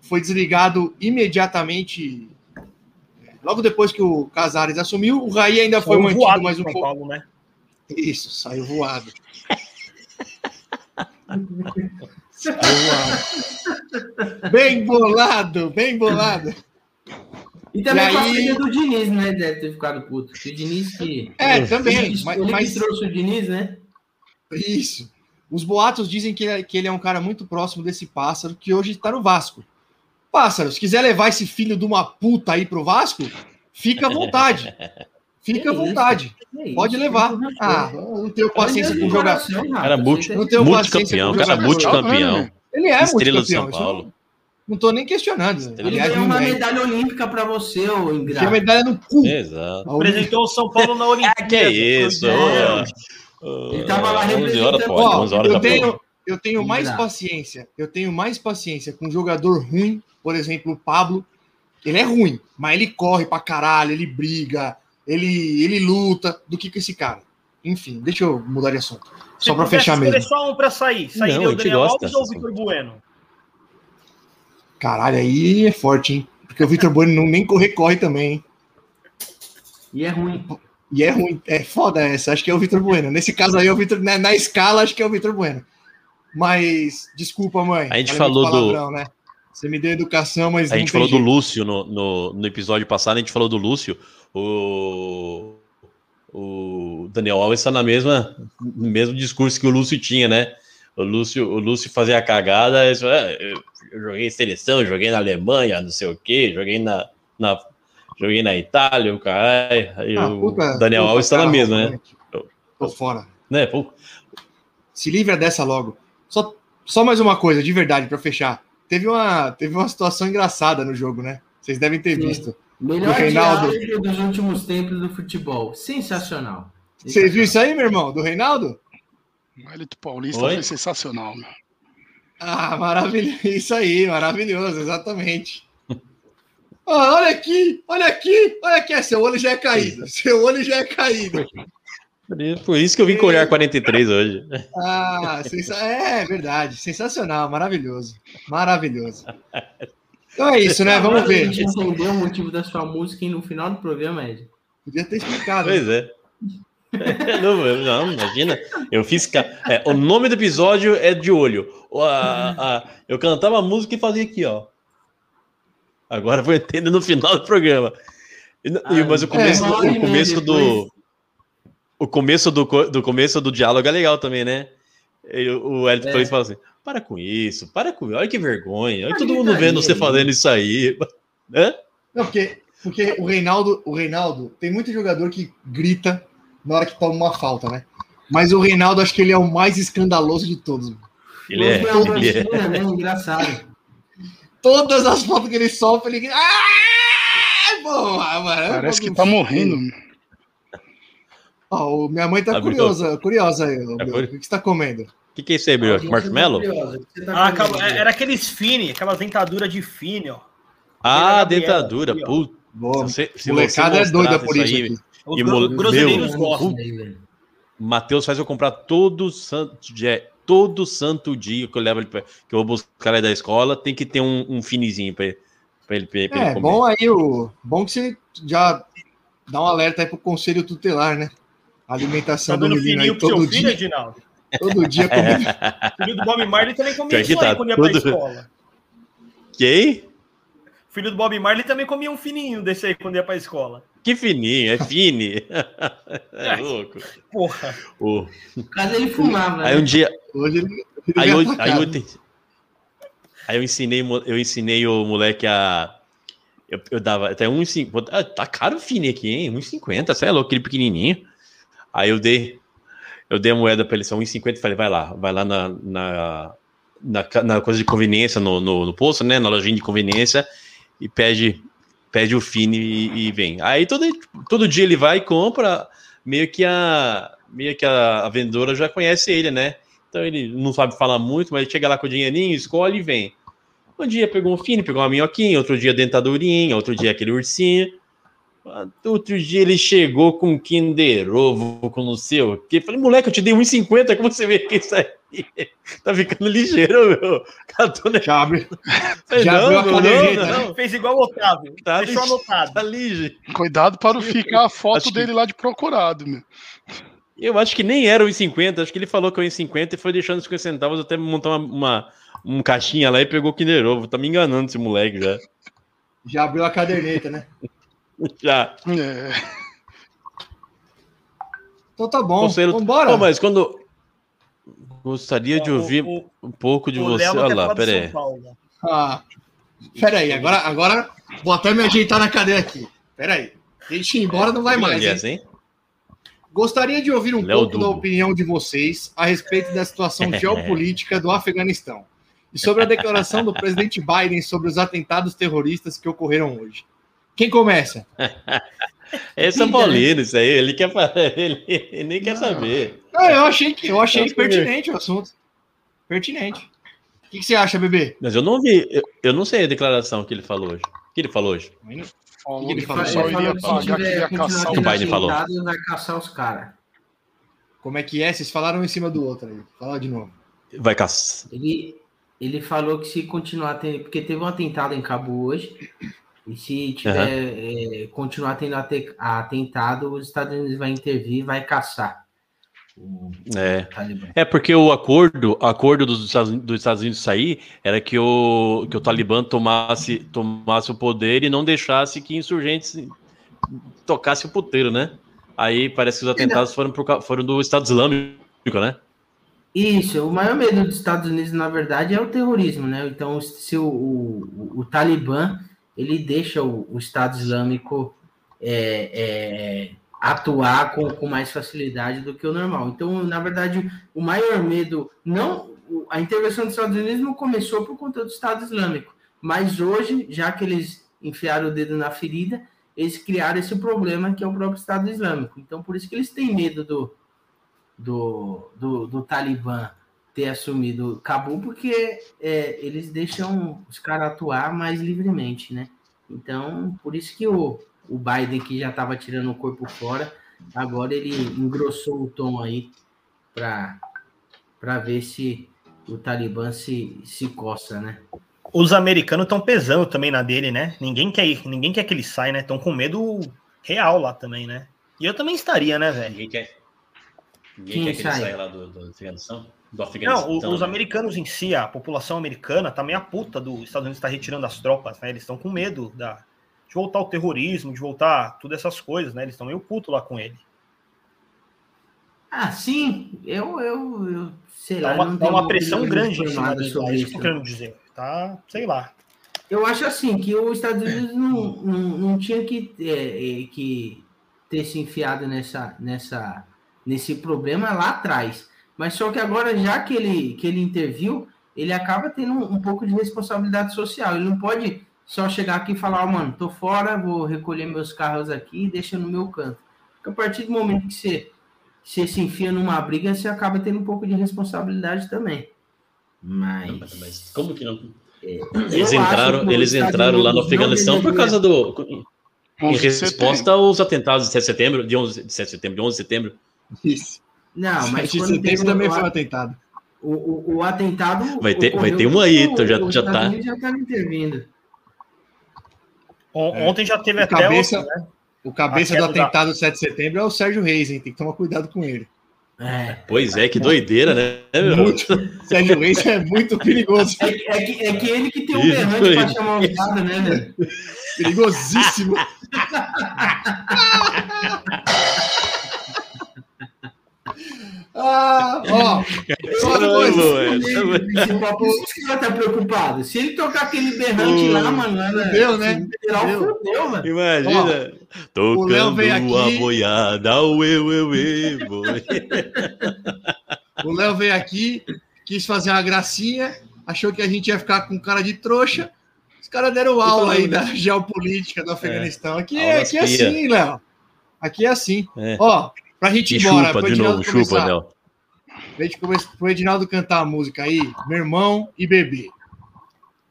foi desligado imediatamente. Logo depois que o Casares assumiu, o Raí ainda foi Foi mantido voado mais mais um São pouco. Paulo, né? Isso, saiu voado. <laughs> saiu voado. Bem bolado, bem bolado. E também E com a aí- saída do Diniz, né? Deve ter ficado puto. Porque o Diniz que. É, também. Ele, Mas, ele mas- que trouxe o Diniz, né? isso. Os boatos dizem que, ele- que ele é um cara muito próximo desse pássaro que hoje está no Vasco. Pássaro, se quiser levar esse filho de uma puta aí pro Vasco, fica à vontade. <laughs> Fica à vontade. É isso, Pode levar. Ah, eu não tenho paciência com. Cara Não tenho paciência multicampeão, com cara jogador. multicampeão. Ele é Estrela do multicampeão. São isso eu Paulo. Não tô nem questionando. Ele Aliás, ganhou uma é. medalha olímpica pra você, ô Tinha ingrato. medalha no cu. Exato. Apresentou o São Paulo na <laughs> Olimpíada. Ah, que é isso? É. Ele tava lá 11 horas representando- Ó, 11 horas eu tenho, eu tenho mais Ingrato. paciência. Eu tenho mais paciência com um jogador ruim, por exemplo, o Pablo. Ele é ruim, mas ele corre pra caralho, ele briga, ele, ele luta, do que com esse cara. Enfim, deixa eu mudar de assunto. Só Se pudesse fechar mesmo. só um pra sair. Sairia Não, o Daniel Alves ou o Vitor Bueno? Caralho, aí é forte, hein? Porque o Vitor Bueno não nem correr, corre também, hein? E é ruim. E é ruim, é foda essa. Acho que é o Vitor Bueno. Nesse caso aí, é o Vitor, na, na escala, acho que é o Vitor Bueno. Mas, desculpa, mãe. A gente muito falou do- palavrão, Né? Você me deu educação, mas. A não gente falou do jeito. Lúcio no, no, no episódio passado, a gente falou do Lúcio. O, o Daniel Alves está na mesma, no mesmo discurso que o Lúcio tinha, né? O Lúcio, o Lúcio fazia a cagada, "É, eu, eu joguei em seleção, joguei na Alemanha, não sei o quê, joguei na, na, joguei na Itália, o caralho. Aí Ah, o puta- Daniel puta Alves está na cara mesma, né? Tô fora. né? Pô, Se livra dessa logo. Só, só mais uma coisa, de verdade, pra fechar. Teve uma, teve uma situação engraçada no jogo, né? Vocês devem ter Sim. visto. Melhor Do Reinaldo. dos últimos tempos do futebol. Sensacional. Você viu isso aí, meu irmão? Do Reinaldo? O Elito Paulista Oi? foi sensacional. meu. Ah, maravilhoso. <laughs> Isso aí, maravilhoso, exatamente. <laughs> Ah, olha aqui, olha aqui, olha aqui. Seu olho já é caído. Seu olho já é caído. Por isso que eu vim com o olhar 43 hoje. Ah, sensa... é verdade. Sensacional, maravilhoso. Maravilhoso. Então é isso, né? Vamos A ver. gente entendeu o motivo da sua música e no final do programa, Ed. Podia ter explicado. Pois é. <laughs> Não, não, imagina. Eu fiz. ca- é, o nome do episódio é de olho. O- a- a- eu cantava a música e fazia aqui, ó. Agora vou entender no final do programa. E e- mas o começo, é, do- o começo do. O começo do, do começo do diálogo é legal também, né? E o o Elton É. Fala assim: para com isso, para com isso, olha que vergonha, olha Ah, todo mundo vendo você fazendo isso aí. <laughs> Hã? Não, porque, porque o Reinaldo, o Reinaldo tem muito jogador que grita na hora que toma uma falta, né? Mas o Reinaldo, acho que ele é o mais escandaloso de todos. Ele é, ele é. Né? Engraçado. Todas as faltas que ele sofre, ele. Ah, porra, mano. Parece que tá morrendo. Ó, o- minha mãe tá Abriu. curiosa, curiosa aí. ô, Tá cur- O que você tá comendo? O que, que é isso aí, Bruno? Marshmallow? Você tá Ah, Ed? era aqueles fine, aquelas dentaduras de fine, ó. Ah, dentadura. Puta, Boa, molecada você é doida por isso aí, aqui. Os E gro- mole- groseleiros meu, gostam. Aí. Matheus faz eu comprar todo santo dia, todo santo dia que eu levo ele pra, que eu vou buscar ele da escola, tem que ter um, um finezinho para ele, pra ele, pra ele É, comer. bom aí o. Bom que você já dá um alerta aí pro conselho tutelar, né? A alimentação Tá do dando menino fininho aí pro seu todo filho, dia. Edinaldo? Todo dia <laughs> comendo. O filho do Bob Marley também comia isso aí tá quando ia pra tudo- escola. Quem? O filho do Bob Marley também comia um fininho desse aí quando ia pra escola. Que fininho, é fine. <laughs> é louco. Porra. O- No caso, ele fumava. Aí né? um dia, Hoje ele, ele aí eu, aí eu, te- aí eu ensinei, eu ensinei o moleque a eu, eu dava até 1,50. Ah, tá caro o fine aqui, hein? 1,50, você é louco, aquele pequenininho. Aí eu dei eu dei a moeda para ele, são 1,50 e falei, vai lá, vai lá na, na, na, na coisa de conveniência, no, no, no posto, né? Na lojinha de conveniência, e pede, pede o fine e, e vem. Aí todo, todo dia ele vai e compra, meio que a, meio que a, a vendedora já conhece ele, né? Então ele não sabe falar muito, mas ele chega lá com o dinheirinho, escolhe e vem. Um dia pegou um fine, pegou uma minhoquinha, outro dia dentadurinha, outro dia aquele ursinho. Outro dia ele chegou com um Kinder Ovo, com não sei o quê. Falei, moleque, eu te dei 1,50, como você vê que isso aí <laughs> tá ficando ligeiro, meu. Catou, né? Já abre. Falei, já não, abriu a não, não, Fez igual o Otávio. Tá Deixou lixo. anotado. tá ligeiro. Cuidado para não ficar a <laughs> foto Acho que- dele lá de procurado, meu. Eu acho que nem era o 1,50, acho que ele falou que era o 1,50 e foi deixando 50 centavos até montar uma, uma, um caixinha lá e pegou o Kinder Ovo. Tá me enganando esse moleque já. Já abriu a caderneta, né? <laughs> <laughs> Já. É, Então tá bom. Conselho- Vambora. Pô, mas quando. Gostaria de Ó, o- ouvir o- um pouco de você. Olha lá, falar do pera São aí. Paulo. Ah, peraí, agora, agora vou até me ajeitar na cadeira aqui. Peraí. Deixa ir embora, não vai mais. Aliás, hein? hein? Gostaria de ouvir um Léo pouco da Dubo. opinião de vocês a respeito da situação <laughs> geopolítica do Afeganistão e sobre a declaração do presidente <laughs> Biden sobre os atentados terroristas que ocorreram hoje. Quem começa? <laughs> É São Paulino, isso aí. Ele quer <laughs> ele, ele nem quer Não. saber. Ah, eu achei que eu achei pertinente o assunto. Pertinente. O que, que você acha, bebê? Mas eu não vi, eu, eu não sei a declaração que ele falou hoje. O que ele falou hoje? falou que ele falou? o iria que pagar, ia caçar o Biden falou. Vai caçar os caras. Como é que é? Vocês falaram um em cima do outro aí. Fala de novo. Vai caçar. Ele, ele falou que se continuar tendo. Porque teve um atentado em Cabo hoje. E se tiver, eh, continuar tendo ate- atentado, os Estados Unidos vai intervir e vai caçar o É. É porque o acordo, acordo dos Estados, dos Estados Unidos sair era que o, que o Talibã tomasse, tomasse o poder e não deixasse que insurgentes tocassem o puteiro, né? Aí parece que os atentados foram, ca- foram do Estado Islâmico, né? Isso, o maior medo dos Estados Unidos, na verdade, é o terrorismo, né? Então, se o, o, o Talibã ele deixa o, o Estado Islâmico é, é, atuar com, com mais facilidade do que o normal. Então, na verdade, o maior medo, não a intervenção dos Estados Unidos não começou por conta do Estado Islâmico, mas hoje, já que eles enfiaram o dedo na ferida, eles criaram esse problema que é o próprio Estado Islâmico. Então, por isso que eles têm medo do, do, do, do Talibã. Ter assumido Cabul, porque é, eles deixam os caras atuar mais livremente, né? Então, por isso que o, o Biden, que já estava tirando o corpo fora, agora ele engrossou o tom aí para ver se o Talibã se, se coça, né? Os americanos estão pesando também na dele, né? Ninguém quer, ninguém quer que ele saia, né? Estão com medo real lá também, né? E eu também estaria, né, velho? Ninguém quer. Ninguém Quem quer que ele sai? saia lá do, do Afeganistão? Do Afeganistão. Não, os né? americanos em si, a população americana, tá meio puta dos Estados Unidos estar retirando as tropas, né? Eles estão com medo da, de voltar o terrorismo, de voltar tudo essas coisas, né? Eles estão meio puto lá com ele. Ah, sim, eu, eu, eu sei Dá lá. uma, não dá tenho uma pressão grande em cima sobre é isso que eu querendo dizer. Tá, sei lá. Eu acho assim que os Estados Unidos não, não, não tinha que, é, é, que ter se enfiado nessa, nessa, nesse problema lá atrás. Mas só que agora, já que ele, que ele interviu, ele acaba tendo um, um pouco de responsabilidade social. Ele não pode só chegar aqui e falar, ó, mano, tô fora, vou recolher meus carros aqui e deixa no meu canto. Porque a partir do momento que você, você se enfia numa briga, você acaba tendo um pouco de responsabilidade também. Mas. Mas como que não? eu Eles entraram, eles entraram lá no Afeganistão por causa do. Em 11 de resposta aos atentados de 7 de setembro, de 11 de 7 de setembro, de 11 de setembro. Isso. Não, <laughs> mas 7 de quando setembro teve também o- foi um atentado. O, o, o atentado. Vai ter- vai ter um aí, então já- já tá. Unidos já estavam intervindo. On- É. Ontem já teve O até cabeça- outro, né? O cabeça do da- atentado do 7 de setembro é o Sérgio Reis, hein? Tem que tomar cuidado com ele. É. Pois é, que doideira, né? <laughs> Muito. Sérgio Reis é muito perigoso. É, que- é que, é que ele que tem um berrante pra chamar o usado, né, velho? Perigosíssimo. <laughs> ah, ó. <laughs> Só uma coisa. Isso que ela tá preocupado. Se ele tocar aquele berrante Ô, lá, mano, fudeu, né? federal, Fudeu. fudeu, mano. Imagina. o Léo Tocando veio aqui- a boiada, uê, uê, uê, boi. O Léo veio aqui, quis fazer uma gracinha, achou que a gente ia ficar com cara de trouxa. Os caras deram aula aí da geopolítica do Afeganistão. Aqui é, Aulas aqui é assim, Léo. Aqui é assim. É. Ó, pra gente ir E embora, chupa de Edinaldo novo, começar, chupa, pra gente come- pro Edinaldo cantar a música aí, meu irmão e bebê.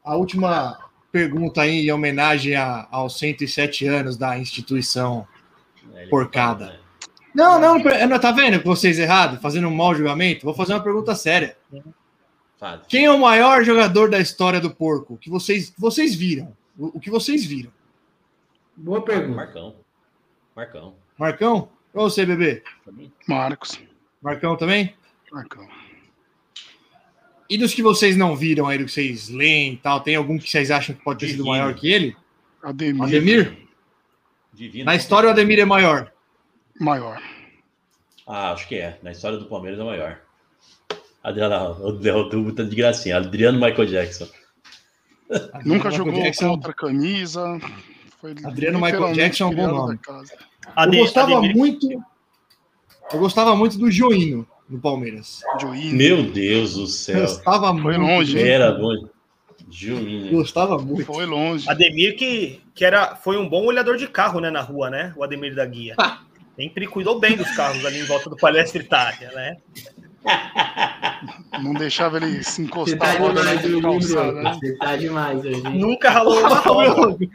A última pergunta aí em homenagem a- aos 107 anos da instituição. Porcada. Não, não, não, tá vendo que vocês errado, fazendo um mau julgamento? Vou fazer uma pergunta séria. Quem é o maior jogador da história do porco? Que vocês, vocês viram? O, o que vocês viram? Boa pergunta. Marcão. Marcão. Marcão? Ou você, bebê? Marcos. Marcão também? Marcão. E dos que vocês não viram aí, do que vocês leem e tal, tem algum que vocês acham que pode ter sido maior que ele? Ademir. Ademir? Divino. Na história, o Ademir é maior. Maior. Ah, acho que é. Na história do Palmeiras é maior. Adriano, o Dubo tá de gracinha. Adriano Michael Jackson. Nunca Michael jogou Jackson. outra camisa. Foi Adriano Michael Jackson é um bom nome. Eu gostava Ademir- muito. Eu gostava muito do Joinho no Palmeiras. Joinha. Meu Deus do <laughs> céu. Gostava Foi muito. longe? Era bom. Juninho. Gostava muito. Foi longe. Ademir que, que era, foi um bom olhador de carro, né, na rua, né? O Ademir da Guia. <laughs> Sempre cuidou bem dos carros ali em volta do Palestra Itália, né? <laughs> Não deixava ele se Você encostar tá logo na demais né? Você tá demais hein? Nunca ralou uma roda.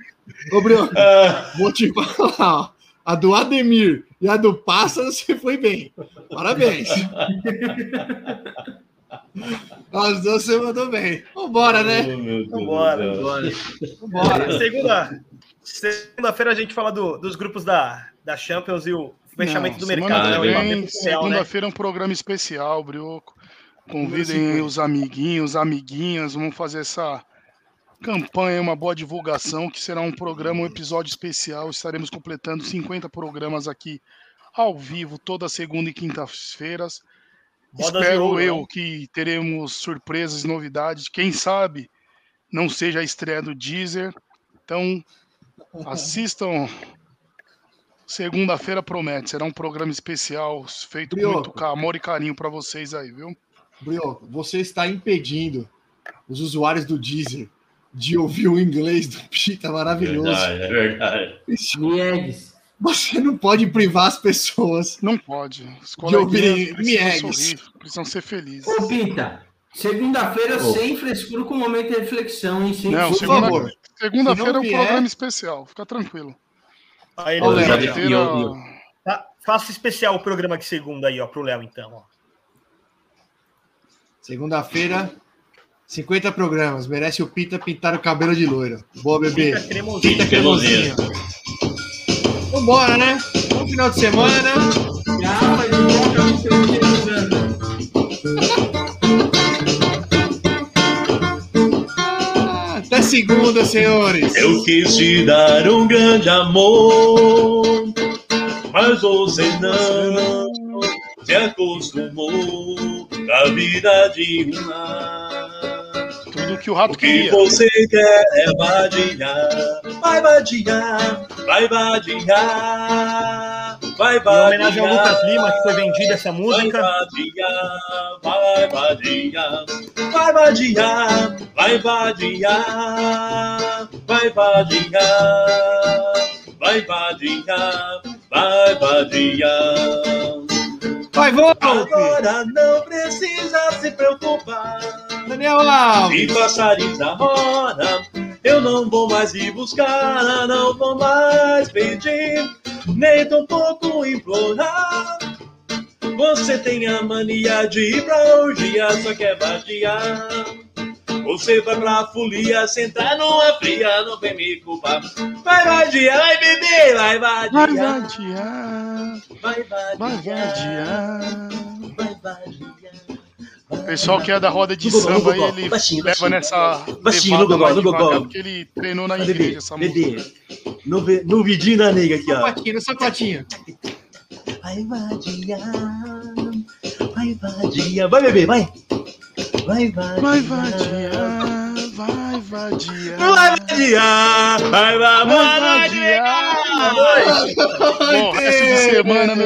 Ô, Bruno, Ah, vou te falar, ó. A do Ademir e a do Pássaro, você foi bem. Parabéns. As duas você mandou bem. Vambora, né? oh, Vambora. Vambora. Segunda, segunda-feira a gente fala do- dos grupos da, da Champions e o fechamento Não, do mercado. Né? vem, né? Segunda-feira é um programa especial, Brioco. Convidem os amiguinhos, amiguinhas. Vamos fazer essa campanha, uma boa divulgação, que será um programa, um episódio especial. Estaremos completando 50 programas aqui ao vivo, toda segunda e quinta-feiras. Espero ouro, eu né? que teremos surpresas e novidades. Quem sabe não seja a estreia do Deezer. Então, <laughs> assistam. Segunda-feira promete. Será um programa especial feito com muito ca- amor e carinho para vocês aí, viu? Brioco, você está impedindo os usuários do Deezer de ouvir o inglês do Pita maravilhoso. Verdade, é verdade. Miegues. você não pode privar as pessoas. Não pode. Os De ouvir precisam sorrir, precisam ser felizes. Ô, Pinta, segunda-feira Ô. sem frescura com momento de reflexão, hein? Sem Não, por segunda- favor. segunda-feira Se é um programa especial. Fica tranquilo. Aí, Ô, Léo, Fa- Faça especial o programa de segunda aí, ó, pro Léo, então. Ó. Segunda-feira, 50 programas. Merece o Pita pintar o cabelo de loiro. Boa, bebê. Fica cremosinho. Pita cremosinho. Vambora, né? Bom final de semana. De volta seu Santa. Ah, Até segunda, senhores. Eu quis te dar um grande amor, mas você não se acostumou com a vida de um lar. Tudo que o rato O que queria. você quer é vadiar, vai vadiar, vai vadiar, vai Em vadiar. homenagem ao Lucas Lima, que foi vendida essa Vai música. vadiar, vai vadiar, vai vadiar, vai vadiar, vai vadiar, vai vadiar, vai vadiar. Vai, volta. Agora não precisa se preocupar. Daniel Alves. E passarinhos da roda, eu não vou mais ir buscar, não vou mais pedir, nem tampouco implorar. Você tem a mania de ir pra orgia, só quer vadiar. Você vai pra folia, sentar numa fria, não vem me culpar. Vai vadiar, vai beber, vai Vai vadiar, vadiar, vai vai vadiar, vadiar. vai vadiar. O pessoal que é da roda de samba, ele Baixinho, leva baixinho. nessa Baixinho, gogó. devagar, porque ele treinou na Vai, igreja bebê, essa bebê. música. No, no vidinho da nega aqui, ó. Sapatinho, no sapatinho. Vai vadiar, vai vadiar. Vai, bebê, vai. Vai vadiar. Vai vadiar, vai vadiar. Vai vadiar, vai, vai, Vai vai vadiar. vadiar. Bom, resto de semana, meu